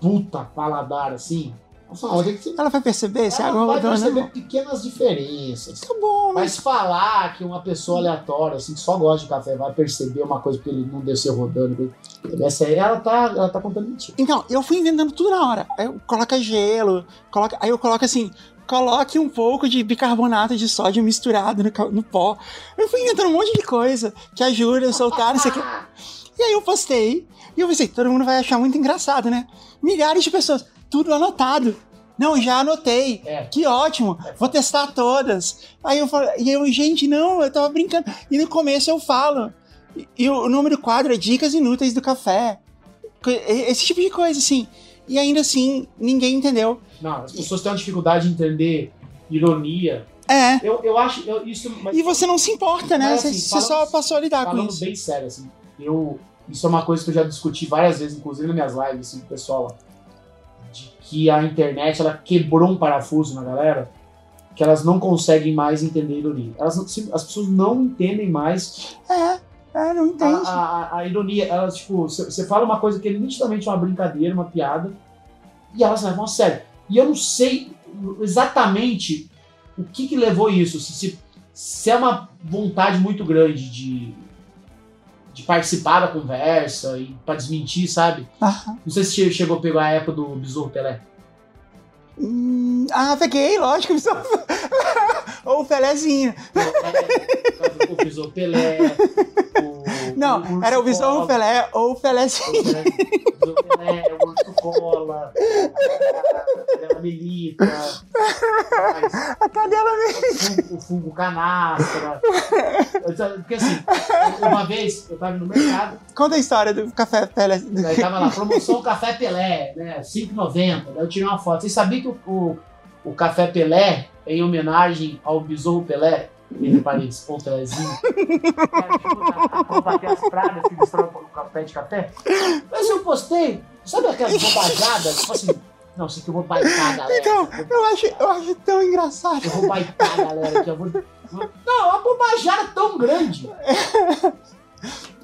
B: puta paladar assim, ela fala, "Olha, que você
A: Ela vai perceber se a
B: ela vai perceber
A: não.
B: pequenas diferenças.
A: Tá bom, mas.
B: Mas falar que uma pessoa aleatória, assim, que só gosta de café, vai perceber uma coisa porque ele não desceu rodando, essa aí, ela tá, ela tá contando mentira.
A: Então, eu fui inventando tudo na hora. Aí eu coloca gelo, coloca, aí eu coloco assim, coloque um pouco de bicarbonato de sódio misturado no, no pó. Eu fui inventando um monte de coisa que ajuda a soltar, não sei o quê. E aí eu postei, e eu pensei, todo mundo vai achar muito engraçado, né? Milhares de pessoas, tudo anotado. Não, já anotei.
B: É.
A: Que ótimo, vou testar todas. Aí eu falo, e eu, gente, não, eu tava brincando. E no começo eu falo. E, e o nome do quadro é Dicas Inúteis do Café. Esse tipo de coisa, assim. E ainda assim, ninguém entendeu.
B: Não, as pessoas têm uma dificuldade de entender ironia.
A: É.
B: Eu, eu acho, eu, isso... Mas,
A: E você não se importa, né?
B: Mas,
A: Você,
B: assim,
A: você
B: falando-
A: só passou a lidar com
B: falando
A: isso.
B: bem sério, assim, eu... Isso é uma coisa que eu já discuti várias vezes, inclusive nas minhas lives, assim, com o pessoal. De que a internet, ela quebrou um parafuso na galera que elas não conseguem mais entender ironia. Elas, as pessoas não entendem mais
A: É, é, não entende.
B: a, a- a ironia. Elas, tipo, você fala uma coisa que é nitidamente uma brincadeira, uma piada, e elas levam a sério. E eu não sei exatamente o que, que levou isso. Se, se, se é uma vontade muito grande de, de participar da conversa e pra desmentir, sabe?
A: Aham.
B: Não sei se che- chegou a pegar a época do Besouro Pelé.
A: Hum, ah, peguei, lógico. só- Ou o Pelézinho.
B: o Besouro Pelé. O,
A: Não,
B: Urso
A: era o Besouro
B: Cola,
A: Pelé ou o Pelézinho.
B: O Besouro Pelé, o Urso Cola, a Melita, mas
A: A cadela mesmo.
B: o fungo, o canastra. Porque assim, uma vez eu tava no mercado,
A: Conta a história do café Pelé.
B: aí tava lá, promoção Café Pelé, né? 5,90. Daí eu tirei uma foto. Vocês sabiam que o, o, o Café Pelé é em homenagem ao Besouro Pelé? Entre parênteses, ou Pelézinho. Cara, tipo, pra bater as pragas que destrói o café de café. Mas eu postei, sabe aquelas bobajadas? Tipo assim, não, isso aqui eu vou baitar a galera.
A: Então, eu acho, eu acho tão engraçado.
B: Eu vou baitar a galera aqui, eu vou Não, uma bobajada tão grande.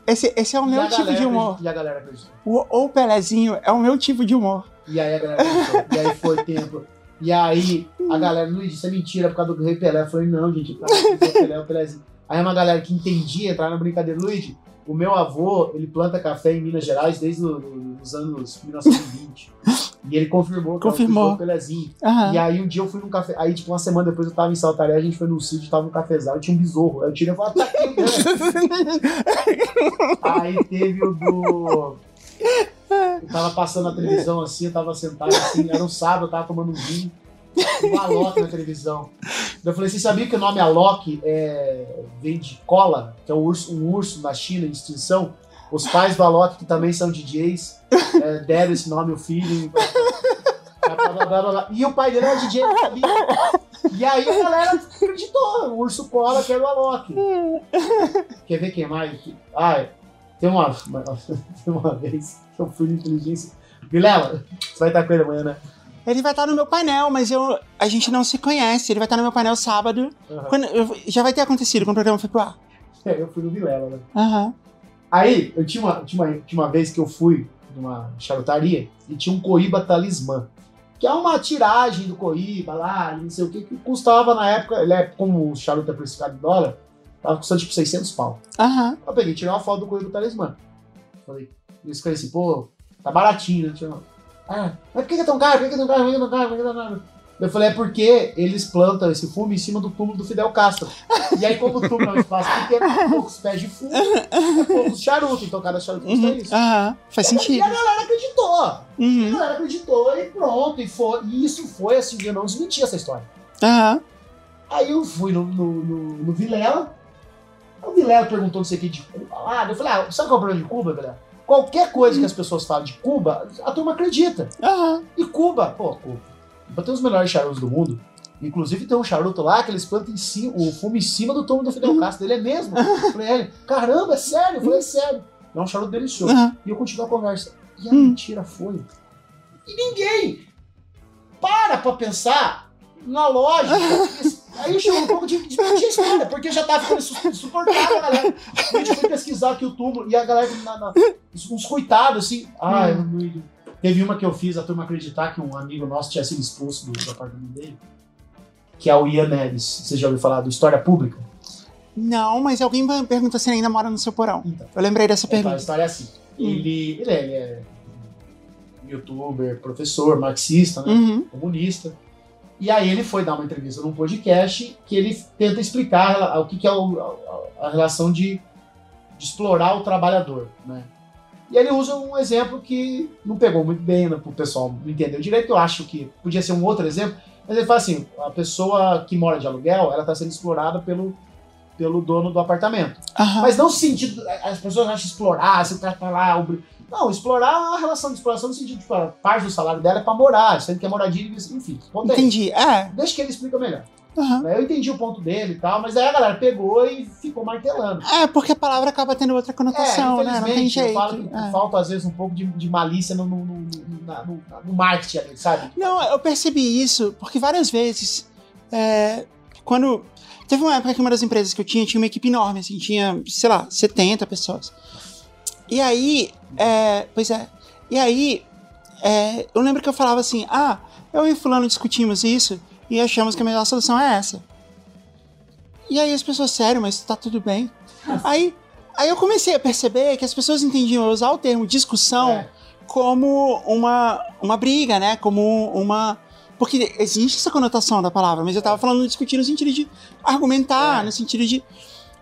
A: Esse, esse é o meu tipo
B: galera
A: de humor.
B: E a galera acreditou.
A: O, o Pelezinho é o meu tipo de humor.
B: E aí a galera acreditou. E aí foi tempo. E aí a galera, Luiz, isso é mentira por causa do Rei Pelé. Eu falei, não, gente, o Pelé é o Pelézinho. Aí uma galera que entendia entrar na brincadeira, Luiz, o meu avô, ele planta café em Minas Gerais desde os anos 1920. E ele confirmou que
A: Confirmou.
B: é o Pelézinho.
A: Aham.
B: E aí um dia eu fui num café. Aí, tipo, uma semana depois eu tava em Saltaré, a gente foi num sítio, tava num cafezal, e tinha um besouro. Aí eu tirei e falei, tá aqui, né? Aí teve o do. Eu tava passando na televisão assim, eu tava sentado assim, era um sábado, eu tava tomando um vinho, um Alok na televisão. Eu falei, você sabia que o nome Alok é... vem de cola, que é um urso, um urso na China em extinção? Os pais do Alok, que também são DJs, é, deram esse nome ao filho. blá, blá, blá. E o pai dele era DJ, não sabia. E aí a galera acreditou, o urso cola que era o Alok. Quer ver quem mais? Ah, tem uma, tem uma vez que eu fui de inteligência. Vilela, você vai estar com ele amanhã, né?
A: Ele vai estar no meu painel, mas eu, a gente não se conhece. Ele vai estar no meu painel sábado.
B: Aham.
A: Quando, eu- já vai ter acontecido quando o programa foi pro ar.
B: É, eu fui no Vilela, né?
A: Aham.
B: Aí, eu tinha uma, tinha, uma, tinha uma vez que eu fui numa charutaria e tinha um Coíba Talismã. Que é uma tiragem do Coíba lá, não sei o que, que custava na época, ele é como o charuto é precificado em dólar, tava custando tipo 600 pau.
A: Aham.
B: Eu peguei, tirei uma foto do Coelho do Talismã. Falei, eu escrevi assim, pô, tá baratinho, né? Uma- Ah, mas por que que é tão caro? Por que que é tão caro? Por que que é tão caro? Por que que é tão caro? Eu falei, é porque eles plantam esse fumo em cima do túmulo do Fidel Castro. E aí, como o túmulo é um espaço pequeno, tem poucos pés de fumo, é poucos charutos, então cada charuto custa
A: Uhum.
B: isso.
A: Aham. Faz
B: E
A: sentido.
B: a galera acreditou. A
A: Uhum.
B: galera acreditou e pronto. E, foi, e isso foi assim, eu não desmenti essa história.
A: Aham.
B: Aí eu fui no, no, no, no Vilela. O Vilela perguntou não sei o que de Cuba lá. Eu falei, ah, sabe qual é o problema de Cuba, Vilela? Qualquer coisa que as pessoas falam de Cuba, a turma acredita.
A: Aham.
B: E Cuba, pô, Cuba. Tem os melhores charutos do mundo. Inclusive tem um charuto lá que eles plantam em cima, o fumo em cima do túmulo do Fidel Castro. Ele é mesmo. Eu falei, ele, caramba, é sério? Eu falei, é sério. É um charuto delicioso.
A: Aham.
B: E eu continuo a conversa. E a
A: Hum.
B: mentira foi. E ninguém para pra pensar na lógica. Aí chegou um pouco de desmentir a história, porque já tava ficando insu- insuportável a galera. A gente foi pesquisar aqui o túmulo e a galera, na, na- uns coitados assim. Ai,
A: Hum.
B: não- Teve uma que eu fiz a turma acreditar que um amigo nosso tinha sido expulso do, do apartamento dele, que é o Ian Neves. Você já ouviu falar do História Pública?
A: Não, mas alguém perguntou se ele ainda mora no seu porão.
B: Então.
A: Eu lembrei dessa
B: Então, a
A: pergunta.
B: história é assim. Ele, ele, é, ele é youtuber, professor, marxista, né?
A: Uhum.
B: comunista. E aí ele foi dar uma entrevista num podcast que ele tenta explicar o que, é a relação de, de explorar o trabalhador, né? E ele usa um exemplo que não pegou muito bem, né, pro pessoal não entendeu direito. Eu acho que podia ser um outro exemplo, mas ele fala assim: a pessoa que mora de aluguel, ela está sendo explorada pelo, pelo dono do apartamento.
A: Aham.
B: Mas não no sentido, as pessoas acham explorar, se o cara tá lá. obri- Não, explorar é uma relação de exploração no sentido de tipo, a parte do salário dela é pra morar, sendo que é moradia, enfim. ponto é.
A: Entendi. É.
B: Deixa que ele explica melhor.
A: Aham.
B: Eu entendi o ponto dele e tal, mas aí a galera pegou e ficou martelando.
A: É, porque a palavra acaba tendo outra conotação,
B: é,
A: né? Não tem
B: infelizmente, eu
A: jeito.
B: falo que
A: É.
B: falta às vezes um pouco de, de malícia no, no, no, no- no- marketing sabe?
A: Não, eu percebi isso porque várias vezes, é, quando. Teve uma época que uma das empresas que eu tinha tinha uma equipe enorme, assim, tinha, sei lá, 70 pessoas. E aí, é, pois é, e aí, é, eu lembro que eu falava assim: ah, eu e Fulano discutimos isso e achamos que a melhor solução é essa. E aí as pessoas, sério, mas tá tudo bem. Aí, aí eu comecei a perceber que as pessoas entendiam eu usar o termo discussão
B: É.
A: como uma, uma briga, né? Como uma. Porque existe essa conotação da palavra, mas eu tava falando de discutir no sentido de argumentar,
B: É.
A: no sentido de.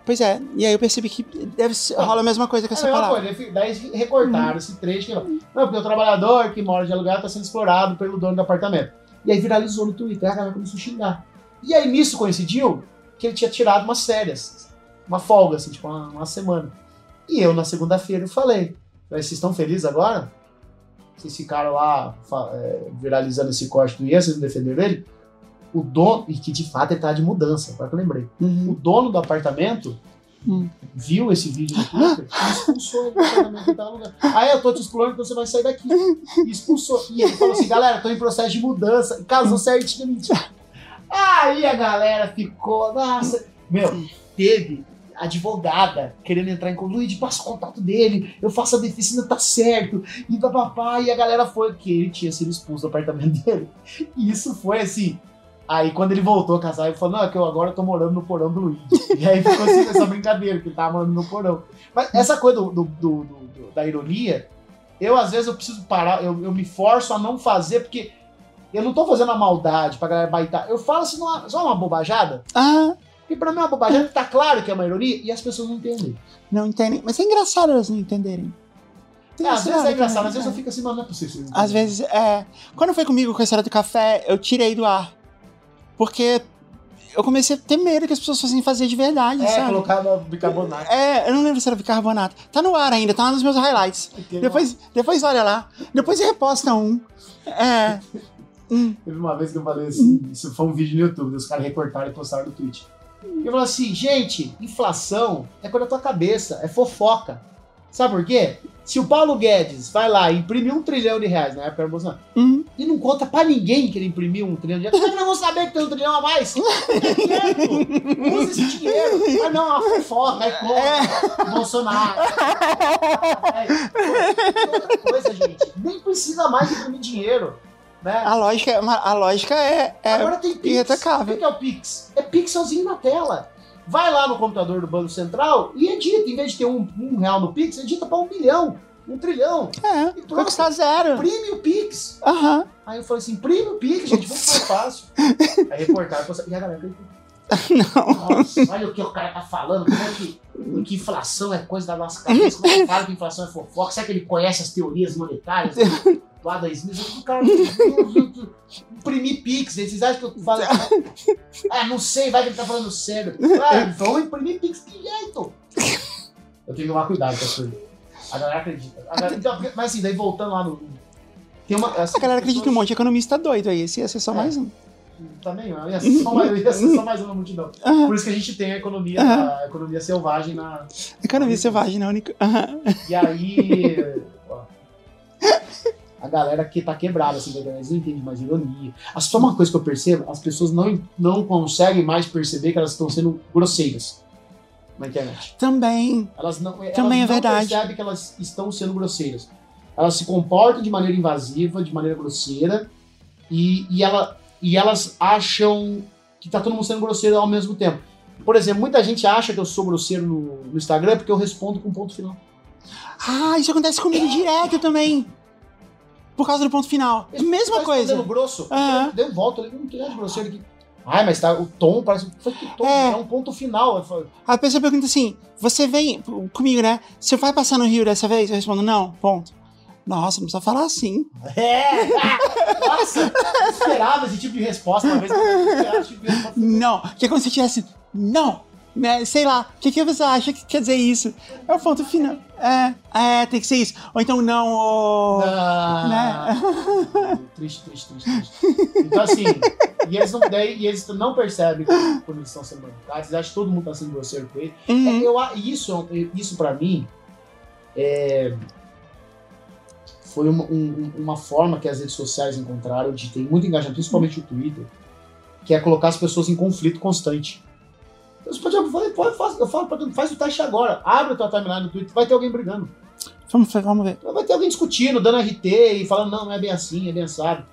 A: Pois é, e aí eu percebi que deve ser, rola a mesma coisa com
B: É
A: essa
B: mesma
A: palavra.
B: coisa, daí recortaram esse trecho que não, porque o trabalhador que mora de aluguel está sendo explorado pelo dono do apartamento. E aí viralizou no Twitter, a galera começou a xingar. E aí nisso coincidiu que ele tinha tirado umas férias, uma folga, assim, tipo uma, uma semana. E eu na segunda-feira falei, vocês estão felizes agora? Vocês ficaram lá é, viralizando esse corte do Ian, vocês não defenderam ele? O dono, e que de fato ele tá de mudança, agora que eu lembrei.
A: Uhum.
B: O dono do apartamento
A: Hum.
B: viu esse vídeo no Twitter e expulsou ele do apartamento que ele tava alugando. Aí eu tô te explorando, então você vai sair daqui. E expulsou. E ele falou assim, galera, tô em processo de mudança. Casou certinho, mentira. Aí a galera ficou, nossa. Meu, teve advogada querendo entrar em contato. Luigi, passa o contato dele, eu faço a defesa, ainda tá certo. E papapá, e a galera foi que ele tinha sido expulso do apartamento dele. E isso foi assim. Aí quando ele voltou a casar, ele falou: Não, é que eu agora tô morando no porão do Luigi. E aí ficou assim essa brincadeira, que ele tava morando no porão. Mas essa coisa do, do- do- do- da ironia, eu às vezes eu preciso parar, eu, eu me forço a não fazer, porque eu não tô fazendo a maldade pra galera baitar. Eu falo assim, não, só uma bobajada.
A: Ah,
B: Porque pra mim é uma bobajada, tá claro que é uma ironia, e as pessoas não entendem.
A: não entendem. Mas é engraçado elas não entenderem.
B: É, às vezes é engraçado, às vezes eu fico assim, mas não é possível.
A: Às vezes, é. Quando foi comigo com a história do café, eu tirei do ar. Porque eu comecei a ter medo que as pessoas fossem fazer de verdade,
B: É,
A: sabe?
B: colocar no bicarbonato.
A: É, eu não lembro se era bicarbonato. Tá no ar ainda, tá nos meus highlights. Depois, depois olha lá. Depois reposta um. É. Hum.
B: Teve uma vez que eu falei assim, isso foi um vídeo no YouTube, os caras recortaram e postaram no Twitch. E eu falei assim, gente, inflação é coisa da tua cabeça, é fofoca. Sabe por quê? Se o Paulo Guedes vai lá e imprime um trilhão de reais na época do Bolsonaro,
A: Hum.
B: e não conta pra ninguém que ele imprimiu um trilhão de reais, como é que nós vamos saber que tem um trilhão a mais? É usa esse dinheiro. Ah não, é uma fofoca, é contra Bolsonaro. É, outra coisa, gente, nem precisa mais imprimir dinheiro. Né?
A: A lógica, a lógica é. é
B: Agora tem Pix. O que é o Pix? É pixelzinho na tela. Vai lá no computador do Banco Central e edita. Em vez de ter um, um real no Pix, edita pra um milhão, um trilhão.
A: é,
B: E pronto.
A: custar zero.
B: Imprime o Pix.
A: Aham.
B: Aí eu falei assim, imprime o Pix, gente, muito mais fácil. Aí reportaram, e a galera.
A: Não.
B: Nossa, olha o que o cara tá falando, como é que, que inflação é coisa da nossa cabeça, como é que fala que inflação é fofoca, será que ele conhece as teorias monetárias do Adam Smith? O cara, imprimir Pix, eles acham que eu falo, ah, não sei, vai que ele tá falando sério. Ah, vamos imprimir Pix, que jeito? Eu tenho que tomar cuidado com as coisas. A galera acredita. A galera- então, mas assim, daí voltando lá no... Tem uma,
A: A galera acredita que um monte de economista doido aí. Esse ia ser só
B: É.
A: mais um.
B: Também, ó, ia ser só mais, ia ser só mais uma multidão. Por isso que a gente tem a economia, a economia selvagem na.
A: Economia selvagem, né? Único. Aham.
B: E aí. A galera que tá quebrada, assim, eles não entendem mais ironia. Só uma coisa que eu percebo, as pessoas não, não conseguem mais perceber que elas estão sendo grosseiras na internet.
A: Também.
B: Elas não,
A: Também
B: elas
A: é
B: não
A: verdade.
B: percebem que elas estão sendo grosseiras. Elas se comportam de maneira invasiva, de maneira grosseira, e, e, ela, e elas acham que tá todo mundo sendo grosseiro ao mesmo tempo. Por exemplo, muita gente acha que eu sou grosseiro no, no Instagram porque eu respondo com ponto final.
A: Ah, isso acontece comigo direto também. Por causa do ponto final. Mesma
B: Tá
A: coisa.
B: respondendo grosso.
A: Aham.
B: Deu volta, eu não tem nada de grosseiro aqui. Ai, mas tá, o tom parece. Foi que tom?
A: É.
B: É, um ponto final.
A: A pessoa pergunta assim: você vem comigo, né? Você vai passar no Rio dessa vez? Eu respondo: não, ponto. Nossa, não precisa falar assim.
B: É! Nossa! eu Esperava esse tipo de resposta uma vez. Eu não esperava esse tipo de resposta.
A: Não. Que é como se tivesse. Não. Né? Sei lá. O que, que você acha que quer dizer isso? É o ponto final. É, é, tem que ser isso. Ou então não, ou.
B: Ah, Triste, triste, triste, triste. Então, assim, e eles não, daí, e eles não percebem quando eles estão sendo manipulados, eles acham que todo mundo está sendo grosseiro com ele.
A: Uhum.
B: eu, a- isso, isso para mim, é, foi uma, um- uma forma que as redes sociais encontraram de ter muito engajamento, principalmente o Twitter, que é colocar as pessoas em conflito constante. Então, Você pode, pode, pode, faz, eu falo pra todo faz o teste agora, abre a tua timeline no Twitter, vai ter alguém brigando.
A: Vamos, ver, vamos ver.
B: Vai ter alguém discutindo, dando RT e falando, não, não é bem assim, é bem assado.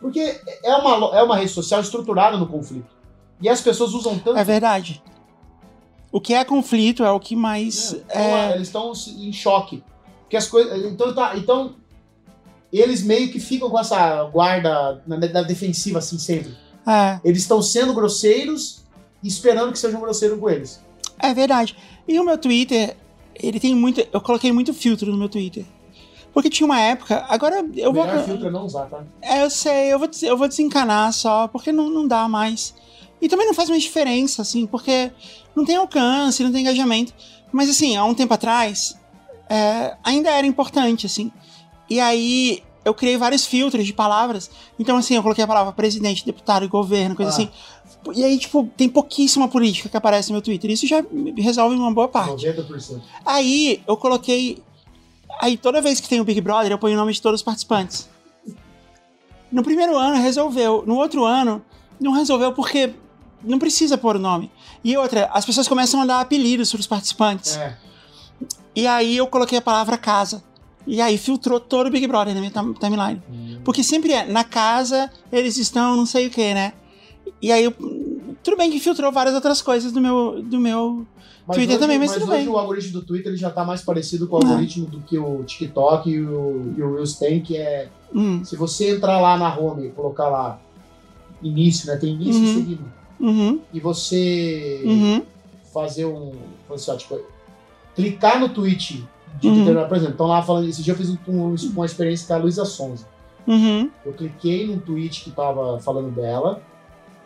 B: Porque é uma, é uma rede social estruturada no conflito. E as pessoas usam tanto.
A: É verdade. O que é conflito é o que mais.
B: Então,
A: É,
B: Eles estão em choque. Porque as coisas. Então, tá, então, eles meio que ficam com essa guarda na, na defensiva, assim, sempre.
A: é,
B: Eles estão sendo grosseiros esperando que sejam grosseiros com eles.
A: é verdade. E o meu Twitter, ele tem muito. Eu coloquei muito filtro no meu Twitter. Porque tinha uma época. Agora eu vou.
B: Melhor filtro é não usar, tá?
A: É, eu sei, eu vou, eu vou desencanar só, porque não, não dá mais. E também não faz mais diferença, assim, porque não tem alcance, não tem engajamento. Mas, assim, há um tempo atrás, é, ainda era importante, assim. E aí, eu criei vários filtros de palavras. Então, assim, eu coloquei a palavra presidente, deputado, governo, coisa
B: Ah.
A: assim. E aí, tipo, tem pouquíssima política que aparece no meu Twitter. Isso já resolve uma boa parte.
B: 90%.
A: Aí eu coloquei. Aí toda vez que tem o Big Brother, eu ponho o nome de todos os participantes. No primeiro ano resolveu. No outro ano, não resolveu porque não precisa pôr o nome. E outra, as pessoas começam a dar apelidos para os participantes.
B: É.
A: E aí eu coloquei a palavra casa. E aí filtrou todo o Big Brother na minha tim- timeline. Porque sempre é, na casa eles estão não sei o que, né? E aí, tudo bem que filtrou várias outras coisas do meu, do meu
B: Mas
A: Twitter
B: hoje,
A: também, mas
B: mas
A: tudo
B: hoje
A: bem.
B: o algoritmo do Twitter ele já tá mais parecido com o algoritmo do que o TikTok e o, e o Reels tem, que é
A: Hum,
B: se você entrar lá na home e colocar lá início, né? Tem início
A: Uhum.
B: e seguido.
A: uhum,
B: E você
A: uhum,
B: fazer um. assim, tipo, clicar no tweet de
A: Uhum.
B: determinado, por exemplo, estão lá falando. Esse dia eu fiz um- um- uma experiência com a Luísa Sonza.
A: uhum,
B: Eu cliquei num tweet que tava falando dela,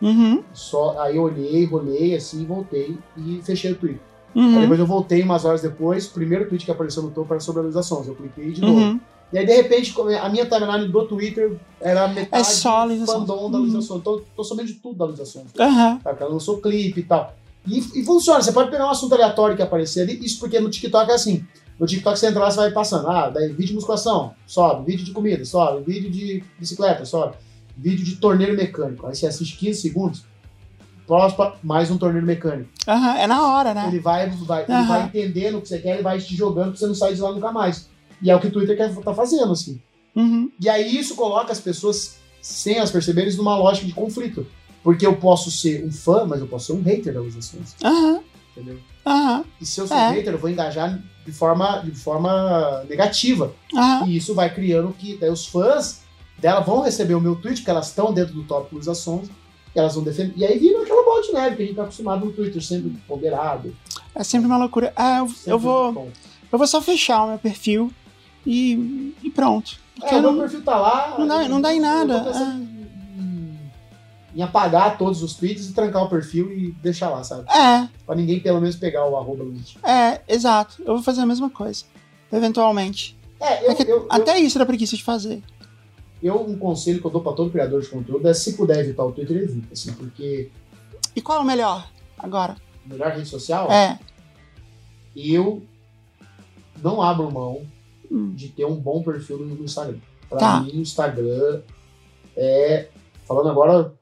A: uhum,
B: só, aí eu olhei, rolei assim, voltei e fechei o tweet. Aí
A: uhum,
B: depois eu voltei umas horas depois, o primeiro tweet que apareceu no topo era sobre a Luísa Sonza. Eu cliquei de novo.
A: uhum.
B: E aí, de repente, como a minha timeline do Twitter era metade
A: É só a
B: fandom da
A: Uhum.
B: Luísa Sonza. Então, tô sabendo de tudo da Sonza.
A: Aham,
B: Sabe? Ela lançou clipe e tal. E, e funciona, você pode pegar um assunto aleatório que aparecer ali, isso porque no TikTok é assim. No TikTok você entra lá, você vai passando. Ah, daí vídeo de musculação, sobe. Vídeo de comida, sobe. Vídeo de bicicleta, sobe. Vídeo de torneiro mecânico. Aí você assiste 15 segundos, próximo, mais um torneiro mecânico.
A: aham, é na hora, né?
B: Ele vai, vai, ele
A: Aham.
B: vai entendendo o que você quer, ele vai te jogando pra você não sair de lá nunca mais. E é o que o Twitter quer, tá fazendo, assim.
A: Uhum,
B: E aí isso coloca as pessoas, sem elas perceberem, numa lógica de conflito. Porque eu posso ser um fã, mas eu posso ser um hater das ações,
A: aham,
B: entendeu?
A: aham,
B: E se eu sou
A: É.
B: hater, eu vou engajar de forma, de forma negativa.
A: aham.
B: E isso vai criando que daí os fãs dela vão receber o meu tweet, porque elas estão dentro do top Luiz Ações, e elas vão defender. E aí vira aquela bola de neve que a gente tá acostumado no Twitter, sempre ponderado.
A: É sempre uma loucura. Ah, eu, eu vou, eu vou só fechar o meu perfil e, e pronto.
B: É, o
A: não-
B: meu perfil tá lá.
A: não dá- não dá em nada,
B: pensando em, em apagar todos os tweets e trancar o perfil e deixar lá, sabe?
A: É,
B: Pra ninguém pelo menos pegar o arroba Luiz.
A: é, exato. Eu vou fazer a mesma coisa. Eventualmente.
B: É, eu,
A: É que
B: eu, eu,
A: até isso dá preguiça de fazer.
B: Eu- um conselho que eu dou pra todo criador de conteúdo é se puder evitar o Twitter, evita, assim, porque
A: E qual é o melhor agora?
B: melhor rede social,
A: É.
B: eu não abro mão
A: Hum.
B: de ter um bom perfil no Instagram. Pra
A: Tá.
B: mim, o Instagram é. Falando agora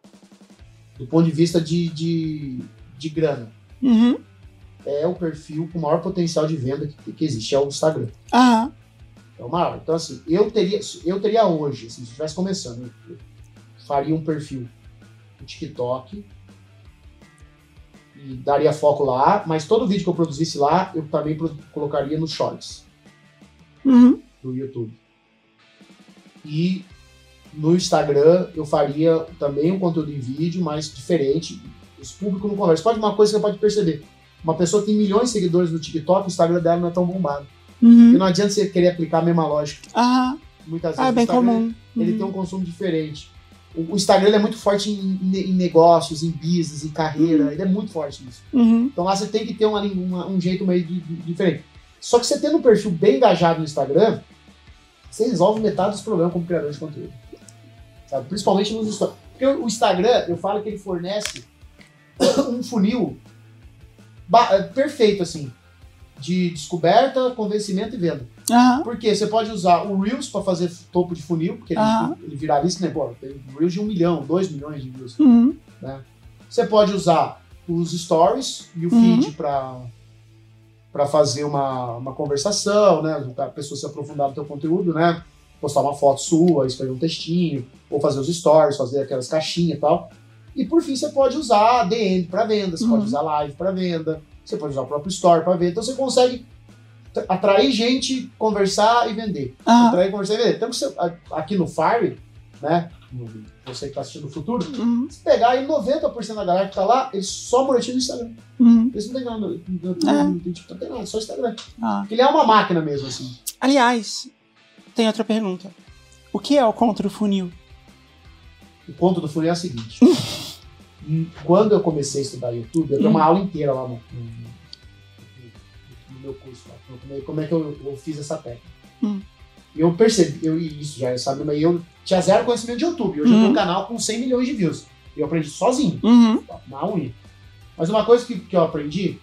B: do ponto de vista de, de, de grana.
A: Uhum.
B: É o perfil com maior potencial de venda que, que existe, é o Instagram.
A: Aham.
B: É o maior. Então, assim, eu teria, eu teria hoje, assim, se estivesse começando, eu, eu faria um perfil no TikTok e daria foco lá, mas todo vídeo que eu produzisse lá, eu também colocaria nos shorts
A: Uhum.
B: do YouTube. E no Instagram eu faria também um conteúdo em vídeo, mas diferente. Os públicos não conversam. Pode uma coisa que você pode perceber. Uma pessoa que tem milhões de seguidores no TikTok, o Instagram dela não é tão bombado. E
A: Uhum.
B: não adianta você querer aplicar a mesma lógica.
A: Aham.
B: Muitas vezes
A: Ah, é bem comum.
B: Ele
A: Uhum.
B: tem um consumo diferente. O, o Instagram é muito forte em, em- negócios, em business, em carreira. Ele é muito forte nisso.
A: Uhum.
B: Então lá você tem que ter uma, uma- um jeito meio de- de- diferente. Só que você tendo um perfil bem engajado no Instagram, você resolve metade dos problemas como criador de conteúdo. Sabe? Principalmente nos stories. Porque o Instagram, eu falo que ele fornece um funil perfeito, assim, de descoberta, convencimento e venda. Porque você pode usar o Reels para fazer topo de funil, porque ele, ele viraliza, né? Pô, tem Reels de um milhão, dois milhões de views.
A: Uhum.
B: Você pode usar os stories e o
A: Uhum.
B: feed para para fazer uma, uma conversação, né? A pessoa se aprofundar no teu conteúdo, né? Postar uma foto sua, escrever um textinho, ou fazer os stories, fazer aquelas caixinhas e tal. E por fim, você pode usar DM para venda, você
A: Uhum.
B: pode usar live para venda, você pode usar o próprio store para venda. Então você consegue atrair gente, conversar e vender.
A: Aham.
B: Atrair, conversar e vender. Então você, aqui no Fire, né? Você que está assistindo no futuro,
A: Uhum.
B: se pegar aí 90% da galera que tá lá, eles só monetizam no Instagram.
A: Uhum.
B: Eles não tem nada, no, no,
A: É.
B: no, no TikTok, não tem nada, só Instagram.
A: Ah.
B: Porque ele é uma máquina mesmo, assim.
A: Aliás, tem outra pergunta. O que é o contra o funil?
B: O ponto do funil é o seguinte. Quando eu comecei a estudar YouTube, eu tenho uma aula inteira lá no, no- no- no meu curso. Lá, como é- como é que eu, eu fiz essa técnica.
A: Hum.
B: E eu percebi, eu, isso já sabe, mas eu tinha zero conhecimento de YouTube. Hoje eu
A: Uhum.
B: tenho um canal com 100 milhões de views. Eu aprendi sozinho.
A: Uhum.
B: na unha. Mas uma coisa que, que eu aprendi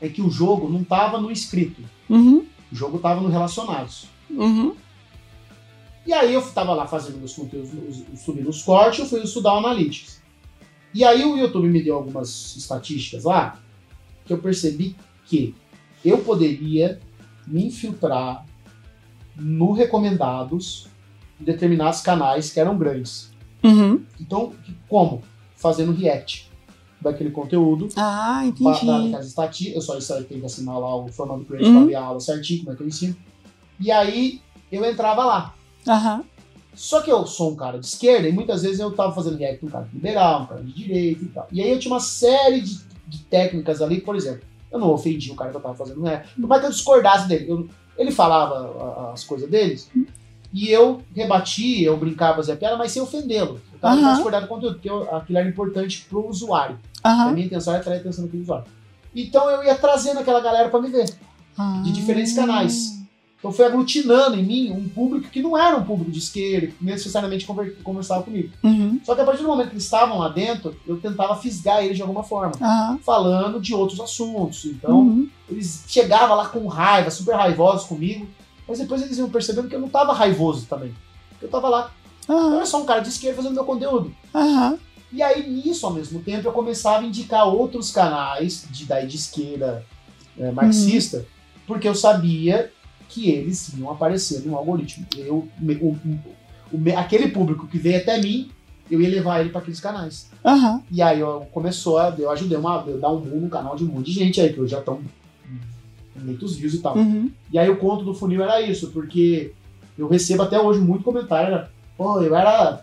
B: é que o jogo não estava no escrito,
A: Uhum.
B: o jogo estava no relacionados.
A: Uhum.
B: E aí eu estava lá fazendo meus conteúdos, os- os- subindo os cortes, eu fui estudar o Analytics. E aí o YouTube me deu algumas estatísticas lá que eu percebi que eu poderia me infiltrar no recomendados de determinados canais que eram grandes.
A: Uhum.
B: Então, como? Fazendo react daquele conteúdo,
A: Ah, entendi.
B: daquelas estatísticas, eu só isso tenho que assinar lá o Formando Create
A: Uhum.
B: pra ver a aula certinho, como é que eu ensino. E aí eu entrava lá.
A: Aham.
B: Só que eu sou um cara de esquerda e muitas vezes eu tava fazendo react com um cara liberal, um cara de direita e tal. E aí eu tinha uma série de, de técnicas ali, por exemplo, eu não ofendi o cara que eu tava fazendo react, por mais que eu discordasse dele. Eu- ele falava a- as coisas deles e eu rebatia, eu brincava, fazia piada, mas sem ofendê-lo. Eu tava
A: Aham.
B: discordando do conteúdo, porque eu- aquilo era importante pro usuário. A
A: Aham.
B: minha intenção era atrair a atenção daquele usuário. Então eu ia trazendo aquela galera pra me ver, de diferentes
A: Ah.
B: canais. Então foi aglutinando em mim um público que não era um público de esquerda, que necessariamente conver- conversava comigo.
A: Uhum.
B: Só que a partir do momento que eles estavam lá dentro, eu tentava fisgar eles de alguma forma,
A: Aham.
B: falando de outros assuntos. Então,
A: Uhum.
B: eles chegavam lá com raiva, super raivosos comigo, mas depois eles iam percebendo que eu não tava raivoso também. Eu tava lá, eu era só um cara de esquerda fazendo meu conteúdo. E aí, nisso, ao mesmo tempo, eu começava a indicar outros canais de, daí, de esquerda é, marxista, porque eu sabia que eles iam aparecer no algoritmo. Eu, o- o- aquele público que veio até mim, eu ia levar ele para aqueles canais.
A: Aham.
B: E aí eu começou a. Eu ajudei uma, eu dar um boom no canal de um monte de gente aí, que hoje já estão com muitos views e tal.
A: Uhum.
B: E aí o conto do funil era isso, porque eu recebo até hoje muito comentário. Pô, eu era.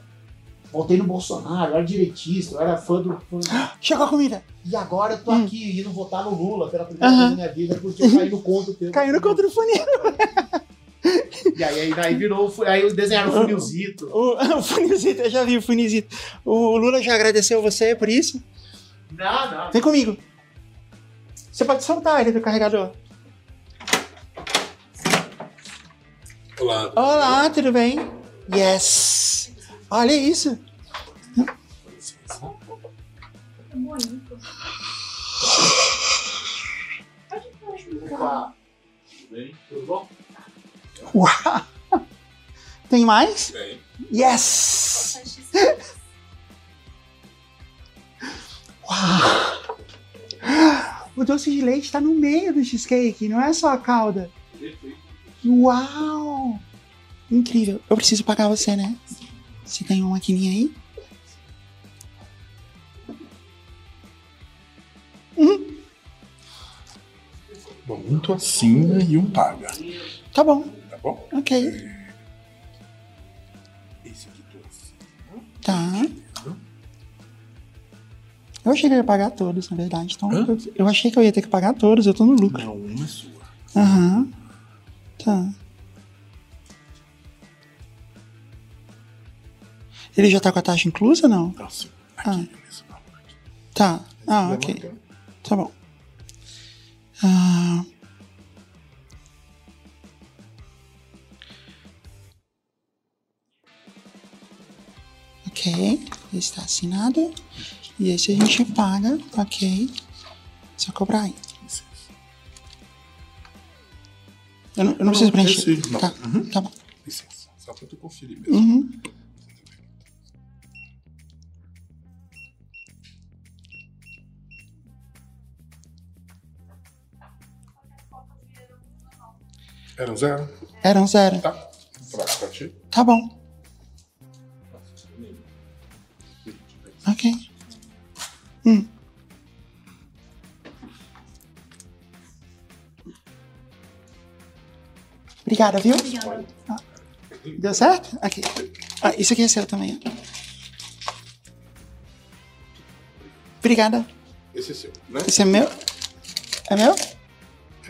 B: Voltei no Bolsonaro, eu era direitista, eu era fã do. fã-
A: Chegou a comida.
B: E agora eu tô
A: Hum.
B: aqui indo votar no Lula pela primeira vez na minha vida, porque eu caí no conto teu.
A: Caiu no contra o funil.
B: E aí, aí, aí virou. Aí desenharam o funilzito.
A: O, o funilzito, eu já vi o funilzito. O Lula já agradeceu você por isso?
B: Não, não.
A: Vem comigo. Você pode soltar ele do carregador.
E: Olá.
A: Olá, tudo bem? Yes. Olha isso.
E: Tudo bem? Tudo bom?
A: Uau. Tem mais?
E: Bem.
A: Yes. Uau. O doce de leite tá no meio do cheesecake, não é só a calda. Uau! Incrível. Eu preciso pagar você, né? Você tem uma maquininha aí?
E: Bom, muito acima e um paga.
A: Tá bom,
E: Tá bom?
A: ok.
E: Esse aqui acima.
A: Tá. Eu achei que eu ia pagar todos, na verdade. Então,
E: Hã?
A: eu, eu achei que eu ia ter que pagar todos, eu tô no lucro.
E: Não, uma é sua.
A: Aham. Tá. Ele já tá com a taxa inclusa ou não?
E: Tá sim. Aqui,
A: Ah.
E: valor aqui.
A: Tá. Ah, ok. Tá bom. Ah. Ok, está assinado. E esse a gente paga, ok. Só cobrar aí.
E: Licença.
A: Eu não, eu não preciso preencher.
E: não.
A: Tá,
E: Uhum.
A: tá bom.
E: Licença. Só pra tu conferir mesmo.
A: Uhum.
E: Era um zero?
A: Era um zero.
E: Tá. Próximo pra ti.
A: Tá bom. Ok. Hum. Obrigada, viu?
D: Obrigada.
A: Deu certo? Aqui. Ah, isso aqui é seu também. Obrigada.
E: Esse é seu, né?
A: Esse é meu? É meu?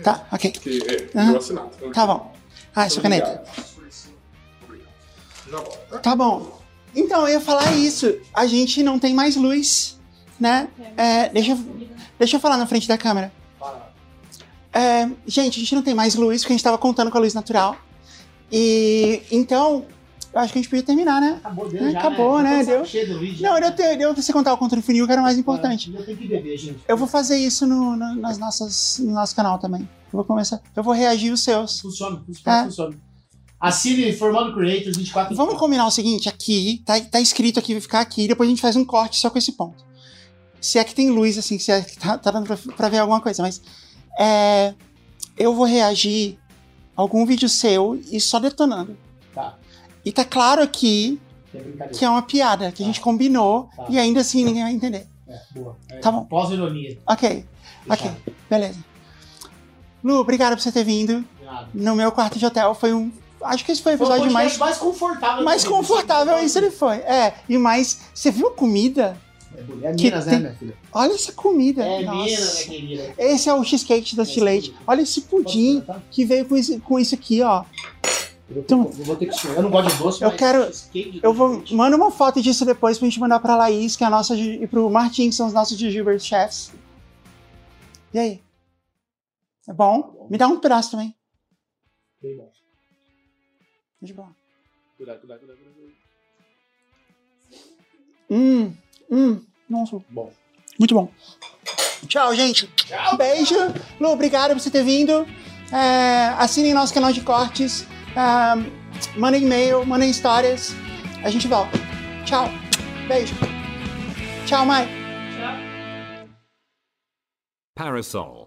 A: Tá, ok.
E: Que é, assinado.
A: Tá bom. Ah, sua caneta.
E: Obrigado. Volto.
A: Tá bom. Então, eu ia falar isso. A gente não tem mais luz, né? É, deixa, eu- deixa eu falar na frente da câmera. É, gente, a gente não tem mais luz, porque a gente tava contando com a luz natural. E então, acho que a gente podia terminar, né?
B: Acabou, deu
A: É,
B: já,
A: acabou, né?
B: Saco
A: Deu.
B: cheio do vídeo.
A: Não, eu tenho, eu você contar o contra o funil, que era o mais importante.
B: Eu tenho que beber, gente.
A: Eu vou fazer isso no, no- nas nossas, no nosso canal também. Eu vou começar. Eu vou reagir os seus.
B: Funciona, funciona,
A: É.
B: funciona. Assine Formando Creators 24
A: Vamos combinar o seguinte, aqui, tá, tá escrito aqui, vai ficar aqui, depois a gente faz um corte só com esse ponto. Se é que tem luz, assim, se é que tá, tá dando pra, pra ver alguma coisa, mas. É, eu vou reagir a algum vídeo seu e só detonando.
B: Tá.
A: E tá claro aqui
B: Que é
A: que é uma piada, que a gente combinou
B: Tá.
A: e ainda assim ninguém vai entender.
B: É, boa. É,
A: Tá bom.
B: Pós-ironia.
A: Ok, ok,
B: Fechado.
A: beleza. Lu, obrigado por você ter vindo
B: Nada.
A: no meu quarto de hotel. Foi um. Acho que esse foi o
B: Foi o
A: episódio
B: podcast
A: mais,
B: mais confortável.
A: mais confortável. Isso ele foi. É, e mais. Você viu a comida?
B: É
A: que
B: Minas, né, minha filha?
A: Olha essa comida.
B: É
A: Nossa.
B: Minas, minha querida.
A: Esse é o cheesecake da
B: Esse
A: Leite.
B: pudim.
A: Olha esse pudim que veio com isso, com isso aqui, ó.
B: Eu vou,
A: Então-
B: ter, eu vou ter que. Eu não gosto de doce,
A: Eu quero-
B: cheesecake de
A: Eu vou.
B: de.
A: Manda uma foto disso depois pra gente mandar pra Laís, que é a nossa. E pro Martin, que são os nossos Gilbert chefs. E aí? É bom? Me dá um pedaço também.
B: Bem bom.
A: De boa.
B: Cuidado, cuidado, cuidado. cuidado.
A: Hum, hum. Nossa,
B: Bom.
A: muito bom. Tchau, gente. Um beijo. Lu, obrigado por você ter vindo. É, assinem nosso canal de cortes. É, mandem e-mail, mandem histórias. A gente volta. Tchau. Beijo. Tchau, mãe.
F: Parasol.